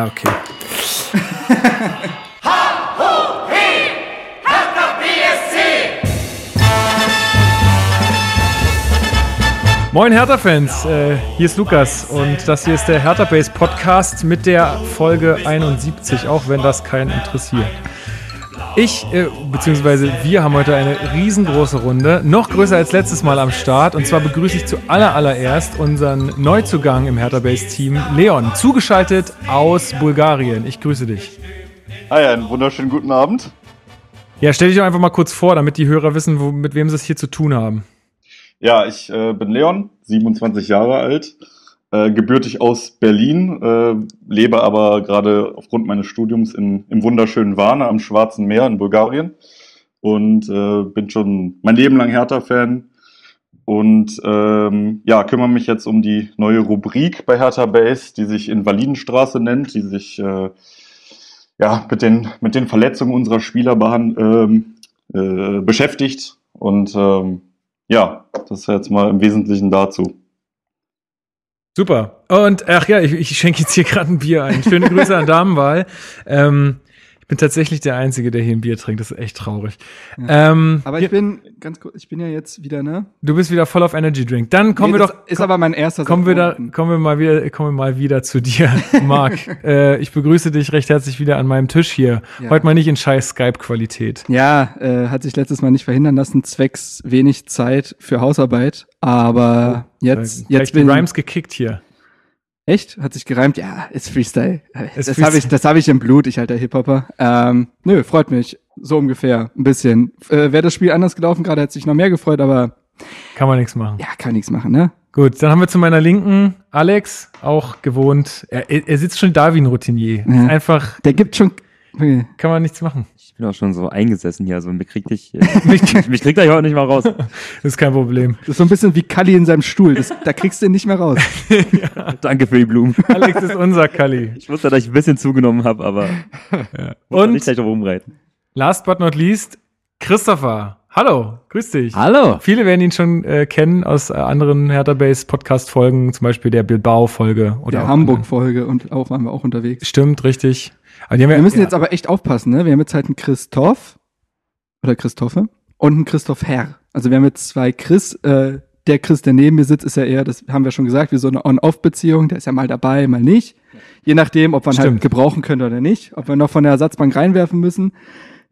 Ja, okay. Moin Hertha-Fans, äh, hier ist Lukas und das hier ist der Hertha Base Podcast mit der Folge 71, auch wenn das keinen interessiert. Ich, äh, beziehungsweise wir haben heute eine riesengroße Runde, noch größer als letztes Mal am Start. Und zwar begrüße ich zu allerallererst unseren Neuzugang im Hertha Base Team, Leon, zugeschaltet aus Bulgarien. Ich grüße dich. Hi, einen wunderschönen guten Abend. Ja, stell dich doch einfach mal kurz vor, damit die Hörer wissen, wo, mit wem sie es hier zu tun haben. Ja, ich äh, bin Leon, 27 Jahre alt, äh, gebürtig aus Berlin, äh, lebe aber gerade aufgrund meines Studiums in, im wunderschönen Warne am Schwarzen Meer in Bulgarien und äh, bin schon mein Leben lang Hertha-Fan und ähm, ja, kümmere mich jetzt um die neue Rubrik bei Hertha Base, die sich Invalidenstraße nennt, die sich äh, ja, mit, den, mit den Verletzungen unserer Spieler ähm, äh, beschäftigt und ähm, ja, das jetzt mal im Wesentlichen dazu. Super. Und ach ja, ich, ich schenke jetzt hier gerade ein Bier ein. Schöne Grüße an Damenwahl. Ähm, bin tatsächlich der Einzige, der hier ein Bier trinkt. Das ist echt traurig. Ja. Ähm, aber ich hier, bin ganz kurz, ich bin ja jetzt wieder, ne? Du bist wieder voll auf Energy Drink. Dann kommen nee, wir doch. Ist komm, aber mein erster. Kommen wir da, kommen wir mal wieder, kommen wir mal wieder zu dir, Marc. äh, ich begrüße dich recht herzlich wieder an meinem Tisch hier. Ja. Heute mal nicht in scheiß Skype-Qualität. Ja, äh, hat sich letztes Mal nicht verhindern lassen, zwecks wenig Zeit für Hausarbeit. Aber oh, jetzt, jetzt bin Rhymes gekickt hier. Echt? Hat sich gereimt? Ja, ist Freestyle. Ist das habe ich, das habe ich im Blut, ich alter Hip-Hopper. Ähm, nö, freut mich. So ungefähr. Ein bisschen. Äh, Wäre das Spiel anders gelaufen, gerade hätte sich noch mehr gefreut, aber. Kann man nichts machen. Ja, kann nichts machen, ne? Gut, dann haben wir zu meiner Linken Alex, auch gewohnt. Er, er sitzt schon da wie ein Routinier. Ja. Einfach. Der gibt schon. Okay. Kann man nichts machen bin auch schon so eingesessen hier. Also mich kriegt dich, äh, mich, mich kriegt er heute nicht mal raus. Das ist kein Problem. Das ist so ein bisschen wie Kalli in seinem Stuhl. Das, da kriegst du ihn nicht mehr raus. ja. Danke für die Blumen. Alex ist unser Kalli. Ich wusste, dass ich ein bisschen zugenommen habe, aber ja. und nicht gleich rumreiten. Last but not least, Christopher. Hallo, grüß dich. Hallo. Viele werden ihn schon äh, kennen aus äh, anderen Hertha Base Podcast Folgen, zum Beispiel der Bilbao Folge oder der Hamburg Folge und auch waren wir auch unterwegs. Stimmt, richtig. Wir müssen ja. jetzt aber echt aufpassen, ne? Wir haben jetzt halt einen Christoph oder Christophe und einen Christoph Herr. Also wir haben jetzt zwei Chris. Äh, der Chris, der neben mir sitzt, ist ja eher, das haben wir schon gesagt, wie so eine On-Off-Beziehung. Der ist ja mal dabei, mal nicht. Je nachdem, ob man halt Stimmt. halt gebrauchen könnte oder nicht. Ob wir noch von der Ersatzbank reinwerfen müssen.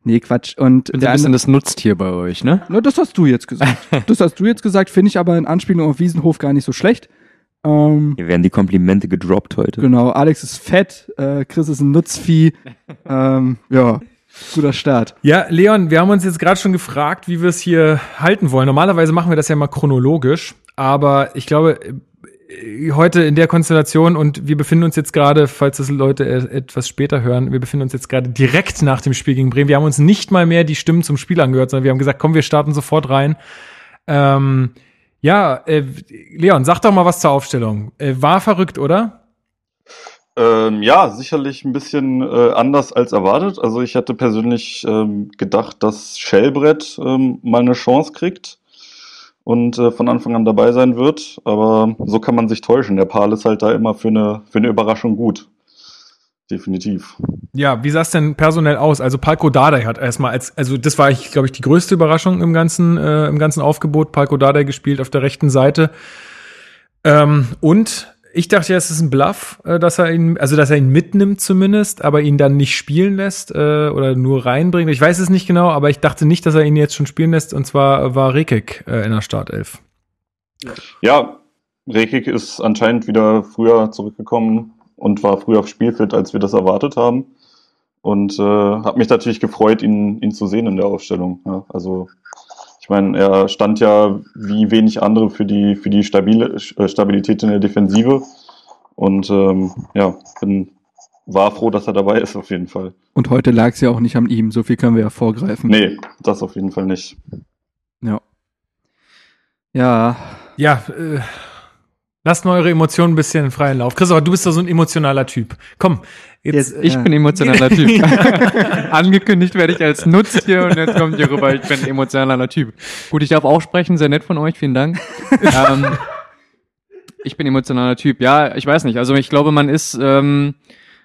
Nee, Quatsch. Und Bin der ein bisschen das Nutztier bei euch, ne? Na, das hast du jetzt gesagt. das hast du jetzt gesagt, finde ich aber in Anspielung auf Wiesenhof gar nicht so schlecht. Ähm, Hier werden die Komplimente gedroppt heute. Genau, Alex ist fett, äh, Chris ist ein Nutzvieh. ähm, ja, guter Start. Ja, Leon, wir haben uns jetzt gerade schon gefragt, wie wir es hier halten wollen. Normalerweise machen wir das ja mal chronologisch, aber ich glaube, heute in der Konstellation und wir befinden uns jetzt gerade, falls das Leute etwas später hören, wir befinden uns jetzt gerade direkt nach dem Spiel gegen Bremen. Wir haben uns nicht mal mehr die Stimmen zum Spiel angehört, sondern wir haben gesagt, komm, wir starten sofort rein. Ähm, ja, äh, Leon, sag doch mal was zur Aufstellung. Äh, war verrückt, oder? Ähm, ja, sicherlich ein bisschen äh, anders als erwartet. Also ich hätte persönlich ähm, gedacht, dass Shellbrett ähm, mal eine Chance kriegt und äh, von Anfang an dabei sein wird. Aber so kann man sich täuschen. Der Pal ist halt da immer für eine, für eine Überraschung gut. Definitiv. Ja, wie sah es denn personell aus? Also Palko Dardai hat erstmal als, also das war, ich glaube ich, die größte Überraschung im ganzen, äh, im ganzen Aufgebot. Palko Dardai gespielt auf der rechten Seite. Ähm, und ich dachte ja, es ist ein Bluff, äh, dass er ihn, also dass er ihn mitnimmt zumindest, aber ihn dann nicht spielen lässt äh, oder nur reinbringt. Ich weiß es nicht genau, aber ich dachte nicht, dass er ihn jetzt schon spielen lässt. Und zwar war Rekik äh, in der Startelf. Ja, Rekik ist anscheinend wieder früher zurückgekommen und war früher auf Spielfit, als wir das erwartet haben. Und äh, habe mich natürlich gefreut, ihn, ihn zu sehen in der Aufstellung. Ja, also ich meine, er stand ja wie wenig andere für die, für die stabile, äh, Stabilität in der Defensive. Und ähm, ja, bin, war froh, dass er dabei ist, auf jeden Fall. Und heute lag es ja auch nicht an ihm, so viel können wir ja vorgreifen. Nee, das auf jeden Fall nicht. Ja. Ja. Ja, äh, Lasst mal eure Emotionen ein bisschen in freien Lauf. Christoph, du bist doch so ein emotionaler Typ. Komm. Jetzt, jetzt ich äh, bin emotionaler Typ. Angekündigt werde ich als Nutztier und jetzt kommt hier rüber, ich bin ein emotionaler Typ. Gut, ich darf auch sprechen, sehr nett von euch, vielen Dank. ähm, ich bin emotionaler Typ. Ja, ich weiß nicht. Also ich glaube, man ist ähm,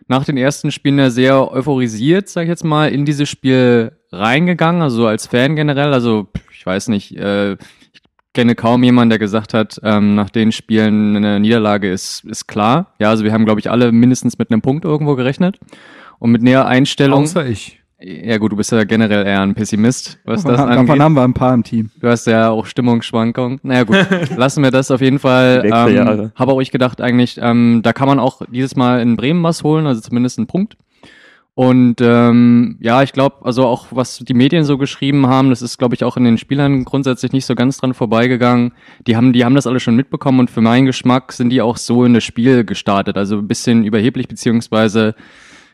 nach den ersten Spielen ja sehr euphorisiert, sag ich jetzt mal, in dieses Spiel reingegangen, also so als Fan generell. Also ich weiß nicht, äh, kenne kaum jemanden, der gesagt hat, ähm, nach den Spielen eine Niederlage ist, ist klar. Ja, also wir haben, glaube ich, alle mindestens mit einem Punkt irgendwo gerechnet. Und mit näher Einstellung. Außer ich. Ja gut, du bist ja generell eher ein Pessimist, was das angeht. davon haben wir ein paar im Team. Du hast ja auch Stimmungsschwankungen. Naja gut, lassen wir das auf jeden Fall. Ähm, habe auch ich gedacht eigentlich, ähm, da kann man auch dieses Mal in Bremen was holen, also zumindest einen Punkt. Und ähm, ja, ich glaube, also auch was die Medien so geschrieben haben, das ist, glaube ich, auch in den Spielern grundsätzlich nicht so ganz dran vorbeigegangen. Die haben, die haben das alle schon mitbekommen und für meinen Geschmack sind die auch so in das Spiel gestartet. Also ein bisschen überheblich, beziehungsweise,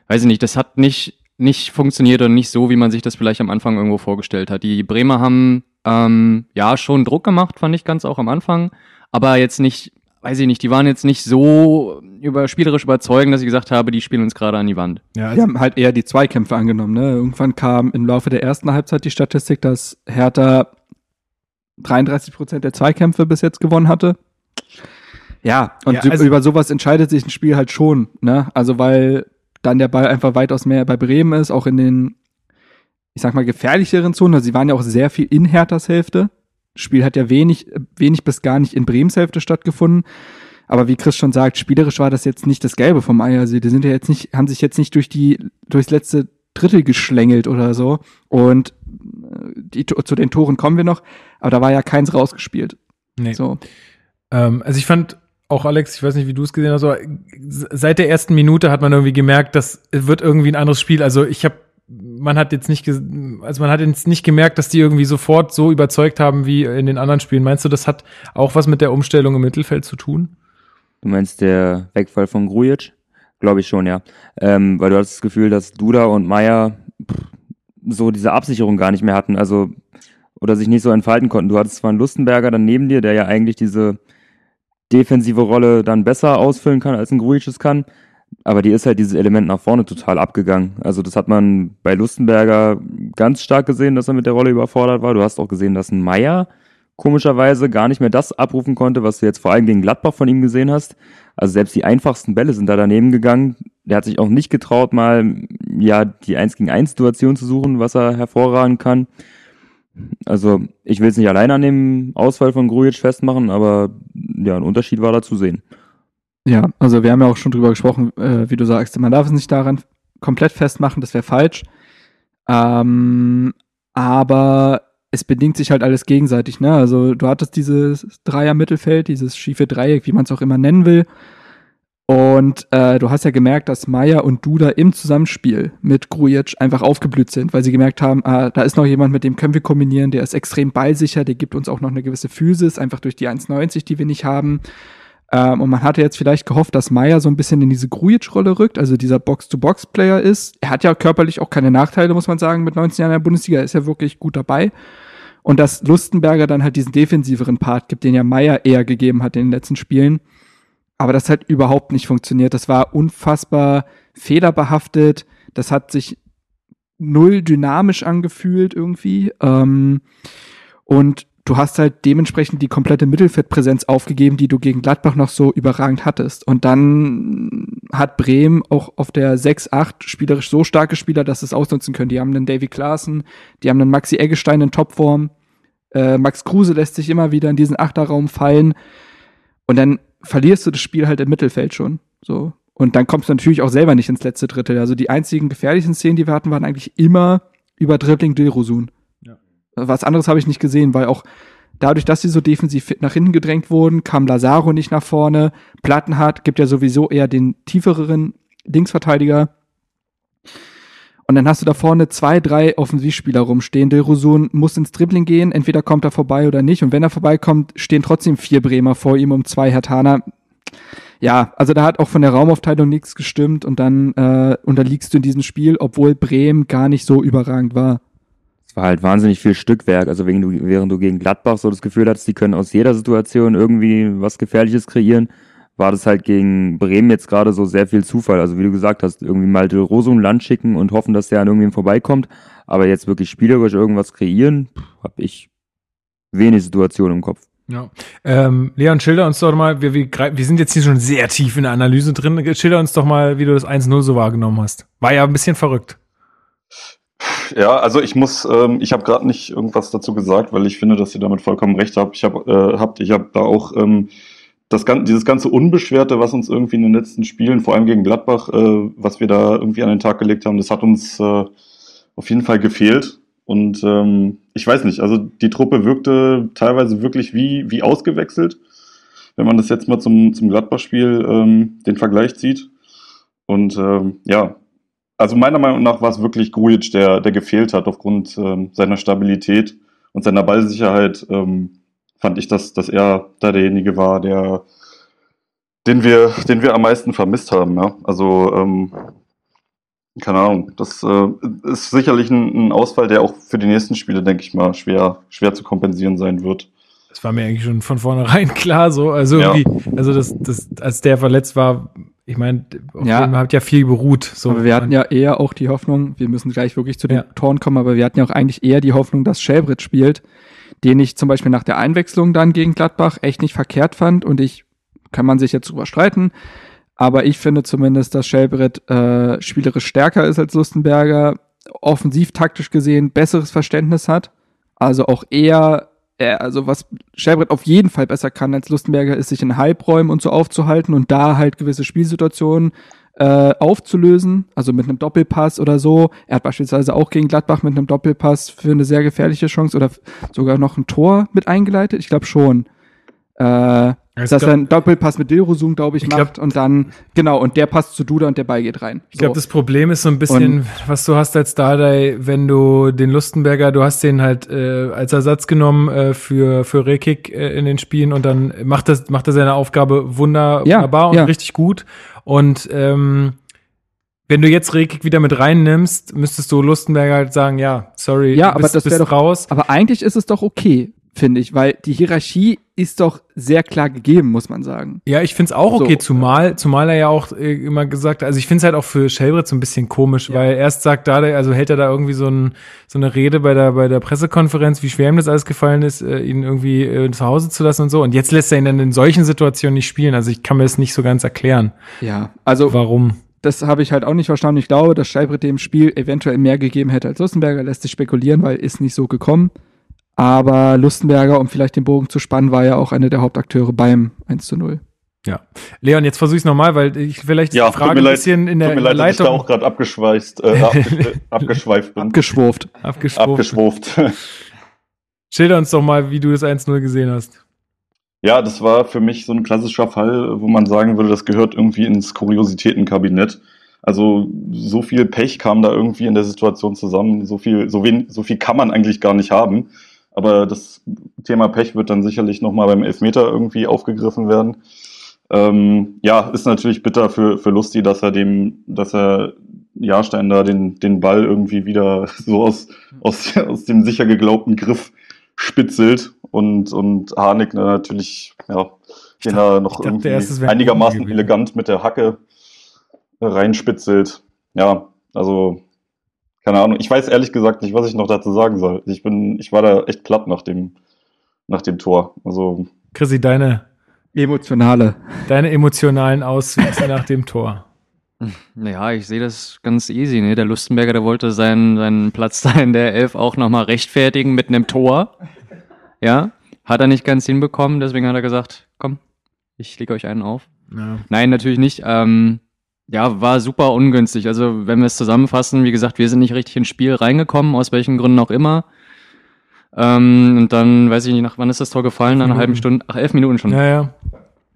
weiß ich nicht, das hat nicht nicht funktioniert und nicht so, wie man sich das vielleicht am Anfang irgendwo vorgestellt hat. Die Bremer haben ähm, ja schon Druck gemacht, fand ich ganz auch am Anfang, aber jetzt nicht, weiß ich nicht, die waren jetzt nicht so über spielerisch überzeugend, dass ich gesagt habe, die spielen uns gerade an die Wand. Ja, Wir haben halt eher die Zweikämpfe angenommen. Ne? Irgendwann kam im Laufe der ersten Halbzeit die Statistik, dass Hertha 33 Prozent der Zweikämpfe bis jetzt gewonnen hatte. Ja, und Ja, also- über sowas entscheidet sich ein Spiel halt schon. Ne? Also weil dann der Ball einfach weitaus mehr bei Bremen ist, auch in den, ich sag mal, gefährlicheren Zonen. Also sie waren ja auch sehr viel in Herthas Hälfte. Spiel hat ja wenig, wenig bis gar nicht in Bremens Hälfte stattgefunden. Aber wie Chris schon sagt, spielerisch war das jetzt nicht das Gelbe vom Ei. Also die sind ja jetzt nicht, haben sich jetzt nicht durch die, durchs letzte Drittel geschlängelt oder so. Und äh, die, zu den Toren kommen wir noch. Aber da war ja keins rausgespielt. nee. So. Ähm, also ich fand auch Alex, ich weiß nicht, wie du es gesehen hast, aber seit der ersten Minute hat man irgendwie gemerkt, das wird irgendwie ein anderes Spiel. Also ich habe, man hat jetzt nicht, also man hat jetzt nicht gemerkt, dass die irgendwie sofort so überzeugt haben wie in den anderen Spielen. Meinst du, das hat auch was mit der Umstellung im Mittelfeld zu tun? Du meinst der Wegfall von Grujic? Glaube ich schon, ja. Ähm, weil du hast das Gefühl, dass Duda und Meier so diese Absicherung gar nicht mehr hatten, also oder sich nicht so entfalten konnten. Du hattest zwar einen Lustenberger dann neben dir, der ja eigentlich diese defensive Rolle dann besser ausfüllen kann, als ein Grujic es kann, aber die ist halt dieses Element nach vorne total abgegangen. Also das hat man bei Lustenberger ganz stark gesehen, dass er mit der Rolle überfordert war. Du hast auch gesehen, dass ein Meier komischerweise gar nicht mehr das abrufen konnte, was du jetzt vor allem gegen Gladbach von ihm gesehen hast. Also selbst die einfachsten Bälle sind da daneben gegangen. Der hat sich auch nicht getraut, mal ja die 1 gegen 1 Situation zu suchen, was er hervorragend kann. Also ich will es nicht allein an dem Ausfall von Grujic festmachen, aber ja, ein Unterschied war da zu sehen. Ja, also wir haben ja auch schon drüber gesprochen, äh, wie du sagst, man darf es nicht daran komplett festmachen, das wäre falsch. Ähm, aber es bedingt sich halt alles gegenseitig, ne? Also du hattest dieses Dreier-Mittelfeld, dieses schiefe Dreieck, wie man es auch immer nennen will. Und äh, du hast ja gemerkt, dass Meier und Duda im Zusammenspiel mit Grujic einfach aufgeblüht sind, weil sie gemerkt haben, ah, da ist noch jemand, mit dem können wir kombinieren, der ist extrem ballsicher, der gibt uns auch noch eine gewisse Physis, einfach durch die 1,90, die wir nicht haben. Ähm, und man hatte jetzt vielleicht gehofft, dass Meier so ein bisschen in diese Grujic-Rolle rückt, also dieser Box-to-Box-Player ist. Er hat ja körperlich auch keine Nachteile, muss man sagen, mit 19 Jahren in der Bundesliga ist er wirklich gut dabei. Und dass Lustenberger dann halt diesen defensiveren Part gibt, den ja Meier eher gegeben hat in den letzten Spielen. Aber das hat überhaupt nicht funktioniert. Das war unfassbar fehlerbehaftet. Das hat sich null dynamisch angefühlt irgendwie. Ähm, und du hast halt dementsprechend die komplette Mittelfeldpräsenz aufgegeben, die du gegen Gladbach noch so überragend hattest. Und dann hat Bremen auch auf der 6-8 spielerisch so starke Spieler, dass sie es ausnutzen können. Die haben einen Davy Klaassen, die haben einen Maxi Eggestein in Topform. Äh, Max Kruse lässt sich immer wieder in diesen Achterraum fallen. Und dann verlierst du das Spiel halt im Mittelfeld schon. So. Und dann kommst du natürlich auch selber nicht ins letzte Drittel. Also die einzigen gefährlichen Szenen, die wir hatten, waren eigentlich immer über Dribbling Dilrosun. Was anderes habe ich nicht gesehen, weil auch dadurch, dass sie so defensiv nach hinten gedrängt wurden, kam Lazaro nicht nach vorne. Plattenhardt gibt ja sowieso eher den tieferen Linksverteidiger. Und dann hast du da vorne zwei, drei Offensivspieler rumstehen. Dilrosun muss ins Dribbling gehen, entweder kommt er vorbei oder nicht. Und wenn er vorbeikommt, stehen trotzdem vier Bremer vor ihm um zwei Hertaner. Ja, also da hat auch von der Raumaufteilung nichts gestimmt und dann äh, unterliegst du in diesem Spiel, obwohl Bremen gar nicht so überragend war. Es war halt wahnsinnig viel Stückwerk. Also wegen während du gegen Gladbach so das Gefühl hattest, die können aus jeder Situation irgendwie was Gefährliches kreieren, war das halt gegen Bremen jetzt gerade so sehr viel Zufall. Also wie du gesagt hast, irgendwie mal Del Rosum Land schicken und hoffen, dass der an irgendwem vorbeikommt. Aber jetzt wirklich spielerisch irgendwas kreieren, habe ich wenig Situationen im Kopf. Ja. Ähm, Leon, schilder uns doch mal, wir, wir, wir sind jetzt hier schon sehr tief in der Analyse drin. Schilder uns doch mal, wie du das 1-0 so wahrgenommen hast. War ja ein bisschen verrückt. Ja, also ich muss, ähm, ich habe gerade nicht irgendwas dazu gesagt, weil ich finde, dass ihr damit vollkommen recht habt. Ich habe, äh, habt, ich habe da auch ähm, das ganze, dieses ganze Unbeschwerte, was uns irgendwie in den letzten Spielen, vor allem gegen Gladbach, äh, was wir da irgendwie an den Tag gelegt haben, das hat uns äh, auf jeden Fall gefehlt. Und ähm, ich weiß nicht, also die Truppe wirkte teilweise wirklich wie, wie ausgewechselt, wenn man das jetzt mal zum, zum Gladbach-Spiel ähm, den Vergleich zieht. Und ähm, ja, also meiner Meinung nach war es wirklich Grujic, der, der gefehlt hat aufgrund ähm, seiner Stabilität und seiner Ballsicherheit. Ähm, fand ich, dass, dass er da derjenige war, der den wir, den wir am meisten vermisst haben. Ja? Also ähm, keine Ahnung, das äh, ist sicherlich ein, ein, Ausfall, der auch für die nächsten Spiele, denke ich mal, schwer, schwer zu kompensieren sein wird. Das war mir eigentlich schon von vornherein klar, so. Also ja. also das, das, als der verletzt war, ich meine, ja. dem habt ja viel beruht. So. Aber wir hatten ja eher auch die Hoffnung, wir müssen gleich wirklich zu den ja. Toren kommen, aber wir hatten ja auch eigentlich eher die Hoffnung, dass Schäbrit spielt, den ich zum Beispiel nach der Einwechslung dann gegen Gladbach echt nicht verkehrt fand und ich kann man sich jetzt drüber streiten. Aber ich finde zumindest, dass Schelbrett äh, spielerisch stärker ist als Lustenberger, offensiv taktisch gesehen besseres Verständnis hat. Also auch eher, äh, also was Schelbrett auf jeden Fall besser kann als Lustenberger, ist sich in Halbräumen und so aufzuhalten und da halt gewisse Spielsituationen äh, aufzulösen, also mit einem Doppelpass oder so. Er hat beispielsweise auch gegen Gladbach mit einem Doppelpass für eine sehr gefährliche Chance oder sogar noch ein Tor mit eingeleitet. Ich glaube schon. Äh, dass glaub, er einen Doppelpass mit Dilrosum, glaube ich, macht glaub, und dann, genau, und der passt zu Duda und der Ball geht rein. Ich so. glaube, das Problem ist so ein bisschen, und, was du hast als Dardai, wenn du den Lustenberger, du hast den halt äh, als Ersatz genommen äh, für, für Rekik äh, in den Spielen und dann macht, das, macht er seine Aufgabe wunder, ja, wunderbar und ja. richtig gut. Und ähm, wenn du jetzt Rekik wieder mit reinnimmst, müsstest du Lustenberger halt sagen, ja, sorry, ja, aber bist, das bist doch, raus. Aber eigentlich ist es doch okay, finde ich, weil die Hierarchie ist doch sehr klar gegeben, muss man sagen. Ja, ich finde es auch okay, so. zumal, zumal er ja auch äh, immer gesagt, also ich finde es halt auch für Shelbert so ein bisschen komisch, ja. weil erst sagt da, also hält er da irgendwie so, ein, so eine Rede bei der, bei der Pressekonferenz, wie schwer ihm das alles gefallen ist, äh, ihn irgendwie äh, zu Hause zu lassen und so. Und jetzt lässt er ihn dann in solchen Situationen nicht spielen. Also ich kann mir das nicht so ganz erklären. Ja, also. Warum? Das habe ich halt auch nicht verstanden. Ich glaube, dass Shelbert dem Spiel eventuell mehr gegeben hätte als Lustenberger, lässt sich spekulieren, weil ist nicht so gekommen. Aber Lustenberger, um vielleicht den Bogen zu spannen, war ja auch einer der Hauptakteure beim 1 zu 0. Ja. Leon, jetzt versuche ich es nochmal, weil ich vielleicht ja, Frage ein bisschen in der tut mir leid, Leitung. Dass ich da auch gerade abgeschweißt, äh, abgeschweift bin. Abgeschwurft. Abgeschwurft. Abgeschwurft. Schilder uns doch mal, wie du das 1-0 gesehen hast. Ja, das war für mich so ein klassischer Fall, wo man sagen würde, das gehört irgendwie ins Kuriositätenkabinett. Also so viel Pech kam da irgendwie in der Situation zusammen, so viel, so wenig, so viel kann man eigentlich gar nicht haben. Aber das Thema Pech wird dann sicherlich nochmal beim Elfmeter irgendwie aufgegriffen werden. Ähm, ja, ist natürlich bitter für, für Lusti, dass er dem, dass er Jahrstein da den, den Ball irgendwie wieder so aus, aus, aus dem sicher geglaubten Griff spitzelt und, und Harnik natürlich, ja, den er noch dachte, irgendwie einigermaßen elegant mit der Hacke reinspitzelt. Ja, also keine Ahnung. Ich weiß ehrlich gesagt nicht, was ich noch dazu sagen soll. Ich bin, ich war da echt platt nach dem, nach dem Tor. Also. Chrissy, deine emotionale, deine emotionalen Auswüchse nach dem Tor. Naja, ich sehe das ganz easy. Ne? Der Lustenberger, der wollte seinen, seinen Platz da in der Elf auch nochmal rechtfertigen mit einem Tor. Ja, hat er nicht ganz hinbekommen, deswegen hat er gesagt, komm, ich lege euch einen auf. Ja. Nein, natürlich nicht. Ähm, ja, war super ungünstig. Also, wenn wir es zusammenfassen, wie gesagt, wir sind nicht richtig ins Spiel reingekommen, aus welchen Gründen auch immer. Ähm, und dann, weiß ich nicht, nach wann ist das Tor gefallen? Nach einer halben Stunde, ach, elf Minuten schon. Ja, ja.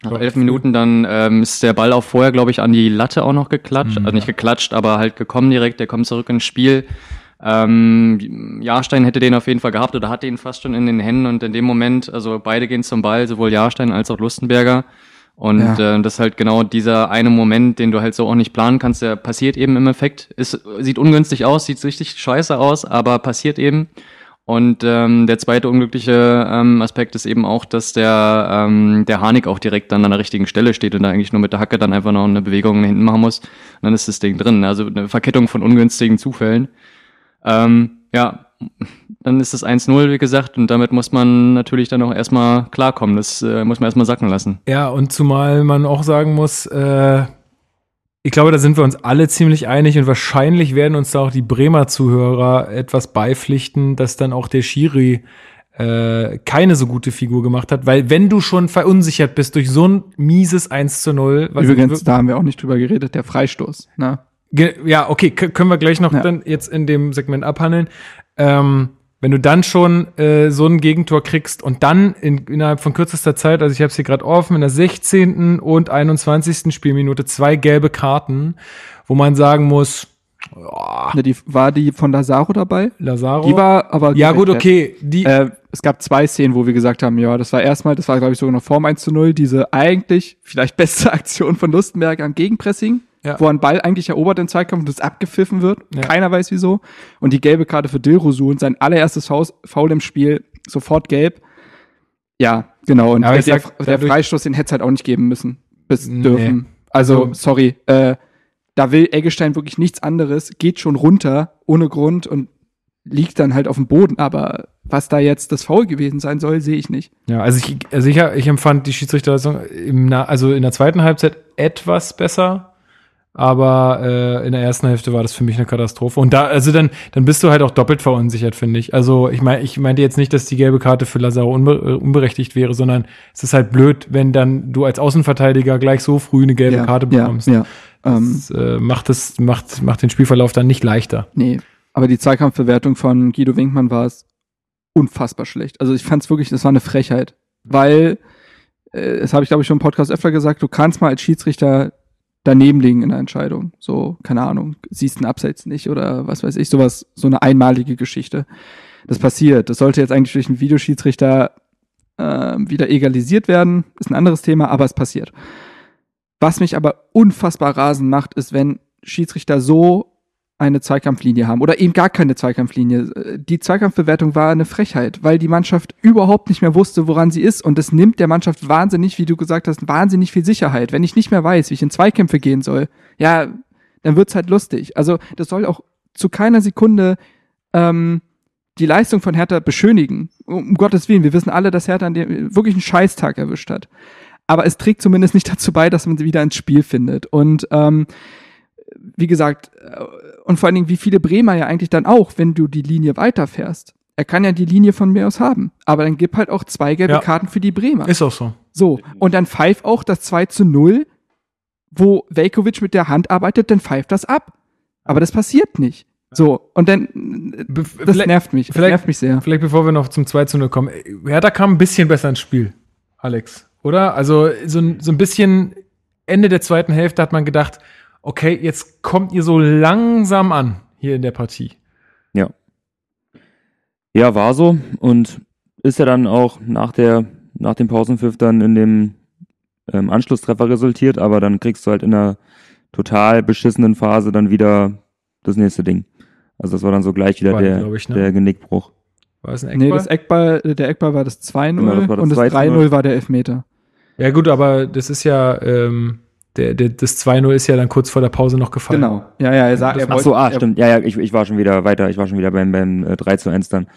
Nach elf Minuten, dann ähm, ist der Ball auch vorher, glaube ich, an die Latte auch noch geklatscht. Mhm. Also nicht geklatscht, aber halt gekommen direkt, der kommt zurück ins Spiel. Ähm, Jahrstein hätte den auf jeden Fall gehabt oder hat den fast schon in den Händen und in dem Moment, also beide gehen zum Ball, sowohl Jahrstein als auch Lustenberger. Und ja. äh, das ist halt genau dieser eine Moment, den du halt so auch nicht planen kannst, der passiert eben im Effekt. Ist, sieht ungünstig aus, sieht richtig scheiße aus, aber passiert eben. Und ähm, der zweite unglückliche ähm, Aspekt ist eben auch, dass der, ähm, der Harnik auch direkt dann an der richtigen Stelle steht und da eigentlich nur mit der Hacke dann einfach noch eine Bewegung nach hinten machen muss. Und dann ist das Ding drin. Also eine Verkettung von ungünstigen Zufällen. Ähm, ja, dann ist es 1-0, wie gesagt, und damit muss man natürlich dann auch erstmal klarkommen. Das äh, muss man erstmal sacken lassen. Ja, und zumal man auch sagen muss, äh, ich glaube, da sind wir uns alle ziemlich einig und wahrscheinlich werden uns da auch die Bremer Zuhörer etwas beipflichten, dass dann auch der Schiri äh, keine so gute Figur gemacht hat, weil wenn du schon verunsichert bist durch so ein mieses 1 zu 0, was Übrigens, da haben wir auch nicht drüber geredet, der Freistoß. Ne? Ja, okay, können wir gleich noch Ja. dann jetzt in dem Segment abhandeln. Ähm, wenn du dann schon äh, so ein Gegentor kriegst und dann in, innerhalb von kürzester Zeit, also ich habe es hier gerade offen, in der 16. und 21. Spielminute zwei gelbe Karten, wo man sagen muss, oh, Ne, die, war die von Lazaro dabei? Lazaro. Die war aber. ja gut, okay, die Äh, es gab zwei Szenen, wo wir gesagt haben, ja, das war erstmal, das war glaube ich sogar noch vorm 1 zu 0, diese eigentlich vielleicht beste Aktion von Lustenberg am Gegenpressing, Ja. wo ein Ball eigentlich erobert im Zweikampf und das abgepfiffen wird. Ja. Keiner weiß wieso. Und die gelbe Karte für Dilrosu und sein allererstes Faus- Foul im Spiel, sofort gelb. Ja, genau. Und Aber der, sag, der, Freistoß, den hätte es halt auch nicht geben müssen. Bis Nee. dürfen. Also, Also- sorry. Äh, da will Eggestein wirklich nichts anderes, geht schon runter, ohne Grund und liegt dann halt auf dem Boden. Aber was da jetzt das Foul gewesen sein soll, sehe ich nicht. Ja, also ich, also ich, ich empfand die Schiedsrichterleistung im, also in der zweiten Halbzeit etwas besser, aber äh, in der ersten Hälfte war das für mich eine Katastrophe. Und da, also dann, dann bist du halt auch doppelt verunsichert, finde ich. Also ich meine, ich meinte jetzt nicht, dass die gelbe Karte für Lazaro unbe äh, unberechtigt wäre, sondern es ist halt blöd, wenn dann du als Außenverteidiger gleich so früh eine gelbe Karte bekommst. Ja, ja. Ähm, Das äh, macht, das, macht, macht den Spielverlauf dann nicht leichter. nee. Aber die Zweikampfbewertung von Guido Winkmann war es unfassbar schlecht. Also ich fand es wirklich, das war eine Frechheit. Weil, äh, das habe ich glaube ich schon im Podcast öfter gesagt, du kannst mal als Schiedsrichter daneben liegen in der Entscheidung. So, keine Ahnung, siehst einen Abseits nicht oder was weiß ich, sowas, so eine einmalige Geschichte. Das passiert. Das sollte jetzt eigentlich durch einen Videoschiedsrichter äh, wieder egalisiert werden. Ist ein anderes Thema, aber es passiert. Was mich aber unfassbar rasend macht, ist, wenn Schiedsrichter so eine Zweikampflinie haben oder eben gar keine Zweikampflinie. Die Zweikampfbewertung war eine Frechheit, weil die Mannschaft überhaupt nicht mehr wusste, woran sie ist und es nimmt der Mannschaft wahnsinnig, wie du gesagt hast, wahnsinnig viel Sicherheit. Wenn ich nicht mehr weiß, wie ich in Zweikämpfe gehen soll, ja, dann wird's halt lustig. Also das soll auch zu keiner Sekunde ähm, die Leistung von Hertha beschönigen. Um Gottes Willen, wir wissen alle, dass Hertha wirklich einen Scheißtag erwischt hat. Aber es trägt zumindest nicht dazu bei, dass man sie wieder ins Spiel findet. Und ähm, wie gesagt, äh, und vor allen Dingen, wie viele Bremer ja eigentlich dann auch, wenn du die Linie weiterfährst. Er kann ja die Linie von mir aus haben. Aber dann gib halt auch zwei gelbe Ja. Karten für die Bremer. Ist auch so. So, und dann pfeift auch das 2 zu 0, wo Velkovic mit der Hand arbeitet, dann pfeift das ab. Aber das passiert nicht. So, und dann, das nervt mich. Das vielleicht- nervt mich sehr. Vielleicht bevor wir noch zum 2 zu 0 kommen. Hertha kam ein bisschen besser ins Spiel, Alex, oder? Also so, ein- so ein bisschen Ende der zweiten Hälfte hat man gedacht, okay, jetzt kommt ihr so langsam an hier in der Partie. Ja. Ja, war so. Und ist ja dann auch nach der, nach dem Pausenpfiff dann in dem ähm, Anschlusstreffer resultiert, aber dann kriegst du halt in einer total beschissenen Phase dann wieder das nächste Ding. Also das war dann so gleich wieder War, der, ich, ne? der Genickbruch. War es ein Nee, Eckball? das Eckball, der Eckball war das 2-0 Genau, und das 2 zu 0. 3-0 war der Elfmeter. ja gut, aber das ist ja, ähm, der, der, das 2-0 ist ja dann kurz vor der Pause noch gefallen. Genau. Ja, ja, er sagt, er Ach so, ah, stimmt. Ja, ja, ich, ich war schon wieder weiter. Ich war schon wieder beim, beim äh, 3 zu 1 dann.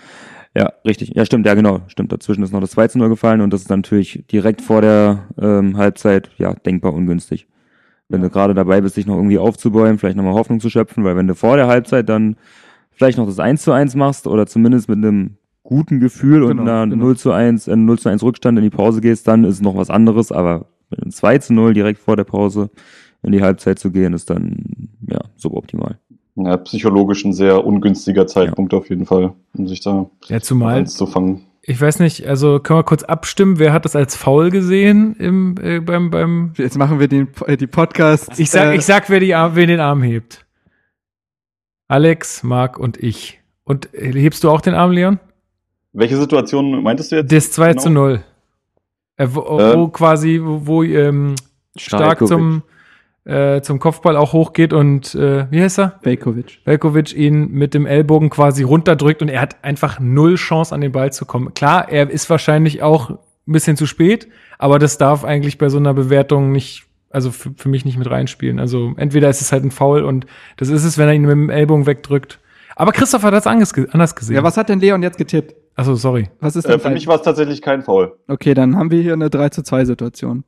Ja, richtig. Ja, stimmt, ja, genau. Stimmt. Dazwischen ist noch das 2 zu 0 gefallen und das ist natürlich direkt vor der ähm, Halbzeit, ja, denkbar ungünstig. Wenn du gerade dabei bist, dich noch irgendwie aufzubäumen, vielleicht nochmal Hoffnung zu schöpfen, weil wenn du vor der Halbzeit dann vielleicht noch das 1 zu 1 machst oder zumindest mit einem guten Gefühl und Genau, einer genau. 0 zu 1, äh, 0 zu 1 Rückstand in die Pause gehst, dann ist es noch was anderes, aber mit einem 2 zu 0 direkt vor der Pause in die Halbzeit zu gehen, ist dann, ja, suboptimal. Ja, psychologisch ein sehr ungünstiger Zeitpunkt auf jeden Fall, um sich da Ja, zumal, eins zu fangen. ich weiß nicht, also können wir kurz abstimmen, wer hat das als faul gesehen im, äh, beim, beim, Jetzt machen wir den, äh, die Podcast. ich sag, äh, ich sag, wer, die, Arm- wer den Arm hebt. Alex, Marc und ich. Und äh, hebst du auch den Arm, Leon? Welche Situation meintest du jetzt? Das 2 Genau. zu 0. Äh, wo, Ähm. wo quasi, wo, wo ähm, stark zum, äh, zum Kopfball auch hochgeht und äh, wie heißt er? Velkovic. Velkovic ihn mit dem Ellbogen quasi runterdrückt und er hat einfach null Chance an den Ball zu kommen. Klar, er ist wahrscheinlich auch ein bisschen zu spät, aber das darf eigentlich bei so einer Bewertung nicht, also für, für mich nicht mit reinspielen. Also entweder ist es halt ein Foul und das ist es, wenn er ihn mit dem Ellbogen wegdrückt. Aber Christoph hat das anders gesehen. Ja, was hat denn Leon jetzt getippt? Achso, sorry. Was ist Äh, denn für mich war es tatsächlich kein Foul. Okay, dann haben wir hier eine 3 zu 2 Situation.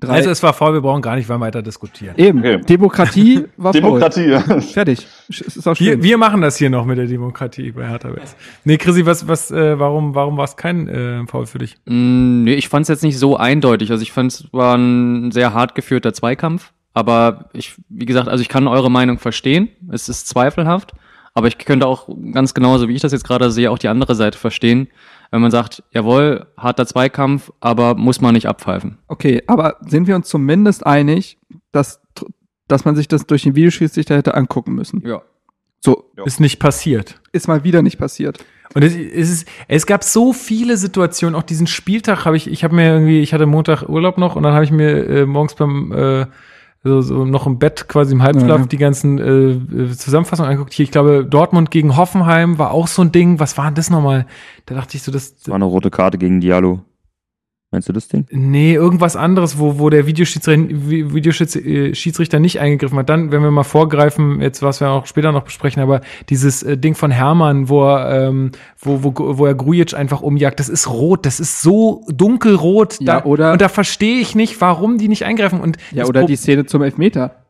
Drei. Also es war faul, wir brauchen gar nicht weiter diskutieren. Eben, Okay. Demokratie war Demokratie. faul. Fertig. Ist auch Wir, wir machen das hier noch mit der Demokratie bei Hertha BS. Nee, Chrissy, was, was, äh, warum, warum war es kein äh, Foul für dich? Mm, nee, ich fand es jetzt nicht so eindeutig. Also ich fand es war ein sehr hart geführter Zweikampf. Aber ich, wie gesagt, also ich kann eure Meinung verstehen. Es ist zweifelhaft. Aber ich könnte auch ganz genauso, wie ich das jetzt gerade sehe, auch die andere Seite verstehen. Wenn man sagt, jawohl, harter Zweikampf, aber muss man nicht abpfeifen. Okay, aber sind wir uns zumindest einig, dass, dass man sich das durch den Videoschiedsrichter hätte angucken müssen? Ja. So, Ja. Ist nicht passiert. ist mal wieder nicht passiert. Und es, es, ist, es gab so viele Situationen, auch diesen Spieltag habe ich, ich habe mir irgendwie, ich hatte Montag Urlaub noch und dann habe ich mir äh, morgens beim äh, so, so noch im Bett quasi im Halbschlaf Ja. die ganzen äh, äh, Zusammenfassungen angeguckt. Hier, ich glaube, Dortmund gegen Hoffenheim war auch so ein Ding. Was war denn das nochmal? Da dachte ich so, das, Das war eine rote Karte gegen Diallo. Meinst du das Ding? Nee, irgendwas anderes, wo, wo der Videoschiedsrichter, Videoschiedsrichter nicht eingegriffen hat. Dann, wenn wir mal vorgreifen, jetzt was wir auch später noch besprechen, aber dieses äh, Ding von Hermann, wo er, ähm, wo, wo, wo er Grujic einfach umjagt, das ist rot, das ist so dunkelrot. Ja, da, oder- und da verstehe ich nicht, warum die nicht eingreifen. Und Ja, oder Pro- die Szene zum Elfmeter.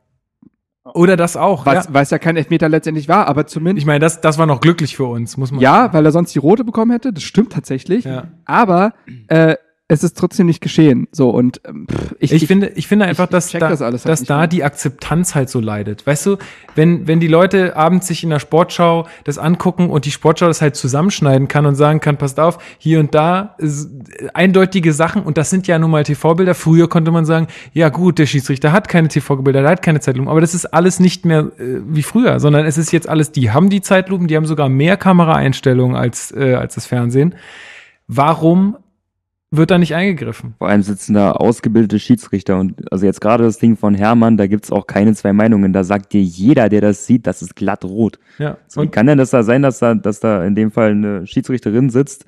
oder das auch. Was, ja. was ja kein Elfmeter letztendlich war, aber zumindest. Ich meine, das, das war noch glücklich für uns, muss man ja, weil er sonst die rote bekommen hätte, das stimmt tatsächlich. Ja. Aber äh, es ist trotzdem nicht geschehen. So, und ähm, pff, ich, Ich, finde, ich finde einfach, ich dass, da, das halt dass da mehr. die Akzeptanz halt so leidet. Weißt du, wenn, wenn die Leute abends sich in der Sportschau das angucken und die Sportschau das halt zusammenschneiden kann und sagen kann, passt auf, hier und da ist eindeutige Sachen und das sind ja nun mal TV-Bilder. Früher konnte man sagen, ja gut, der Schiedsrichter hat keine TV-Bilder, der hat keine Zeitlupen, aber das ist alles nicht mehr äh, wie früher, sondern es ist jetzt alles, die haben die Zeitlupen, die haben sogar mehr Kameraeinstellungen als, äh, als das Fernsehen. Warum wird da nicht eingegriffen? Vor allem sitzen da ausgebildete Schiedsrichter und also jetzt gerade das Ding von Hermann, da gibt's auch keine zwei Meinungen. Da sagt dir jeder, der das sieht, das ist glatt rot. Ja. So, wie kann denn das da sein, dass da, dass da in dem Fall eine Schiedsrichterin sitzt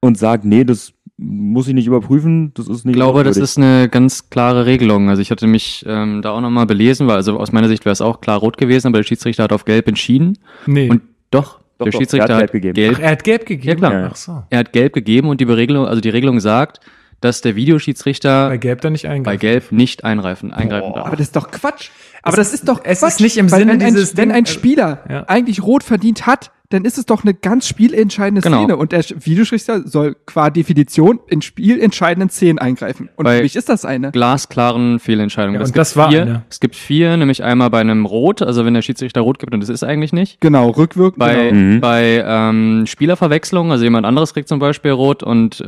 und sagt, nee, das muss ich nicht überprüfen, das ist nicht Ich glaube, das ist eine ganz klare Regelung. Also ich hatte mich ähm, da auch nochmal belesen, weil also aus meiner Sicht wäre es auch klar rot gewesen, aber der Schiedsrichter hat auf gelb entschieden. Nee. Und doch, Doch, der doch, Schiedsrichter hat gelb gegeben. gelb Ach, er hat gelb gegeben. Ja, klar. Ach so. Er hat gelb gegeben und die Regelung, also die Regelung sagt, dass der Videoschiedsrichter Bei gelb dann nicht eingreifen. bei gelb nicht eingreifen, eingreifen darf. aber das ist doch Quatsch. Aber Es das ist- ist doch es Quatsch. ist nicht im Sinne wenn ein, dieses Wenn Ding- ein Spieler Ja. eigentlich rot verdient hat, dann ist es doch eine ganz spielentscheidende Genau. Szene. Und der Videoschiedsrichter soll qua Definition in spielentscheidenden Szenen eingreifen. Und Bei- für mich ist das eine. glasklaren Fehlentscheidungen. Ja, es und gibt das war vier, eine. Es gibt vier, nämlich einmal bei einem Rot, also wenn der Schiedsrichter Rot gibt und das ist eigentlich nicht. Genau, rückwirkend. Bei, genau. Mhm. bei ähm, Spielerverwechslung, also jemand anderes kriegt zum Beispiel Rot und äh,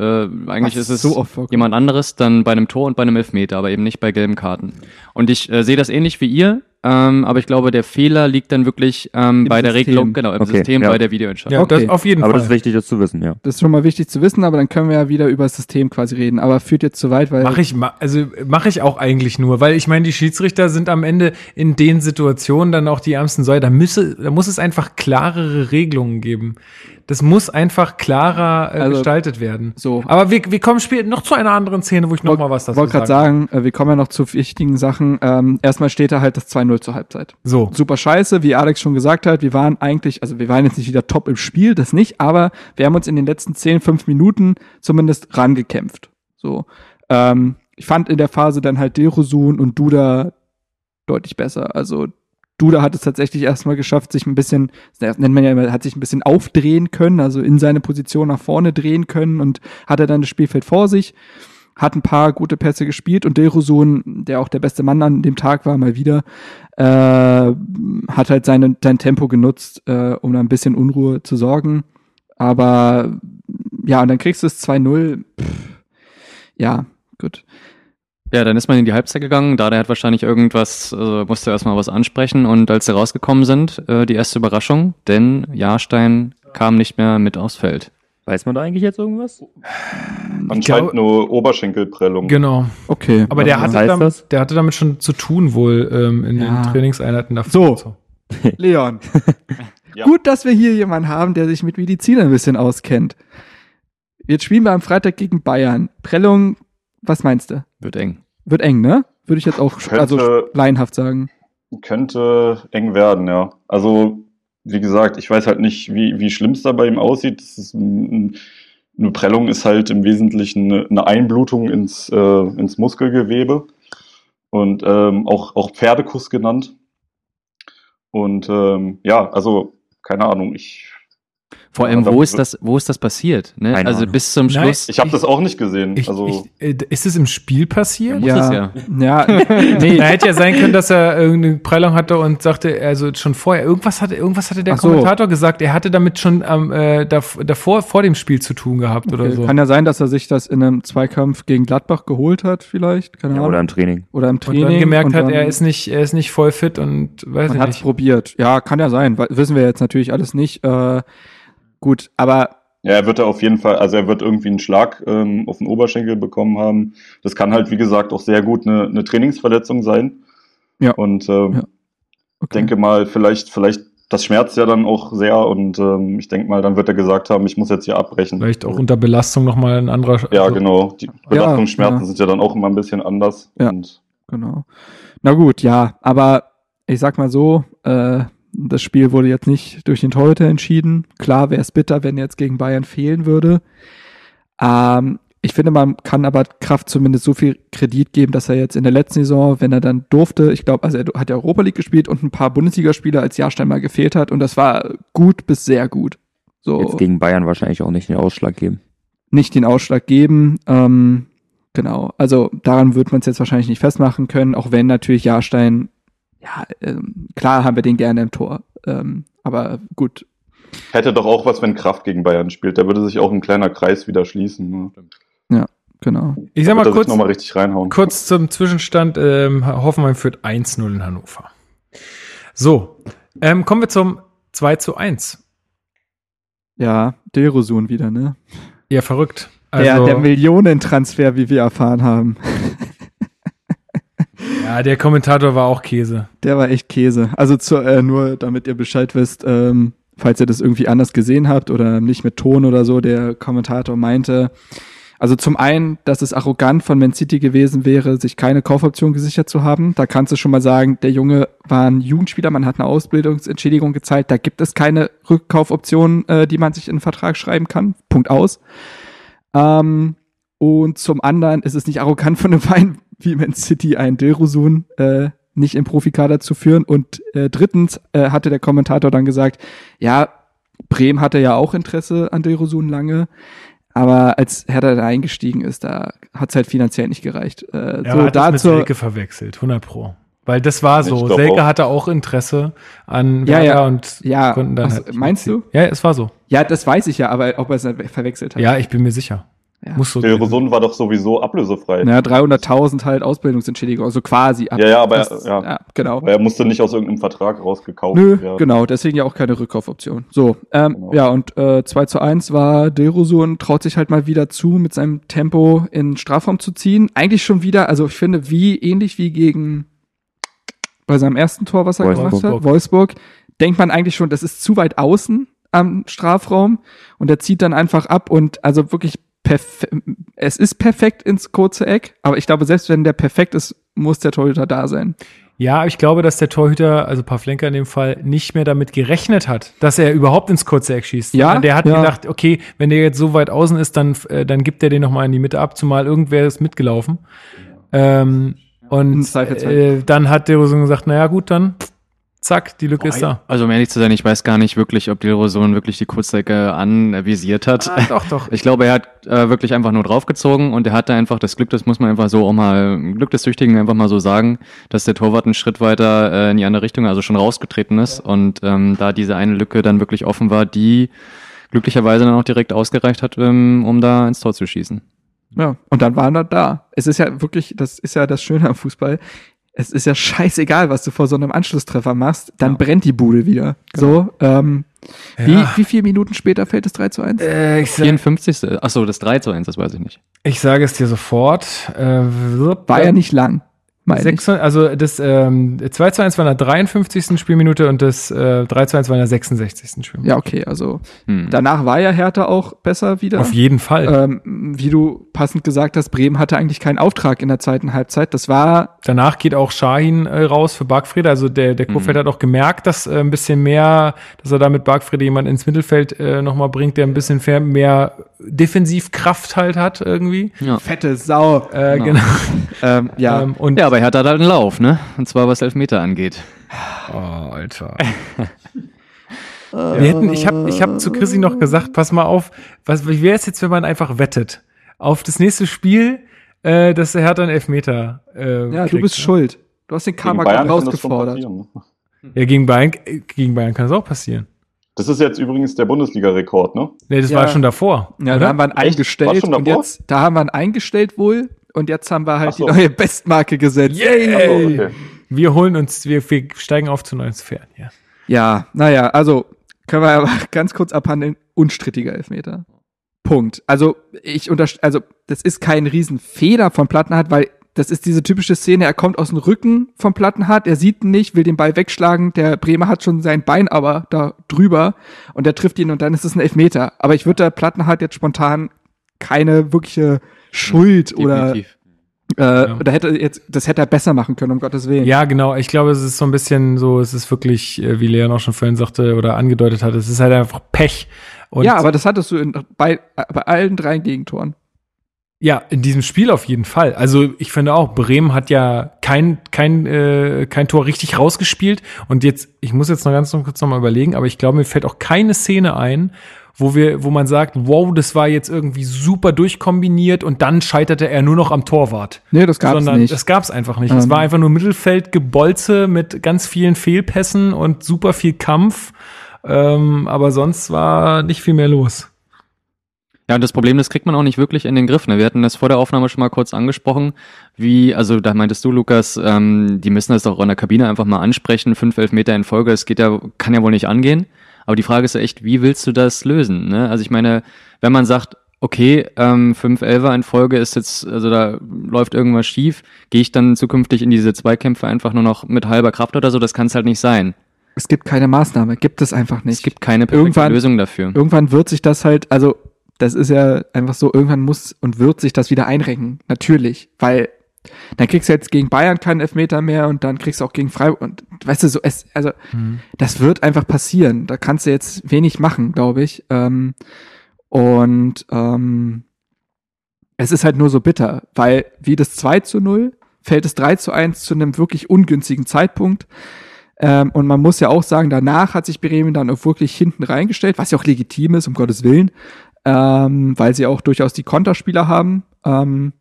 eigentlich Was ist es so oft jemand anderes dann bei einem Tor und bei einem Elfmeter, aber eben nicht bei gelben Karten. Und ich äh, sehe das ähnlich wie ihr, ähm, aber ich glaube, der Fehler liegt dann wirklich ähm, bei der System. Regelung, genau, im Okay, System ja. bei der Videoentscheidung. Ja, Okay. das auf jeden Aber Fall. das ist wichtig, das zu wissen, ja. Das ist schon mal wichtig zu wissen, aber dann können wir ja wieder über das System quasi reden. Aber führt jetzt zu weit, weil. Mache ich, ma- also mache ich auch eigentlich nur, weil ich meine, die Schiedsrichter sind am Ende in den Situationen dann auch die ärmsten Säue. Da müsse, da muss es einfach klarere Regelungen geben. Das muss einfach klarer äh, Also, gestaltet werden. so. Aber wir, wir kommen später noch zu einer anderen Szene, wo ich noch mal was dazu wollte gerade sagen, äh, wir kommen ja noch zu wichtigen Sachen. Ähm, erstmal steht da halt das 2-0 zur Halbzeit. So. Super scheiße, wie Alex schon gesagt hat. Wir waren eigentlich, also wir waren jetzt nicht wieder top im Spiel, das nicht, aber wir haben uns in den letzten 10, 5 Minuten zumindest rangekämpft. So. Ähm, ich fand in der Phase dann halt Derosun und Duda deutlich besser. Also Duda hat es tatsächlich erstmal geschafft, sich ein bisschen, das nennt man ja immer, hat sich ein bisschen aufdrehen können, also in seine Position nach vorne drehen können und hatte dann das Spielfeld vor sich, hat ein paar gute Pässe gespielt und Derosun, der auch der beste Mann an dem Tag war, mal wieder, äh, hat halt seine, sein Tempo genutzt, äh, um da ein bisschen Unruhe zu sorgen. Aber ja, und dann kriegst du es 2-0. Pff, Ja, gut. Ja, dann ist man in die Halbzeit gegangen. Dada hat wahrscheinlich irgendwas, äh, musste erstmal was ansprechen. Und als sie rausgekommen sind, äh, die erste Überraschung, denn Jahrstein kam nicht mehr mit aufs Feld. Weiß man da eigentlich jetzt irgendwas? Anscheinend glaube- nur Oberschenkelprellung. Genau. Okay. Aber der hatte, damit, das? der hatte damit schon zu tun wohl ähm, in Ja. den Trainingseinheiten davor. So. Leon. Ja. Gut, dass wir hier jemanden haben, der sich mit Medizin ein bisschen auskennt. Jetzt spielen wir am Freitag gegen Bayern. Prellung, was meinst du? Wird eng. Wird eng, ne? Würde ich jetzt auch Könnte- also laienhaft sagen. Könnte eng werden, ja. Also wie gesagt, ich weiß halt nicht, wie, wie schlimm es da bei ihm aussieht. Ein, eine Prellung ist halt im Wesentlichen eine, eine Einblutung ins, äh, ins Muskelgewebe und ähm, auch, auch Pferdekuss genannt. Und ähm, ja, also keine Ahnung, ich Vor allem, wo ist das, wo ist das passiert? Ne? Keine Also Ahnung. bis zum Nein, Schluss. Ich habe das auch nicht gesehen. Ich, also ich, äh, ist es im Spiel passiert? muss es ja. ja, Nee, da hätte ja sein können, dass er irgendeine Prellung hatte und sagte, also schon vorher, irgendwas hatte, irgendwas hatte der so. Kommentator gesagt, er hatte damit schon am, äh, dav- davor, vor dem Spiel zu tun gehabt oder okay. so. kann ja sein, dass er sich das in einem Zweikampf gegen Gladbach geholt hat, vielleicht. Keine Ja, Ahnung. oder im Training. oder im und Training. dann gemerkt und hat, dann- er ist nicht, er ist nicht voll fit und weiß Man ich hat es nicht. probiert. Ja, kann ja sein. We- Wissen wir jetzt natürlich alles nicht. Äh, gut, aber Ja, er wird da auf jeden Fall, also er wird irgendwie einen Schlag ähm, auf den Oberschenkel bekommen haben. Das kann halt, wie gesagt, auch sehr gut eine, eine Trainingsverletzung sein. Ja. Und ähm, Ja. okay. denke mal, vielleicht, vielleicht, das schmerzt ja dann auch sehr und ähm, ich denke mal, dann wird er gesagt haben, ich muss jetzt hier abbrechen. Vielleicht auch unter Belastung nochmal ein anderer. Ja, also- genau. Die Belastungsschmerzen ja. sind ja dann auch immer ein bisschen anders. Ja. Und Genau. Na gut, ja, aber ich sag mal so, äh, das Spiel wurde jetzt nicht durch den Torhüter entschieden. Klar wäre es bitter, wenn er jetzt gegen Bayern fehlen würde. Ähm, ich finde, man kann aber Kraft zumindest so viel Kredit geben, dass er jetzt in der letzten Saison, wenn er dann durfte, ich glaube, also er hat ja Europa League gespielt und ein paar Bundesligaspiele als Jahrstein mal gefehlt hat und das war gut bis sehr gut. So Jetzt gegen Bayern wahrscheinlich auch nicht den Ausschlag geben. nicht den Ausschlag geben. Ähm, genau, also daran wird man es jetzt wahrscheinlich nicht festmachen können, auch wenn natürlich Jahrstein, ja, ähm, klar haben wir den gerne im Tor. Ähm, aber gut, hätte doch auch was, wenn Kraft gegen Bayern spielt. Da würde sich auch ein kleiner Kreis wieder schließen. Ne? genau. Ich sag mal kurz, nochmal richtig reinhauen. kurz zum Zwischenstand. Ähm, Hoffenheim führt 1-0 in Hannover. So, ähm, kommen wir zum 2 zu 1. Ja, Dilrosun wieder, ne? Ja, verrückt. der, Also, der Millionentransfer, wie wir erfahren haben. Der Kommentator war auch Käse. Der war echt Käse. Also zu, äh, nur damit ihr Bescheid wisst, ähm, falls ihr das irgendwie anders gesehen habt oder nicht mit Ton oder so, der Kommentator meinte, also zum einen, dass es arrogant von Man City gewesen wäre, sich keine Kaufoption gesichert zu haben. Da kannst du schon mal sagen, der Junge war ein Jugendspieler, man hat eine Ausbildungsentschädigung gezahlt, da gibt es keine Rückkaufoption, äh, die man sich in den Vertrag schreiben kann. Punkt aus. Ähm, und zum anderen ist es nicht arrogant von einem Verein wie Man City einen Dilrosun äh, nicht im Profikader zu führen. Und äh, drittens äh, hatte der Kommentator dann gesagt, ja, Bremen hatte ja auch Interesse an Dilrosun lange, aber als Hertha da eingestiegen ist, da hat es halt finanziell nicht gereicht. Äh, Er so hat das mit dazu, Selke verwechselt, 100 pro. Weil das war so. Selke auch. hatte auch Interesse an Ja, Werder ja. und Ja, konnten dann ach halt meinst du? Ja, es war so. ja, das weiß ich ja, aber ob er es verwechselt hat. Ja, ich bin mir sicher. Ja. Muss so Rosun war doch sowieso ablösefrei. Ja, 300.000 halt Ausbildungsentschädigung, also quasi. ab- Ja, ja, aber fast- ja. ja, genau. Aber er musste nicht aus irgendeinem Vertrag rausgekauft Nö, werden. genau, deswegen ja auch keine Rückkaufoption. So, ähm, Genau. ja, und äh, 2 zu 1 war Dilrosun, traut sich halt mal wieder zu, mit seinem Tempo in Strafraum zu ziehen. Eigentlich schon wieder, also ich finde, wie ähnlich wie gegen bei seinem ersten Tor, was er Wolfsburg. gemacht hat, Wolfsburg, denkt man eigentlich schon, das ist zu weit außen am Strafraum und er zieht dann einfach ab und also wirklich perf es ist perfekt ins kurze Eck, aber ich glaube, selbst wenn der perfekt ist, muss der Torhüter da sein. Ja, ich glaube, dass der Torhüter, also Pavlenka in dem Fall, nicht mehr damit gerechnet hat, dass er überhaupt ins kurze Eck schießt. Ja, Der hat ja. gedacht, okay, wenn der jetzt so weit außen ist, dann, äh, dann gibt er den nochmal in die Mitte ab, zumal irgendwer ist mitgelaufen. Ähm, und äh, dann hat der so gesagt, naja gut, dann zack, die Lücke ist da. Also um ehrlich zu sein, ich weiß gar nicht wirklich, ob Dilrosun wirklich die Kurzstrecke anvisiert hat. Ah, doch, doch. Ich glaube, er hat äh, wirklich einfach nur draufgezogen und er hatte einfach das Glück, das muss man einfach so auch mal, Glück des Tüchtigen einfach mal so sagen, dass der Torwart einen Schritt weiter äh, in die andere Richtung, also schon rausgetreten ist und ähm, da diese eine Lücke dann wirklich offen war, die glücklicherweise dann auch direkt ausgereicht hat, ähm, um da ins Tor zu schießen. Ja, und dann waren wir da. Es ist ja wirklich, das ist ja das Schöne am Fußball. Es ist ja scheißegal, was du vor so einem Anschlusstreffer machst, dann brennt die Bude wieder. So, ähm, wie, Ja. wie viele Minuten später fällt es 3 zu 1? Äh, ich, sag, 54. Achso, das 3 zu 1, das weiß ich nicht. ich sage es dir sofort. Äh, War ja nicht lang. Meine ich. Sechs, also das ähm, 2 zu 1 war in der 53. Spielminute und das äh, 3 zu 1 war in der 66. Spielminute. Ja, okay, also Hm. danach war ja Hertha auch besser wieder. Auf jeden Fall. ähm, wie du passend gesagt hast, Bremen hatte eigentlich keinen Auftrag in der zweiten Halbzeit. Das war, Danach geht auch Shahin äh, raus für Bargfrede. Also der, der Kurfeld hat auch gemerkt, dass äh, ein bisschen mehr, dass er da mit Bargfrede jemand ins Mittelfeld äh, nochmal bringt, der ein bisschen mehr, mehr Defensivkraft halt hat irgendwie. Ja. fette Sau. Äh, Genau. genau. Ähm, ja, Ähm, und ja, aber Hertha hat halt einen Lauf, ne? Und zwar was Elfmeter angeht. Oh, Alter. Wir hätten, ich habe ich hab zu Chrissy noch gesagt, pass mal auf, was, wie wäre es jetzt, wenn man einfach wettet? Auf das nächste Spiel, äh, dass der Hertha einen Elfmeter äh, ja, du kriegt, bist ne? schuld. Du hast den Karma schon rausgefordert. ne? Ja, gegen Bayern, gegen Bayern kann es auch passieren. Das ist jetzt übrigens der Bundesliga-Rekord, ne? Nee, das Ja. war schon davor. Ja, oder? da haben wir ihn Echt? Eingestellt schon und jetzt, da haben wir ihn eingestellt wohl und jetzt haben wir halt so. die neue Bestmarke gesetzt. Yay! So, okay. Wir holen uns, wir, wir steigen auf zu neuen Sphären, ja. Ja, naja, also können wir aber ganz kurz abhandeln. Unstrittiger Elfmeter. Punkt. Also ich unterst also das ist kein Riesenfehler von Plattenhardt, weil das ist diese typische Szene, er kommt aus dem Rücken vom Plattenhardt, er sieht ihn nicht, will den Ball wegschlagen, der Bremer hat schon sein Bein aber da drüber und er trifft ihn und dann ist es ein Elfmeter. Aber ich würde da Plattenhardt jetzt spontan keine wirkliche Schuld oder Definitiv. äh, oder hätte jetzt das hätte er besser machen können, um Gottes Willen. Ja, genau. Ich glaube, es ist so ein bisschen so, es ist wirklich, äh, wie Leon auch schon vorhin sagte oder angedeutet hat, es ist halt einfach Pech. Und ja, aber das hattest du in, bei, bei allen drei Gegentoren. Ja, in diesem Spiel auf jeden Fall. Also ich finde auch, Bremen hat ja kein, kein, äh, kein Tor richtig rausgespielt. Und jetzt, ich muss jetzt noch ganz kurz nochmal überlegen, aber ich glaube, mir fällt auch keine Szene ein, wo wir, wo man sagt, wow, das war jetzt irgendwie super durchkombiniert und dann scheiterte er nur noch am Torwart. Nee, das gab's Sondern nicht. das gab's einfach nicht. es Ähm. war einfach nur Mittelfeldgebolze mit ganz vielen Fehlpässen und super viel Kampf. Ähm, aber sonst war nicht viel mehr los. Ja, und das Problem, das kriegt man auch nicht wirklich in den Griff. Ne? Wir hatten das vor der Aufnahme schon mal kurz angesprochen, wie, also da meintest du, Lukas, ähm, die müssen das doch in der Kabine einfach mal ansprechen, fünf Elfmeter in Folge, das geht ja, kann ja wohl nicht angehen. Aber die Frage ist ja echt, wie willst du das lösen? Ne? Also ich meine, wenn man sagt, okay, ähm, fünf Elfer in Folge ist jetzt, also da läuft irgendwas schief, gehe ich dann zukünftig in diese Zweikämpfe einfach nur noch mit halber Kraft oder so, das kann es halt nicht sein. Es gibt keine Maßnahme, gibt es einfach nicht. Es gibt keine perfekte Irgendwann- Lösung dafür. irgendwann wird sich das halt, also das ist ja einfach so, irgendwann muss und wird sich das wieder einrenken. Natürlich, weil dann kriegst du jetzt gegen Bayern keinen Elfmeter mehr und dann kriegst du auch gegen Freiburg und weißt du so, es, also das wird einfach passieren. Da kannst du jetzt wenig machen, glaube ich. Ähm, und ähm, es ist halt nur so bitter, weil wie das 2 zu 0 fällt es 3 zu 1 zu einem wirklich ungünstigen Zeitpunkt. Ähm, und man muss ja auch sagen, danach hat sich Bremen dann auch wirklich hinten reingestellt, was ja auch legitim ist, um Gottes Willen, ähm, weil sie auch durchaus die Konterspieler haben. Ähm,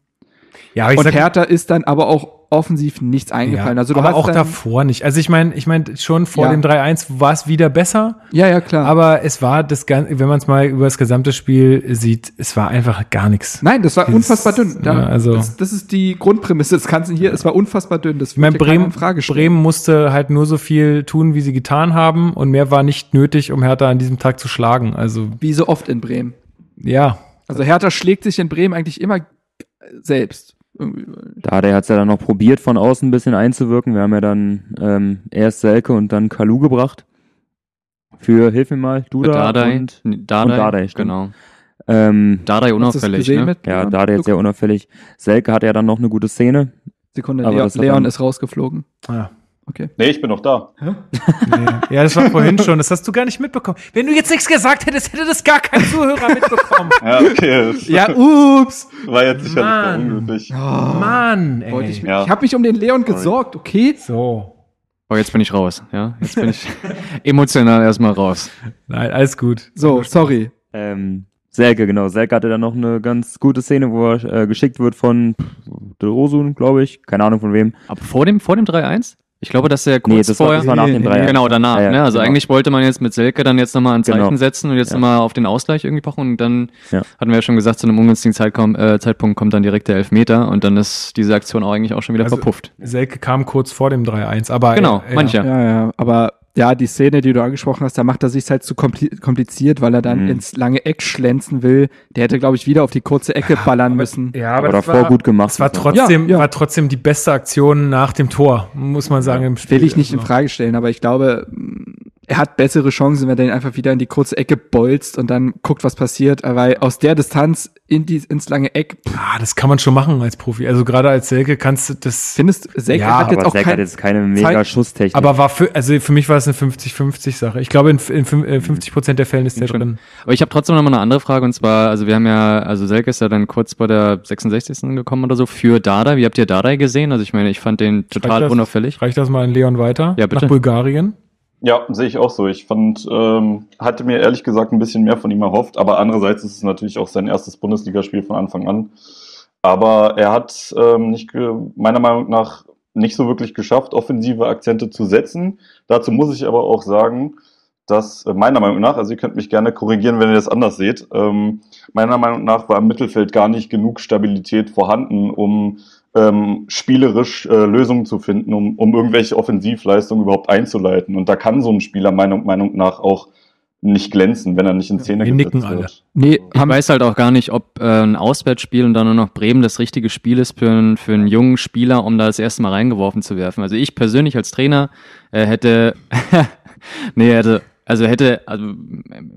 Ja, aber ich und sag- Hertha ist dann aber auch offensiv nichts eingefallen. Ja, also du aber hast auch davor nicht. Also ich meine, ich meine schon vor Ja. dem 3-1 war es wieder besser, Ja, ja, klar. aber es war das Ganze, wenn man es mal über das gesamte Spiel sieht, es war einfach gar nichts. Nein, das war Dieses- unfassbar dünn. Da, ja, also- das, das ist die Grundprämisse des Ganzen hier. Es war unfassbar dünn. Das Ich meine, Bremen, Frage stellen. Bremen musste halt nur so viel tun, wie sie getan haben und mehr war nicht nötig, um Hertha an diesem Tag zu schlagen. Also Wie so oft in Bremen. ja, Also Hertha schlägt sich in Bremen eigentlich immer selbst. Da hat es ja dann noch probiert, von außen ein bisschen einzuwirken. Wir haben ja dann ähm, erst Selke und dann Kalu gebracht. Für, hilf mir mal, Duda Dardai, und Dardai, und stimmt. genau. ähm, du das unauffällig, ne? mit ja? Dardai jetzt sehr unauffällig. Selke hatte ja dann noch eine gute Szene. Sekunde, Aber Leon, hat Leon ist rausgeflogen. ja. Okay. Nee, ich bin noch da. Nee. Ja, das war vorhin schon. Das hast du gar nicht mitbekommen. Wenn du jetzt nichts gesagt hättest, hätte das gar kein Zuhörer mitbekommen. Ja, okay. Ja, ups. war jetzt sicherlich Mann. Oh, Mann, ey. wollte ich Ja. ich habe mich um den Leon gesorgt, okay? so. Oh, jetzt bin ich raus, ja. Jetzt bin ich emotional erstmal raus. Nein, alles gut. So, sorry. Ähm, Selke, genau. Selke hatte dann noch eine ganz gute Szene, wo er äh, geschickt wird von De Rosun, glaube ich. Keine Ahnung von wem. Aber vor dem, vor dem 3-1? Ich glaube, dass er kurz Nee, das war, vorher. das war nach dem nee, 3 Genau, danach. Ja, ja, ne? Also genau. eigentlich wollte man jetzt mit Selke dann jetzt nochmal ein Zeichen Genau. setzen und jetzt Ja. nochmal auf den Ausgleich irgendwie pochen und dann Ja. hatten wir ja schon gesagt, zu einem ungünstigen Zeitkom äh, Zeitpunkt kommt dann direkt der Elfmeter und dann ist diese Aktion auch eigentlich auch schon wieder Also- verpufft. Selke kam kurz vor dem 3-1, aber Genau, äh, mancher. Ja, ja, aber ja, die Szene, die du angesprochen hast, da macht er sich halt zu kompli- kompliziert, weil er dann Mhm. ins lange Eck schlänzen will. Der hätte, glaube ich, wieder auf die kurze Ecke ballern müssen. Ja, Aber, aber, das davor war, gut gemacht. es war trotzdem, Ja, ja. war trotzdem die beste Aktion nach dem Tor, muss man sagen, im Spiel. Will ich nicht in Also, Frage stellen, aber ich glaube, er hat bessere Chancen, wenn er ihn einfach wieder in die kurze Ecke bolzt und dann guckt, was passiert. Weil aus der Distanz in die, ins lange Eck, Ah, das kann man schon machen als Profi. Also gerade als Selke kannst du das. findest Selke Ja, hat jetzt aber auch Zack kein, hat jetzt keine mega Zeit- Schusstechnik. Aber war für, also für mich war es eine 50-50-Sache. Ich glaube, in, in fün- äh, 50 Prozent der Fällen ist der Schon. drin. Aber ich habe trotzdem noch mal eine andere Frage und zwar, also wir haben ja, also Selke ist ja dann kurz vor der 66. gekommen oder so für Dada. Wie habt ihr Dada gesehen? Also ich meine, ich fand den total das? unauffällig. Reicht das mal an Leon weiter? Ja, bitte. Nach Bulgarien? Ja, sehe ich auch so. Ich fand, ähm, hatte mir ehrlich gesagt ein bisschen mehr von ihm erhofft, aber andererseits ist es natürlich auch sein erstes Bundesligaspiel von Anfang an. Aber er hat ähm, nicht, meiner Meinung nach nicht so wirklich geschafft, offensive Akzente zu setzen. Dazu muss ich aber auch sagen, dass äh, meiner Meinung nach, also ihr könnt mich gerne korrigieren, wenn ihr das anders seht, ähm, meiner Meinung nach war im Mittelfeld gar nicht genug Stabilität vorhanden, um ähm, spielerisch äh, Lösungen zu finden, um, um irgendwelche Offensivleistungen überhaupt einzuleiten. Und da kann so ein Spieler meiner Meinung nach auch nicht glänzen, wenn er nicht in Szene Wir gesetzt nicken alle. wird. nee, Ich haben, weiß halt auch gar nicht, ob äh, ein Auswärtsspiel und dann nur noch Bremen das richtige Spiel ist für, einen- für einen jungen Spieler, um da das erste Mal reingeworfen zu werfen. Also ich persönlich als Trainer äh, hätte, nee, hätte, also hätte, also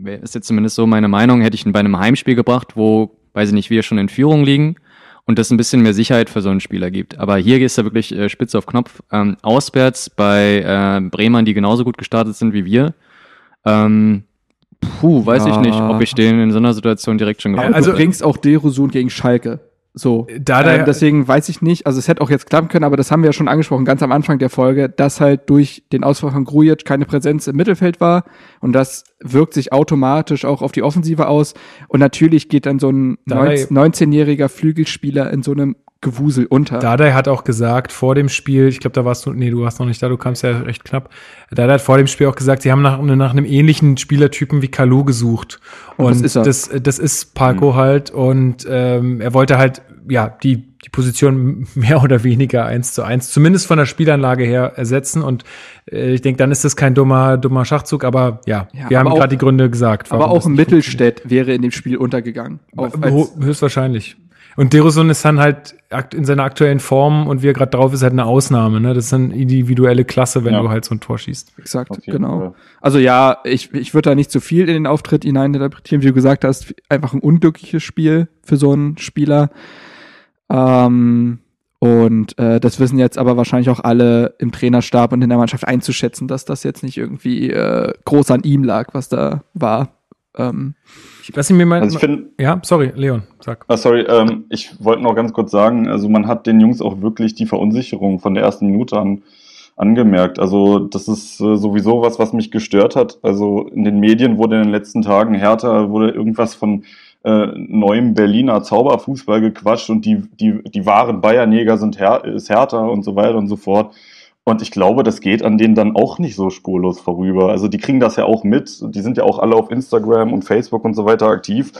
äh, ist jetzt zumindest so meine Meinung, hätte ich ihn bei einem Heimspiel gebracht, wo, weiß ich nicht, wir schon in Führung liegen und das ein bisschen mehr Sicherheit für so einen Spieler gibt. Aber hier ist er wirklich äh, spitz auf Knopf. Ähm, auswärts bei äh, Bremern, die genauso gut gestartet sind wie wir. Ähm, puh, weiß ich Ja. nicht, ob ich den in so einer Situation direkt schon aber gebraucht also- du bringst auch Derosun gegen Schalke. So. Dada- ähm, deswegen weiß ich nicht, also es hätte auch jetzt klappen können, aber das haben wir ja schon angesprochen, ganz am Anfang der Folge, dass halt durch den Ausfall von Grujic keine Präsenz im Mittelfeld war und das wirkt sich automatisch auch auf die Offensive aus und natürlich geht dann so ein Dada- 19 19-jähriger Flügelspieler in so einem Gewusel unter. Dardai hat auch gesagt vor dem Spiel, ich glaube, da warst du, nee, du warst noch nicht da, du kamst ja recht knapp. Dardai hat vor dem Spiel auch gesagt, sie haben nach, nach einem ähnlichen Spielertypen wie Kalu gesucht. Und Und das ist er. das, das ist Parko halt und ähm, er wollte halt, ja, die, die Position mehr oder weniger eins zu eins, zumindest von der Spielanlage her ersetzen und äh, ich denke, dann ist das kein dummer, dummer Schachzug, aber ja, Ja, wir haben aber auch- gerade die Gründe gesagt. aber auch Mittelstädt wäre in dem Spiel untergegangen. Höchstwahrscheinlich. Und Derosun ist dann halt in seiner aktuellen Form und wie er gerade drauf ist, halt eine Ausnahme. Ne? Das ist eine individuelle Klasse, wenn Ja. du halt so ein Tor schießt. exakt, genau. Fall. Also ja, ich, ich würde da nicht zu viel in den Auftritt hineininterpretieren, wie du gesagt hast, einfach ein unglückliches Spiel für so einen Spieler. Ähm, und äh, das wissen jetzt aber wahrscheinlich auch alle im Trainerstab und in der Mannschaft einzuschätzen, dass das jetzt nicht irgendwie äh, groß an ihm lag, was da war. Ähm, Ich lass ihn mir mal. Also ich finde, ja, sorry, Leon, sag. Ah, sorry, ähm, ich wollte noch ganz kurz sagen, also man hat den Jungs auch wirklich die Verunsicherung von der ersten Minute an angemerkt. Also das ist äh, sowieso was, was mich gestört hat. Also in den Medien wurde in den letzten Tagen härter, wurde irgendwas von äh, neuem Berliner Zauberfußball gequatscht und die, die, die wahren Bayernjäger sind her ist härter und so weiter und so fort. Und ich glaube, das geht an denen dann auch nicht so spurlos vorüber. Also die kriegen das ja auch mit. Die sind ja auch alle auf Instagram und Facebook und so weiter aktiv.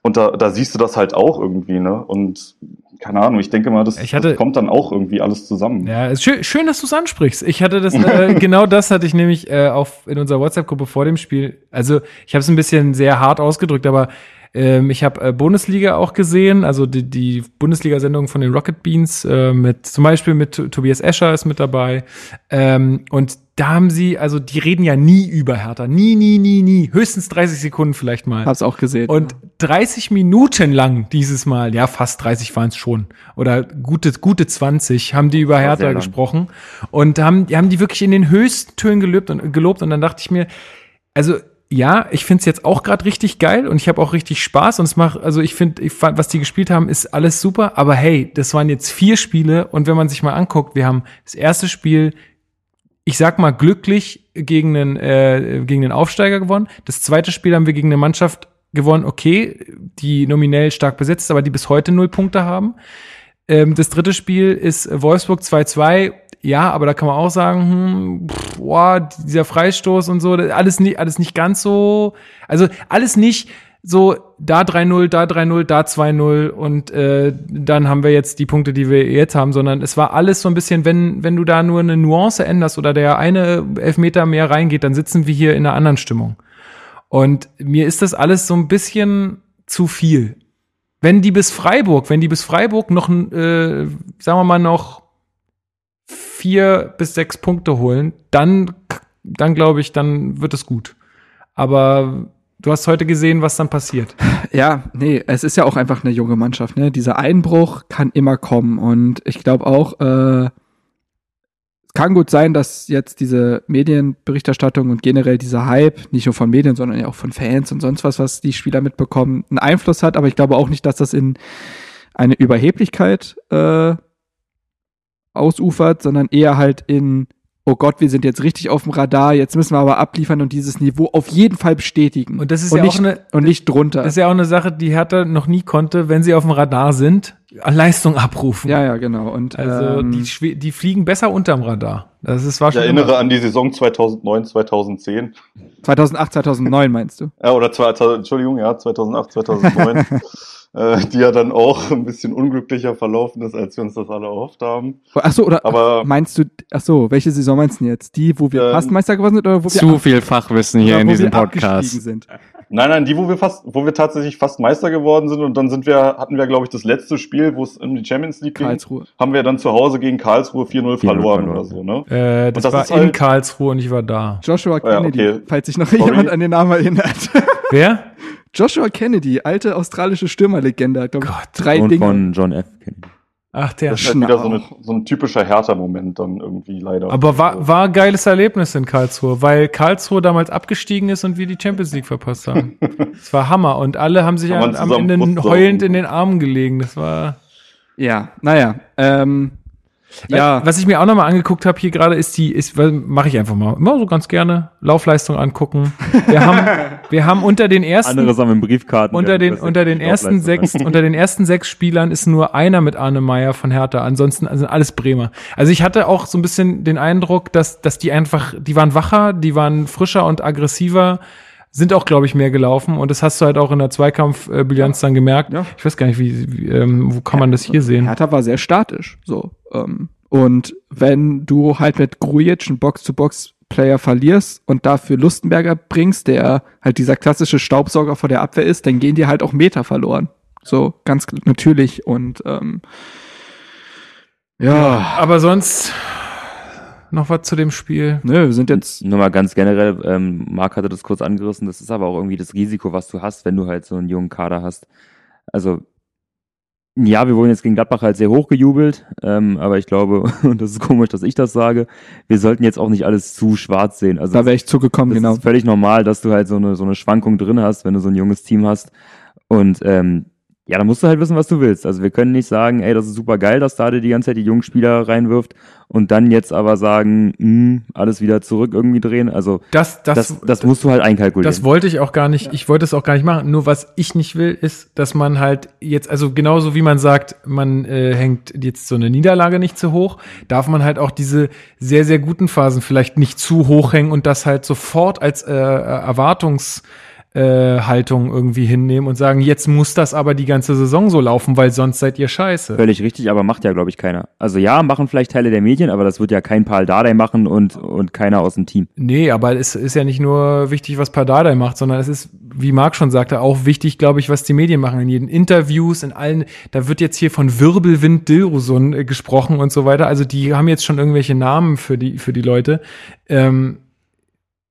Und da, da siehst du das halt auch irgendwie, ne? Und keine Ahnung, ich denke mal, das, Ich hatte- das kommt dann auch irgendwie alles zusammen. Ja, ist schön, schön, dass du es ansprichst. Ich hatte das, äh, genau das hatte ich nämlich äh, auf, in unserer WhatsApp-Gruppe vor dem Spiel. Also ich habe es ein bisschen sehr hart ausgedrückt, aber ähm, ich habe äh, Bundesliga auch gesehen, also die, die Bundesliga-Sendung von den Rocket Beans äh, mit zum Beispiel mit Tobias Escher ist mit dabei. Ähm, und da haben sie, also die reden ja nie über Hertha. Nie, nie, nie, nie. Höchstens 30 Sekunden vielleicht mal. hab's auch gesehen. Und 30 Minuten lang dieses Mal, ja, fast 30 waren es schon, oder gute, gute 20, haben die über Hertha gesprochen und haben, die haben die wirklich in den höchsten Tönen gelobt und, gelobt und dann dachte ich mir, also ja, ich find's jetzt auch gerade richtig geil und ich habe auch richtig Spaß und es macht, also ich finde, ich fand, was die gespielt haben, ist alles super, aber hey, das waren jetzt vier Spiele und wenn man sich mal anguckt, wir haben das erste Spiel ich sag mal, glücklich gegen einen, äh, gegen den Aufsteiger gewonnen. Das zweite Spiel haben wir gegen eine Mannschaft gewonnen, okay, die nominell stark besetzt ist, aber die bis heute null Punkte haben. Ähm, das dritte Spiel ist Wolfsburg 2-2. Ja, aber da kann man auch sagen, hm, pff, boah, dieser Freistoß und so, alles nicht, alles nicht ganz so, also alles nicht so da 3-0, da 3-0, da 2-0 und äh, dann haben wir jetzt die Punkte, die wir jetzt haben, sondern es war alles so ein bisschen, wenn, wenn du da nur eine Nuance änderst oder der eine Elfmeter mehr reingeht, dann sitzen wir hier in einer anderen Stimmung. Und mir ist das alles so ein bisschen zu viel. Wenn die bis Freiburg, wenn die bis Freiburg noch, äh, sagen wir mal, noch vier bis sechs Punkte holen, dann, dann glaube ich, dann wird es gut. Aber du hast heute gesehen, was dann passiert. Ja, nee, es ist ja auch einfach eine junge Mannschaft, ne? Dieser Einbruch kann immer kommen und ich glaube auch, äh, kann gut sein, dass jetzt diese Medienberichterstattung und generell dieser Hype, nicht nur von Medien, sondern ja auch von Fans und sonst was, was die Spieler mitbekommen, einen Einfluss hat, aber ich glaube auch nicht, dass das in eine Überheblichkeit äh, ausufert, sondern eher halt in, oh Gott, wir sind jetzt richtig auf dem Radar, jetzt müssen wir aber abliefern und dieses Niveau auf jeden Fall bestätigen. Und das ist und ja nicht, auch eine, und nicht drunter. das ist ja auch eine Sache, die Hertha noch nie konnte, wenn sie auf dem Radar sind, Leistung abrufen. ja, ja, genau. Und Also ähm, die, die fliegen besser unterm Radar. Das ist Ich erinnere immer- an die Saison 2009, 2010. 2008, 2009 meinst du? Ja, oder zwei, Entschuldigung, ja, 2008, 2009. äh, die ja dann auch ein bisschen unglücklicher verlaufen ist, als wir uns das alle erhofft haben. Ach so, oder Aber- meinst du, ach so, welche Saison meinst du jetzt? Die, wo wir Ähm, Meister geworden sind oder wo wir Zu viel Fachwissen hier in diesem Podcast. sind? Nein, nein, die, wo wir fast, wo wir tatsächlich fast Meister geworden sind und dann sind wir, hatten wir, glaube ich, das letzte Spiel, wo es um die Champions League ging, Karlsruhe. haben wir dann zu Hause gegen Karlsruhe 4-0 verloren verloren. oder so, ne? Äh, das, das war ist in halt- Karlsruhe und ich war da. Joshua ja, Kennedy, okay. falls sich noch Sorry. jemand an den Namen erinnert. Wer? Joshua Kennedy, alte australische Stürmerlegende, glaube ich, Gott. drei Und Dinge. von John F. Kennedy. Ach, der. Das ist halt wieder so, eine, so ein typischer Hertha-Moment dann irgendwie leider. Aber war, war ein geiles Erlebnis in Karlsruhe, weil Karlsruhe damals abgestiegen ist und wir die Champions League verpasst haben. Es war Hammer und alle haben sich am, Ende heulend in den Armen gelegen. Das war. Ja, naja. Ähm, ja, Was ich mir auch nochmal angeguckt habe hier gerade ist die, ist, mache ich einfach mal, immer so ganz gerne, Laufleistung angucken. Wir haben, wir haben unter den ersten, Andere sammeln Briefkarten. unter den, unter den ersten sechs, unter den ersten sechs Spielern ist nur einer mit Arne Meyer von Hertha. Ansonsten sind alles Bremer. Also ich hatte auch so ein bisschen den Eindruck, dass, dass die einfach, die waren wacher, die waren frischer und aggressiver, sind auch, glaube ich, mehr gelaufen. Und das hast du halt auch in der Zweikampfbilanz dann gemerkt. Ja. Ich weiß gar nicht, wie, wie ähm, wo kann man das hier sehen? Hertha war sehr statisch. So. Ähm, und wenn du halt mit Grujic einen Box-to-Box-Player verlierst und dafür Lustenberger bringst, der halt dieser klassische Staubsauger vor der Abwehr ist, dann gehen dir halt auch Meter verloren. So, ganz natürlich. Und ähm, ja, Aber sonst noch was zu dem Spiel. nö, wir sind jetzt. Nur mal ganz generell, ähm, Marc hatte das kurz angerissen, das ist aber auch irgendwie das Risiko, was du hast, wenn du halt so einen jungen Kader hast. Also, ja, wir wurden jetzt gegen Gladbach halt sehr hochgejubelt, ähm, aber ich glaube, und das ist komisch, dass ich das sage, wir sollten jetzt auch nicht alles zu schwarz sehen. Also, Da wäre ich zugekommen, genau. ist völlig normal, dass du halt so eine, so eine Schwankung drin hast, wenn du so ein junges Team hast. Und ähm, ja, dann musst du halt wissen, was du willst. Also wir können nicht sagen, ey, das ist super geil, dass Dade die ganze Zeit die jungen Spieler reinwirft und dann jetzt aber sagen, mh, alles wieder zurück irgendwie drehen. Also Das, das, das, das musst du halt einkalkulieren. Das wollte ich auch gar nicht, ich wollte es auch gar nicht machen. Nur was ich nicht will, ist, dass man halt jetzt, also genauso wie man sagt, man äh, hängt jetzt so eine Niederlage nicht zu hoch, darf man halt auch diese sehr, sehr guten Phasen vielleicht nicht zu hoch hängen und das halt sofort als äh, Erwartungs äh, Haltung irgendwie hinnehmen und sagen, jetzt muss das aber die ganze Saison so laufen, weil sonst seid ihr scheiße. Völlig richtig, aber macht ja, glaube ich, keiner. Also ja, machen vielleicht Teile der Medien, aber das wird ja kein Paul Dardai machen und, und keiner aus dem Team. Nee, aber es ist ja nicht nur wichtig, was Pardadei macht, sondern es ist, wie Marc schon sagte, auch wichtig, glaube ich, was die Medien machen. In jeden Interviews, in allen, da wird jetzt hier von Wirbelwind Dilrosun äh, gesprochen und so weiter. Also die haben jetzt schon irgendwelche Namen für die, für die Leute. Ähm,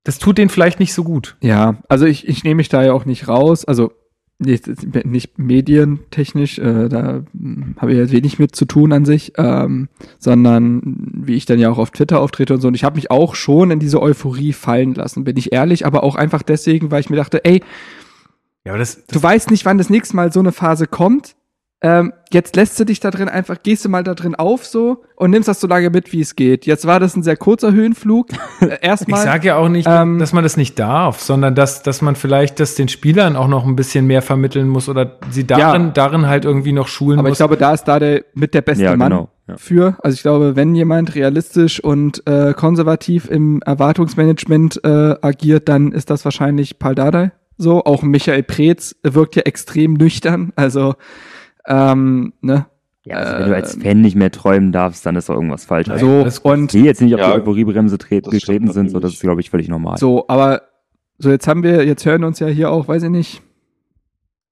das tut denen vielleicht nicht so gut. Ja, also ich, ich nehme mich da ja auch nicht raus. Also nicht, nicht medientechnisch, äh, da habe ich jetzt wenig mit zu tun an sich, ähm, sondern wie ich dann ja auch auf Twitter auftrete und so. Und ich habe mich auch schon in diese Euphorie fallen lassen, bin ich ehrlich, aber auch einfach deswegen, weil ich mir dachte, ey, Ja, aber das, du weißt nicht, wann das nächste Mal so eine Phase kommt. Ähm, jetzt lässt du dich da drin einfach, gehst du mal da drin auf so und nimmst das so lange mit, wie es geht. Jetzt war das ein sehr kurzer Höhenflug. Äh, Ich Erstmal. sage ja auch nicht, ähm, dass man das nicht darf, sondern dass, dass man vielleicht das den Spielern auch noch ein bisschen mehr vermitteln muss oder sie darin, Ja. darin halt irgendwie noch schulen Aber ich muss. glaube, da ist da der mit der beste Ja, Mann genau, ja. für. Also ich glaube, wenn jemand realistisch und äh, konservativ im Erwartungsmanagement äh, agiert, dann ist das wahrscheinlich Paul Dardai. So, auch Michael Preetz wirkt ja extrem nüchtern. Also, ähm, ne? Ja, also wenn du als Fan nicht mehr träumen darfst, dann ist doch irgendwas falsch. Nein, Also, so, alles gut. und die jetzt nicht auf Ja, die Euphoriebremse getreten sind, so das ist, glaube ich, völlig normal. so, aber so jetzt haben wir, jetzt hören uns ja hier auch, weiß ich nicht,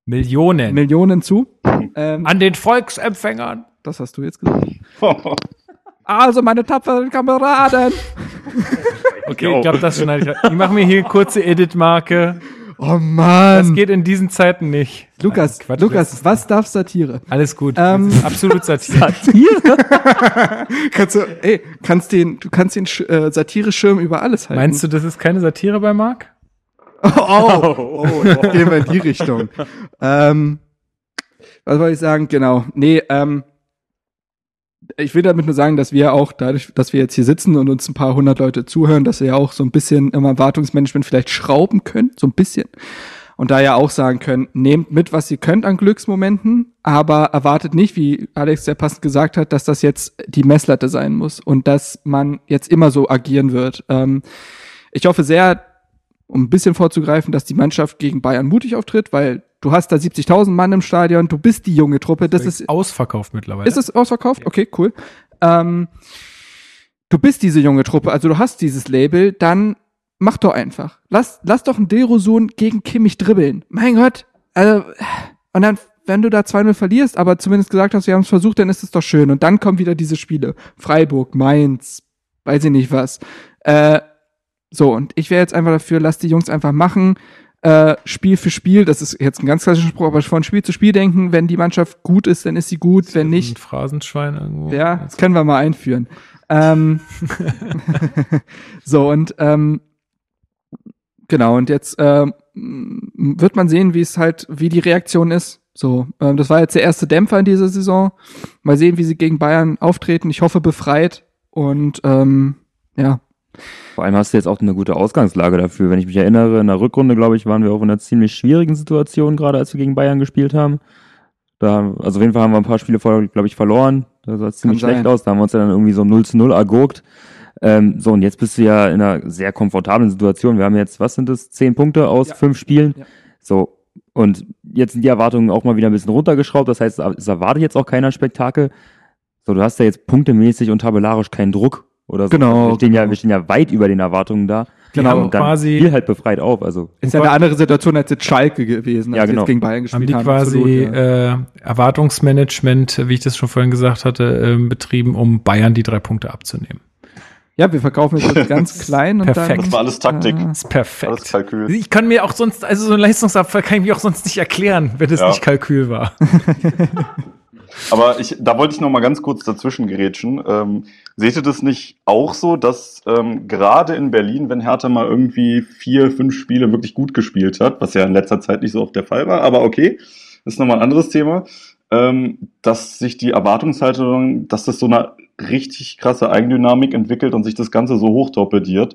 Millionen. Millionen zu. Ähm, An den Volksempfängern. das hast du jetzt gesagt. Also, meine tapferen Kameraden. Okay, ich glaube, das schneide ich. Ich mache mir hier kurze Edit-Marke. Oh Das Mann. geht in diesen Zeiten nicht. Lukas, Nein, Quatsch, Lukas, das was darf Satire? Alles gut. Ähm, Das absolut Satire. kannst du, ey, kannst den, du kannst den äh, Satire-Schirm über alles halten. Meinst du, das ist keine Satire bei Marc? Oh, oh, oh, gehen wir in die Richtung. ähm, was wollte ich sagen? Genau. Nee, ähm, ich will damit nur sagen, dass wir auch dadurch, dass wir jetzt hier sitzen und uns ein paar hundert Leute zuhören, dass wir ja auch so ein bisschen im Erwartungsmanagement vielleicht schrauben können, so ein bisschen. Und da ja auch sagen können, nehmt mit, was ihr könnt an Glücksmomenten, aber erwartet nicht, wie Alex sehr passend gesagt hat, dass das jetzt die Messlatte sein muss und dass man jetzt immer so agieren wird. Ähm, ich hoffe sehr, um ein bisschen vorzugreifen, dass die Mannschaft gegen Bayern mutig auftritt, weil du hast da 70.000 Mann im Stadion, du bist die junge Truppe, das ist, ausverkauft mittlerweile. ist es ausverkauft? Okay, cool. Ähm, du bist diese junge Truppe, also du hast dieses Label, dann mach doch einfach. Lass, lass doch einen Dilrosun gegen Kimmich dribbeln. Mein Gott. Also, und dann, wenn du da 2-0 verlierst, aber zumindest gesagt hast, wir haben es versucht, dann ist es doch schön. Und dann kommen wieder diese Spiele. Freiburg, Mainz, weiß ich nicht was. Äh, so, und ich wäre jetzt einfach dafür, lass die Jungs einfach machen. Äh, Spiel für Spiel, das ist jetzt ein ganz klassischer Spruch, aber von Spiel zu Spiel denken, wenn die Mannschaft gut ist, dann ist sie gut, wenn nicht, Ein Phrasenschwein irgendwo. ja, das können wir mal einführen. Ähm, so, und ähm, genau, und jetzt ähm, wird man sehen, wie es halt, wie die Reaktion ist. So, ähm, das war jetzt der erste Dämpfer in dieser Saison. Mal sehen, wie sie gegen Bayern auftreten. Ich hoffe befreit. Und ähm, ja, Vor allem hast du jetzt auch eine gute Ausgangslage dafür. Wenn ich mich erinnere, in der Rückrunde, glaube ich, waren wir auch in einer ziemlich schwierigen Situation, gerade als wir gegen Bayern gespielt haben. Da, also auf jeden Fall haben wir ein paar Spiele vorher, glaube ich, verloren. Das sah ziemlich Kann schlecht sein. aus. Da haben wir uns ja dann irgendwie so 0 zu 0 ergurkt. Ähm, so, und jetzt bist du ja in einer sehr komfortablen Situation. Wir haben jetzt, was sind das, zehn Punkte aus Ja. fünf Spielen. Ja. So, und jetzt sind die Erwartungen auch mal wieder ein bisschen runtergeschraubt. Das heißt, es erwartet jetzt auch keiner Spektakel. So, du hast ja jetzt punktemäßig und tabellarisch keinen Druck oder so. Genau, Wir stehen, ja, genau. wir stehen ja weit über den Erwartungen da. Die Genau, haben und dann quasi, spiel halt befreit auf. Also, ist ja eine andere Situation als jetzt Schalke gewesen, als Ja, sie genau. jetzt gegen Bayern haben gespielt die haben. quasi Absolut, ja. äh, Erwartungsmanagement, wie ich das schon vorhin gesagt hatte, ähm, betrieben, um Bayern die drei Punkte abzunehmen. ja, wir verkaufen jetzt ganz klein und Perfekt. dann. Das war alles Taktik. Äh, Das ist perfekt. Alles Kalkül. Ich kann mir auch sonst, also so ein Leistungsabfall kann ich mir auch sonst nicht erklären, wenn es Ja. nicht Kalkül war. Aber ich, da wollte ich noch mal ganz kurz dazwischen gerätschen. Ähm, seht ihr das nicht auch so, dass ähm, gerade in Berlin, wenn Hertha mal irgendwie vier, fünf Spiele wirklich gut gespielt hat, was ja in letzter Zeit nicht so oft der Fall war, aber okay, ist nochmal ein anderes Thema, ähm, dass sich die Erwartungshaltung, dass das so eine richtig krasse Eigendynamik entwickelt und sich das Ganze so hochtorpediert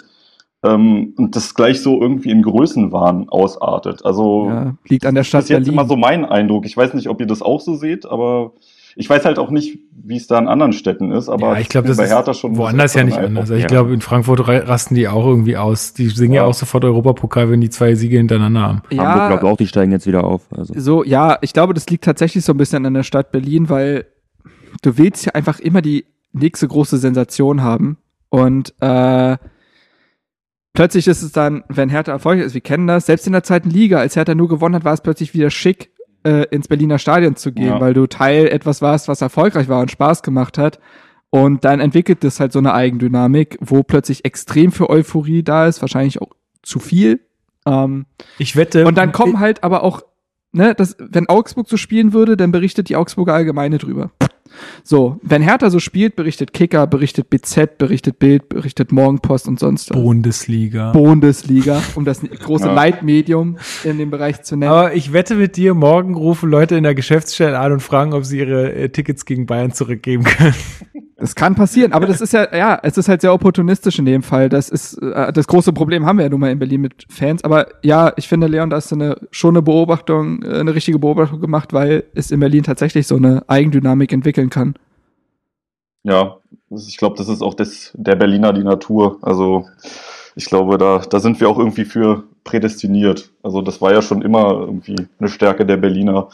ähm, und das gleich so irgendwie in Größenwahn ausartet. Also ja, liegt an der Stadt das ist jetzt Berlin. immer so mein Eindruck. Ich weiß nicht, ob ihr das auch so seht, aber ich weiß halt auch nicht, wie es da in anderen Städten ist. Aber ja, ich glaube, das bei ist Hertha schon woanders ja nicht anders. Also ich Ja. glaube, in Frankfurt ra- rasten die auch irgendwie aus. Die singen ja, Ja. auch sofort Europapokal, wenn die zwei Siege hintereinander haben. Hamburg glaubt auch, die steigen jetzt wieder auf. Also, So, ja, ich glaube, das liegt tatsächlich so ein bisschen an der Stadt Berlin, weil du willst ja einfach immer die nächste große Sensation haben. Und äh, plötzlich ist es dann, wenn Hertha erfolgreich ist, wir kennen das, selbst in der zweiten Liga, als Hertha nur gewonnen hat, war es plötzlich wieder schick, äh, ins Berliner Stadion zu gehen, Ja. weil du Teil etwas warst, was erfolgreich war und Spaß gemacht hat. Und dann entwickelt es halt so eine Eigendynamik, wo plötzlich extrem für Euphorie da ist, wahrscheinlich auch zu viel. Ähm, Ich wette. und dann kommen halt aber auch, ne, das, wenn Augsburg so spielen würde, dann berichtet die Augsburger Allgemeine drüber. So, wenn Hertha so spielt, berichtet Kicker, berichtet BZ, berichtet Bild, berichtet Morgenpost und sonst was. Bundesliga. Bundesliga, um das große Ja. Leitmedium in dem Bereich zu nennen. Aber ich wette mit dir, morgen rufen Leute in der Geschäftsstelle an und fragen, ob sie ihre äh, Tickets gegen Bayern zurückgeben können. Das kann passieren, aber das ist ja, ja, es ist halt sehr opportunistisch in dem Fall. Das ist, äh, das große Problem haben wir ja nun mal in Berlin mit Fans. Aber ja, ich finde, Leon, da hast du eine, schon eine Beobachtung, äh, eine richtige Beobachtung gemacht, weil es in Berlin tatsächlich so eine Eigendynamik entwickeln kann. Ja, ich glaube, das ist auch das, der Berliner die Natur. Also ich glaube, da, da sind wir auch irgendwie für prädestiniert. Also das war ja schon immer irgendwie eine Stärke der Berliner,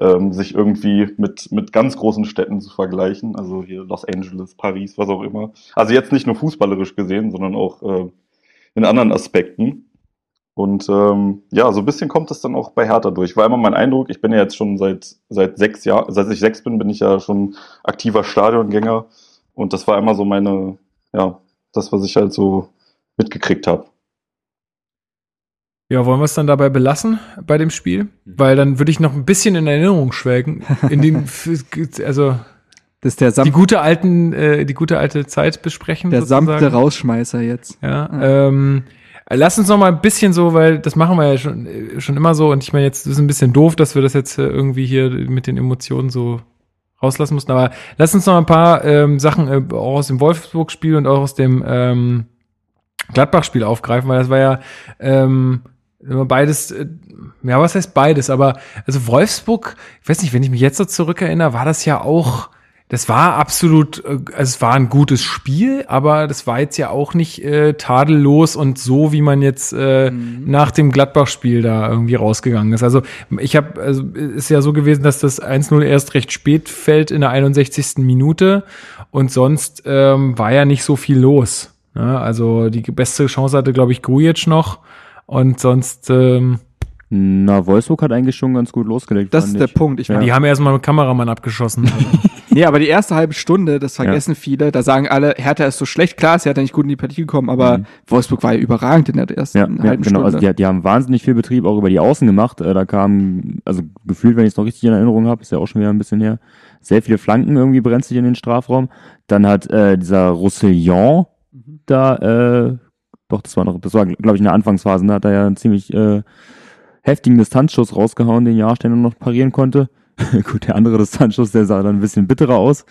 ähm, sich irgendwie mit, mit ganz großen Städten zu vergleichen. Also hier Los Angeles, Paris, was auch immer. Also jetzt nicht nur fußballerisch gesehen, sondern auch äh, in anderen Aspekten. Und ähm, ja, so ein bisschen kommt es dann auch bei Hertha durch. War immer mein Eindruck, ich bin ja jetzt schon seit, seit sechs Jahren, seit ich sechs bin, bin ich ja schon aktiver Stadiongänger. Und das war immer so meine, ja, das, was ich halt so mitgekriegt habe. Ja, wollen wir es dann dabei belassen bei dem Spiel? Weil dann würde ich noch ein bisschen in Erinnerung schwelgen. In den, also Das ist der, die Sam gute alten, äh, die gute alte Zeit besprechen. der sozusagen. sanfte Rausschmeißer jetzt. Ja, ähm, lass uns noch mal ein bisschen so, weil das machen wir ja schon, äh, schon immer so und ich meine, jetzt ist es ein bisschen doof, dass wir das jetzt äh, irgendwie hier mit den Emotionen so rauslassen mussten, aber lass uns noch ein paar ähm, Sachen äh, auch aus dem Wolfsburg-Spiel und auch aus dem ähm, Gladbach-Spiel aufgreifen, weil das war ja ähm, beides, äh, ja, was heißt beides, aber also Wolfsburg, ich weiß nicht, wenn ich mich jetzt so zurückerinnere, war das ja auch, das war absolut, äh, also es war ein gutes Spiel, aber das war jetzt ja auch nicht äh, tadellos und so, wie man jetzt äh, nach dem Gladbach-Spiel da irgendwie rausgegangen ist. Also ich habe, also ist ja so gewesen, dass das 1-0 erst recht spät fällt in der 61. Minute und sonst ähm, war ja nicht so viel los. Ja, also die beste Chance hatte, glaube ich, Grujic noch und sonst, ähm, Na, Wolfsburg hat eigentlich schon ganz gut losgelegt. Das ist der ich. Punkt. Ich Ja. die haben erstmal mit Kameramann abgeschossen. Nee, aber die erste halbe Stunde, das vergessen viele, da sagen alle, Hertha ist so schlecht, klar, ist Hertha nicht gut in die Partie gekommen, aber Mhm. Wolfsburg war ja überragend in der ersten Ja, ja halben genau. Stunde. Also die, die haben wahnsinnig viel Betrieb auch über die Außen gemacht. Äh, da kam, also gefühlt, wenn ich es noch richtig in Erinnerung habe, ist ja auch schon wieder ein bisschen her, sehr viele Flanken irgendwie brenzlig in den Strafraum. Dann hat äh, dieser Roussillon Mhm. da, äh, doch, das war noch, das war, glaube ich, in der Anfangsphase, da hat er ja einen ziemlich äh, heftigen Distanzschuss rausgehauen, den Jahrsteiner noch parieren konnte. Gut, der andere Distanzschuss, der sah dann ein bisschen bitterer aus.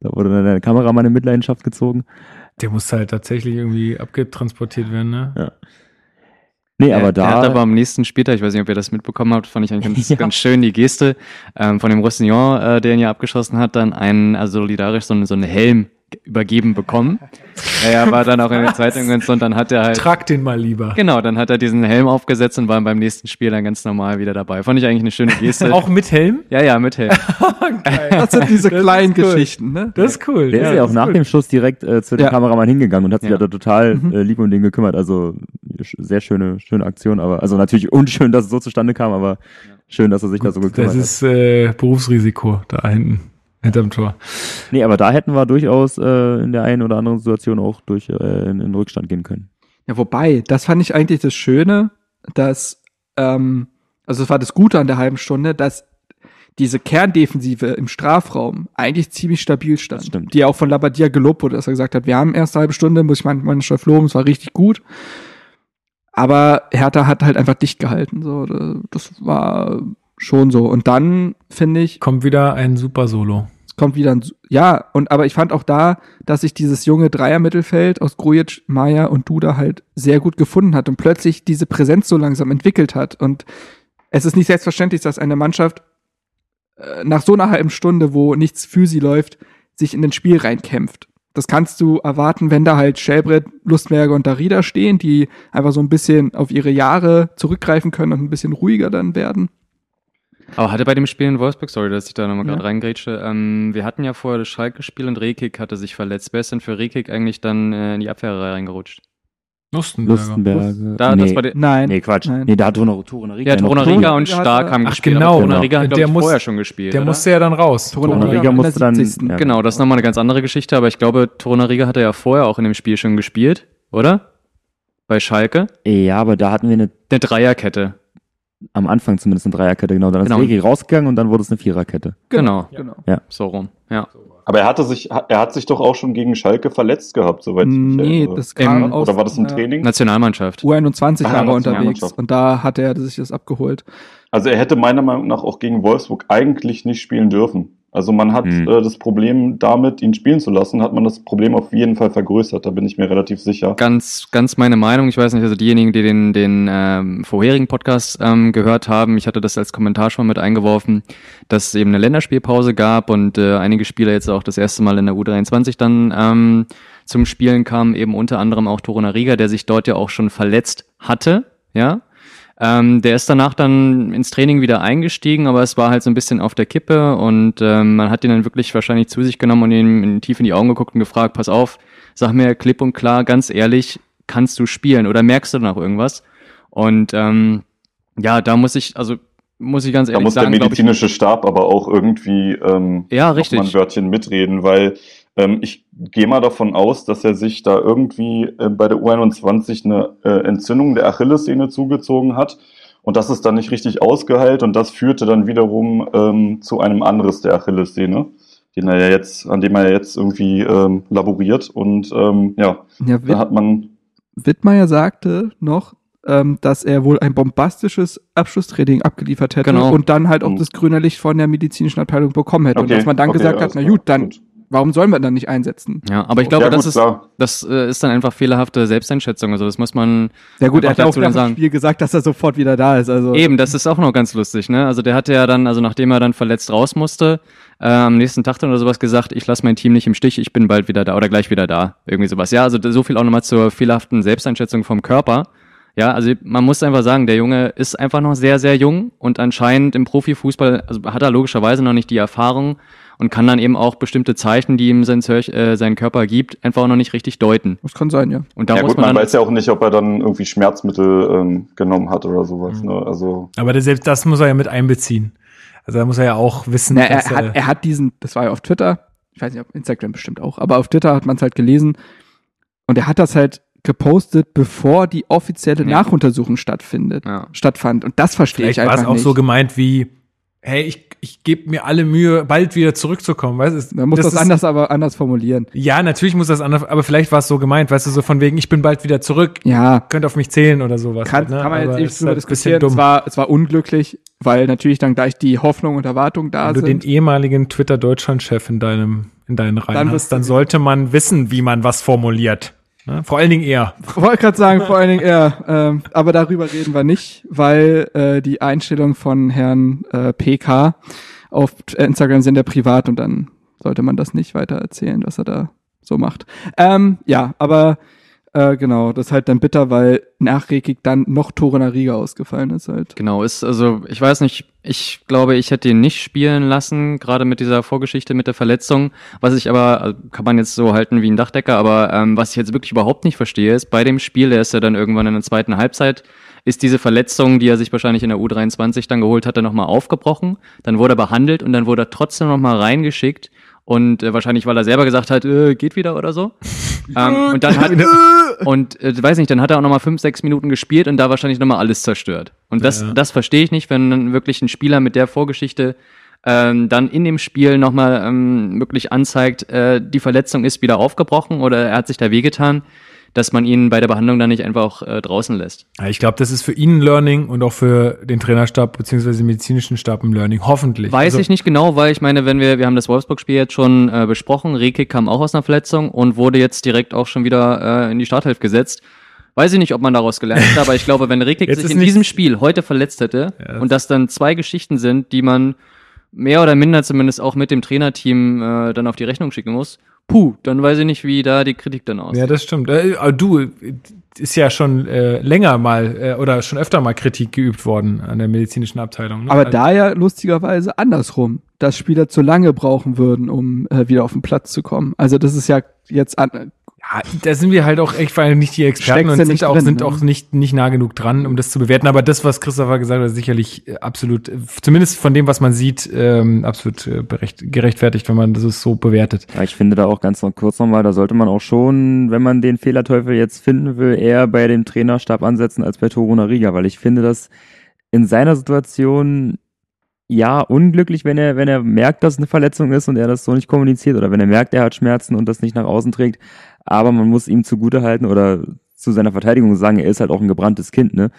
Da wurde dann der Kameramann in Mitleidenschaft gezogen. Der muss halt tatsächlich irgendwie abgetransportiert werden, ne? Nee, Ja, aber Der da. hat aber am nächsten Spieltag, ich weiß nicht, ob ihr das mitbekommen habt, fand ich eigentlich ganz, Ja. ganz schön die Geste ähm, von dem Roussillon, äh, der ihn ja abgeschossen hat, dann einen, also solidarisch so, einen- so einen Helm übergeben bekommen. Er ja, war dann auch in den Zeitungen und so, und dann hat er halt, Trag den mal lieber. genau, dann hat er diesen Helm aufgesetzt und war beim nächsten Spiel dann ganz normal wieder dabei. Fand ich eigentlich eine schöne Geste. Auch mit Helm? ja, ja, mit Helm. das sind diese Das kleinen cool. Geschichten, ne? Das ist cool. Der ist ja auch nach cool. dem Schuss direkt äh, zu dem Ja. Kameramann hingegangen und hat sich Ja. ja. da total Mhm. äh, lieb um den gekümmert. Also sehr schöne, schöne Aktion, aber also natürlich unschön, dass es so zustande kam, aber schön, dass er sich da so gekümmert Das ist äh, Berufsrisiko da hinten, hinterm Tor. Nee, aber da hätten wir durchaus äh, in der einen oder anderen Situation auch durch äh, in, in Rückstand gehen können. Ja, wobei, das fand ich eigentlich das Schöne, dass, ähm, also das war das Gute an der halben Stunde, dass diese Kerndefensive im Strafraum eigentlich ziemlich stabil stand. Das stimmt. Die auch von Labadia gelobt wurde, dass er gesagt hat, wir haben erste halbe Stunde, muss ich meinen Mannschaft loben, es war richtig gut. Aber Hertha hat halt einfach dicht gehalten. So, das war schon so. Und dann, finde ich, Kommt wieder ein super Solo. es kommt wieder ein, ja, und aber ich fand auch da, dass sich dieses junge Dreier-Mittelfeld aus Grujic, Maya und Duda halt sehr gut gefunden hat und plötzlich diese Präsenz so langsam entwickelt hat. Und es ist nicht selbstverständlich, dass eine Mannschaft äh, nach so einer halben Stunde, wo nichts für sie läuft, sich in den Spiel reinkämpft. Das kannst du erwarten, wenn da halt Schellbrett, Lustberger und Darida stehen, die einfach so ein bisschen auf ihre Jahre zurückgreifen können und ein bisschen ruhiger dann werden. Aber hatte bei dem Spiel in Wolfsburg, sorry, dass ich da nochmal gerade Ja. reingrätsche, ähm, wir hatten ja vorher das Schalke-Spiel und Rekik hatte sich verletzt. Wer ist denn für Rekik eigentlich dann äh, in die Abwehrreihe reingerutscht? Lustenberger. Lustenberger. Da, nee, das war der, Nein. nee, Quatsch. Nein. Nee, da hat Toruna, Toruna Riga. ja, noch Toruna gespielt. Riga und Stark haben Ach, gespielt. genau. Riga hat, Der glaube ich, vorher schon gespielt. Der oder? musste ja dann raus. Toruna Toruna Riga Riga in der musste dann. 70.. Ja. Genau, das ist nochmal eine ganz andere Geschichte, aber ich glaube, Toruna Riga hat er ja vorher auch in dem Spiel schon gespielt, oder? Bei Schalke. ja, aber da hatten wir eine, Eine Dreierkette. Am Anfang zumindest eine Dreierkette, genau. Dann ist Genau. Regi rausgegangen und dann wurde es eine Viererkette. Genau. Genau. So rum. Ja. Aber er hatte sich, er hat sich doch auch schon gegen Schalke verletzt gehabt, soweit ich mich Nee, erinnere. das kam Im- aus Oder war das im äh, Training? Nationalmannschaft. U21 Ah, war er unterwegs und da hatte er sich das abgeholt. Also er hätte meiner Meinung nach auch gegen Wolfsburg eigentlich nicht spielen dürfen. Also man hat Hm. äh, das Problem damit, ihn spielen zu lassen, hat man das Problem auf jeden Fall vergrößert. Da bin ich mir relativ sicher. Ganz, ganz meine Meinung. Ich weiß nicht, also diejenigen, die den, den ähm, vorherigen Podcast ähm, gehört haben, ich hatte das als Kommentar schon mit eingeworfen, dass es eben eine Länderspielpause gab und äh, einige Spieler jetzt auch das erste Mal in der U23 dann ähm, zum Spielen kamen eben unter anderem auch Torunariga, der sich dort ja auch schon verletzt hatte, ja. Ähm, der ist danach dann ins Training wieder eingestiegen, aber es war halt so ein bisschen auf der Kippe und ähm, man hat ihn dann wirklich wahrscheinlich zu sich genommen und ihm tief in die Augen geguckt und gefragt, pass auf, sag mir klipp und klar, ganz ehrlich, kannst du spielen oder merkst du noch irgendwas? Und ähm, ja, da muss ich, also muss ich ganz Da ehrlich muss sagen, der glaub ich, medizinische Stab aber auch irgendwie ähm, Ja, richtig. mal ein Wörtchen mitreden, weil ich gehe mal davon aus, dass er sich da irgendwie äh, bei der U21 eine äh, Entzündung der Achillessehne zugezogen hat und das ist dann nicht richtig ausgeheilt und das führte dann wiederum ähm, zu einem Anderes der Achillessehne, den er ja jetzt, an dem er ja jetzt irgendwie ähm, laboriert und ähm, ja, Ja, da hat man Wittmeier sagte noch, ähm, dass er wohl ein bombastisches Abschlusstraining abgeliefert hätte Genau. und dann halt auch Mhm. das grüne Licht von der medizinischen Abteilung bekommen hätte. und Okay, dass man dann okay, gesagt hat, na gut, dann, gut. Warum sollen wir dann nicht einsetzen? Ja, aber ich glaube, ja, das gut, ist, klar. das äh, ist dann einfach fehlerhafte Selbsteinschätzung. Also das muss man Ja gut, er hat ja auch nach dann dem sagen. Spiel gesagt, dass er sofort wieder da ist. Also Eben, das ist auch noch ganz lustig, ne? Also der hatte ja dann, also nachdem er dann verletzt raus musste, äh, am nächsten Tag dann oder sowas gesagt, ich lasse mein Team nicht im Stich, ich bin bald wieder da oder gleich wieder da. Irgendwie sowas. Ja, also so viel auch nochmal zur fehlerhaften Selbsteinschätzung vom Körper. Ja, also man muss einfach sagen, der Junge ist einfach noch sehr, sehr jung und anscheinend im Profifußball, also hat er logischerweise noch nicht die Erfahrung und kann dann eben auch bestimmte Zeichen, die ihm sein, Zörch- äh, sein Körper gibt, einfach auch noch nicht richtig deuten. das kann sein, ja. Und da ja muss gut, man, man weiß ja auch nicht, ob er dann irgendwie Schmerzmittel ähm, genommen hat oder sowas. Mhm. Ne? Also Aber das, selbst das muss er ja mit einbeziehen. Also da muss er ja auch wissen, Na, er, dass er, hat, er hat diesen, das war ja auf Twitter, ich weiß nicht, auf Instagram bestimmt auch, aber auf Twitter hat man es halt gelesen und er hat das halt gepostet, bevor die offizielle Ja. Nachuntersuchung stattfindet, Ja. stattfand. Und das verstehe Vielleicht ich war einfach es auch nicht. so gemeint wie, hey, ich, ich gebe mir alle Mühe, bald wieder zurückzukommen. Weißt, du? Man muss das, ist- anders, aber anders formulieren. Ja, natürlich muss das anders, aber vielleicht war es so gemeint, weißt du, so von wegen, ich bin bald wieder zurück, Ja, könnt auf mich zählen oder sowas. kann, halt, ne? kann man jetzt Aber ist drüber halt diskutieren. Es war, es war unglücklich, weil natürlich dann gleich die Hoffnung und Erwartung da Wenn du den sind. ehemaligen Twitter-Deutschland-Chef in deinem, in deinen Reihen Dann hast, dann sollte man wissen, wie man was formuliert. Ne? Vor allen Dingen er. Wollte gerade sagen, vor allen Dingen er. Ähm, aber darüber reden wir nicht, weil äh, die Einstellungen von Herrn äh, PK auf Instagram sind ja privat und dann sollte man das nicht weiter erzählen, was er da so macht. Ähm, ja, aber äh, genau, das ist halt dann bitter, weil nachregig dann noch Tore nach Riga ausgefallen ist halt. Genau, ist also, ich weiß nicht, ich glaube, ich hätte ihn nicht spielen lassen, gerade mit dieser Vorgeschichte mit der Verletzung. Was ich aber, also kann man jetzt so halten wie ein Dachdecker, aber ähm, was ich jetzt wirklich überhaupt nicht verstehe, ist, bei dem Spiel, der ist ja dann irgendwann in der zweiten Halbzeit, ist diese Verletzung, die er sich wahrscheinlich in der U23 dann geholt hatte, nochmal aufgebrochen. Dann wurde er behandelt und dann wurde er trotzdem nochmal reingeschickt. Und äh, wahrscheinlich, weil er selber gesagt hat, äh, geht wieder oder so. ähm, und dann hat, und äh, weiß nicht, dann hat er auch nochmal fünf, sechs Minuten gespielt und da wahrscheinlich nochmal alles zerstört. Und das, Ja. das verstehe ich nicht, wenn dann wirklich ein Spieler mit der Vorgeschichte ähm, dann in dem Spiel nochmal ähm, wirklich anzeigt, äh, die Verletzung ist wieder aufgebrochen oder er hat sich da wehgetan, dass man ihn bei der Behandlung dann nicht einfach auch äh, draußen lässt. Ja, ich glaube, das ist für ihn ein Learning und auch für den Trainerstab beziehungsweise den medizinischen Stab ein Learning. Hoffentlich. Weiß Also, ich nicht genau, weil ich meine, wenn wir, wir haben das Wolfsburg-Spiel jetzt schon äh, besprochen, Reke kam auch aus einer Verletzung und wurde jetzt direkt auch schon wieder äh, in die Starthilfe gesetzt. Weiß ich nicht, ob man daraus gelernt hat, aber ich glaube, wenn Rekik sich in diesem Spiel heute verletzt hätte Ja. und das dann zwei Geschichten sind, die man mehr oder minder zumindest auch mit dem Trainerteam äh, dann auf die Rechnung schicken muss, puh, dann weiß ich nicht, wie da die Kritik dann aussieht. Ja, das stimmt. Äh, aber du, ist ja schon äh, länger mal äh, oder schon öfter mal Kritik geübt worden an der medizinischen Abteilung. Ne? Aber Also- da ja lustigerweise andersrum, dass Spieler zu lange brauchen würden, um äh, wieder auf den Platz zu kommen. Also das ist ja jetzt an, da sind wir halt auch echt, weil nicht die Experten Steckst und sind nicht auch, drin, sind ne? auch nicht, nicht nah genug dran, um das zu bewerten. Aber das, was Christopher gesagt hat, ist sicherlich äh, absolut, äh, zumindest von dem, was man sieht, ähm, absolut äh, berecht, gerechtfertigt, wenn man das so bewertet. Ja, ich finde da auch ganz noch kurz nochmal, da sollte man auch schon, wenn man den Fehlerteufel jetzt finden will, eher bei dem Trainerstab ansetzen als bei Toruna Riga, weil ich finde das in seiner Situation ja unglücklich, wenn er, wenn er merkt, dass eine Verletzung ist und er das so nicht kommuniziert oder wenn er merkt, er hat Schmerzen und das nicht nach außen trägt. Aber man muss ihm zugutehalten oder zu seiner Verteidigung sagen, er ist halt auch ein gebranntes Kind, ne?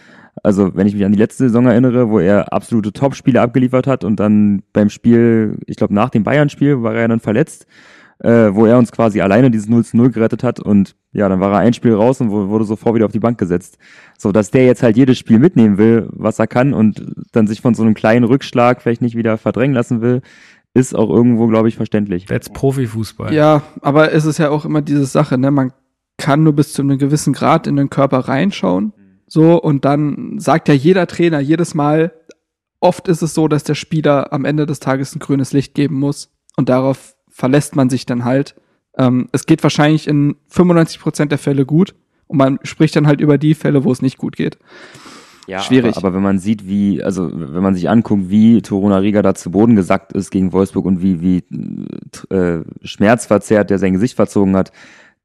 Also, wenn ich mich an die letzte Saison erinnere, wo er absolute Top-Spiele abgeliefert hat und dann beim Spiel, ich glaube nach dem Bayern-Spiel war er dann verletzt, äh, wo er uns quasi alleine dieses 0 zu 0 gerettet hat und ja, dann war er ein Spiel raus und wu- wurde sofort wieder auf die Bank gesetzt. So, dass der jetzt halt jedes Spiel mitnehmen will, was er kann und dann sich von so einem kleinen Rückschlag vielleicht nicht wieder verdrängen lassen will, ist auch irgendwo, glaube ich, verständlich. That's Profifußball. Ja, aber es ist ja auch immer diese Sache, ne? Man kann nur bis zu einem gewissen Grad in den Körper reinschauen. So, und dann sagt ja jeder Trainer jedes Mal, oft ist es so, dass der Spieler am Ende des Tages ein grünes Licht geben muss. Und darauf verlässt man sich dann halt. Ähm, es geht wahrscheinlich in 95 Prozent der Fälle gut. Und man spricht dann halt über die Fälle, wo es nicht gut geht. Ja, Schwierig. Aber, aber wenn man sieht, wie, also wenn man sich anguckt, wie Toruna Riga da zu Boden gesackt ist gegen Wolfsburg und wie, wie äh, schmerzverzerrt der sein Gesicht verzogen hat,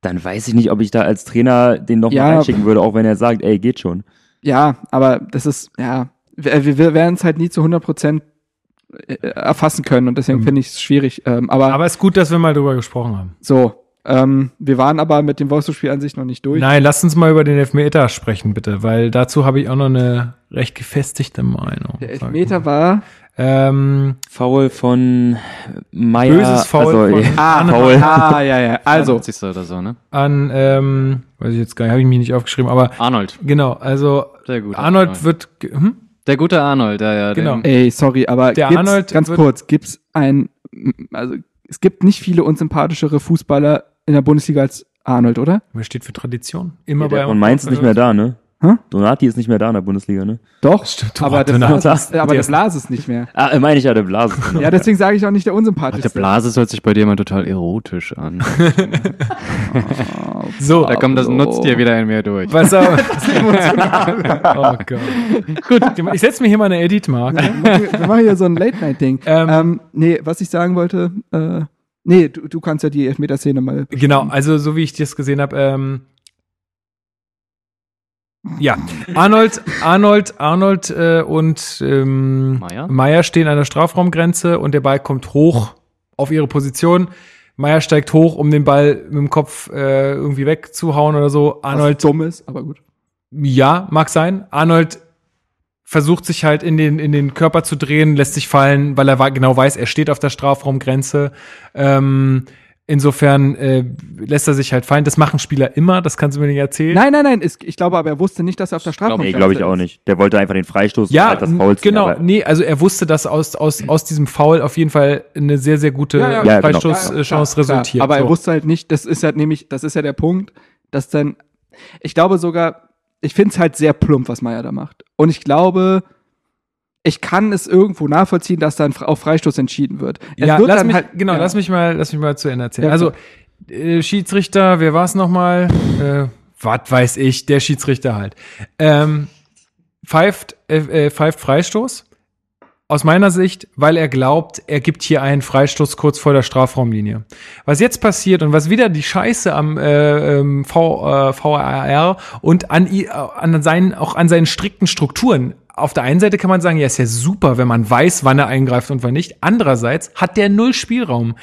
dann weiß ich nicht, ob ich da als Trainer den noch Ja. mal reinschicken würde, auch wenn er sagt, ey, geht schon. Ja, aber das ist, ja, wir, wir werden es halt nie zu 100 Prozent äh, erfassen können und deswegen Mhm. finde ich es schwierig. Ähm, aber, Aber ist gut, dass wir mal drüber gesprochen haben. so, ähm, wir waren aber mit dem Wolfsburg-Spiel an sich noch nicht durch. Nein, lasst uns mal über den Elfmeter sprechen, bitte, weil dazu habe ich auch noch eine recht gefestigte Meinung. Der Elfmeter war, Ähm, Foul von Meier. Böses Foul also, von- ah, Foul. ah, ja, ja, also, 50. oder so, ne? an, ähm, weiß ich jetzt gar nicht, habe ich mich nicht aufgeschrieben, aber Arnold. genau, also Sehr gut. Arnold wird, ge- hm? Der gute Arnold, ja, ja. Genau. Den, ey, sorry, aber Der gibt's, Arnold ganz wird- kurz, gibt's ein, also, es gibt nicht viele unsympathischere Fußballer in der Bundesliga als Arnold, oder? Wer steht für Tradition? Immer Ja, der bei von Mainz ist nicht mehr da, ne? Hä? Donati ist nicht mehr da in der Bundesliga, ne? Doch, Stimmt, aber der Blas, ist, aber der der ist- Blas ist nicht mehr. Ah, meine ich ja, der Blase. Ja, deswegen sage ich auch nicht der Ach, unsympathischste. der Blase hört sich bei dir mal total erotisch an. Oh, So, Da kommt das. Nutztier wieder in mir durch. was auch. oh Gott. Gut, ich setze mir hier mal eine Edit-Marke. wir machen- wir machen hier so ein Late-Night-Ding. Ähm, Ähm, nee, was ich sagen wollte, äh, nee, du, du kannst ja die Elfmeterszene mal. Genau, also so wie ich das gesehen habe, ähm, ja, Arnold, Arnold, Arnold äh, und ähm, Meier? Meier stehen an der Strafraumgrenze und der Ball kommt hoch auf ihre Position. Meier steigt hoch, um den Ball mit dem Kopf äh, irgendwie wegzuhauen oder so. Was Arnold, dumm ist, aber gut. ja, mag sein. Arnold versucht sich halt in den, in den Körper zu drehen, lässt sich fallen, weil er genau weiß, er steht auf der Strafraumgrenze. Ähm, insofern äh, lässt er sich halt fallen. Das machen Spieler immer, das kannst du mir nicht erzählen. Nein, nein, nein, ist, ich glaube aber, er wusste nicht, dass er auf der Straße Nee, glaube ich auch nicht. Der wollte einfach den Freistoß und Ja, halt das Foul ziehen, genau. Nee, also er wusste, dass aus, aus, aus diesem Foul auf jeden Fall eine sehr, sehr gute Ja, ja, Ja, genau. Freistoßchance Klar, klar. resultiert. Aber er So. wusste halt nicht, das ist halt nämlich, das ist ja der Punkt, dass dann, ich glaube sogar, ich finde es halt sehr plump, was Meier da macht. Und ich glaube, ich kann es irgendwo nachvollziehen, dass dann auf Freistoß entschieden wird. Es ja, wird lass mich, halt, genau, ja. lass mich mal, lass mich mal zu Ende erzählen. Ja, also, äh, Schiedsrichter, wer war es nochmal? Äh, was weiß ich, der Schiedsrichter halt. Ähm, pfeift, äh, äh, pfeift Freistoß. Aus meiner Sicht, weil er glaubt, er gibt hier einen Freistoß kurz vor der Strafraumlinie. Was jetzt passiert und was wieder die Scheiße am äh, ähm, v, äh, VAR und an, äh, an seinen, auch an seinen strikten Strukturen. Auf der einen Seite kann man sagen, ja, ist ja super, wenn man weiß, wann er eingreift und wann nicht. Andererseits hat der null Spielraum.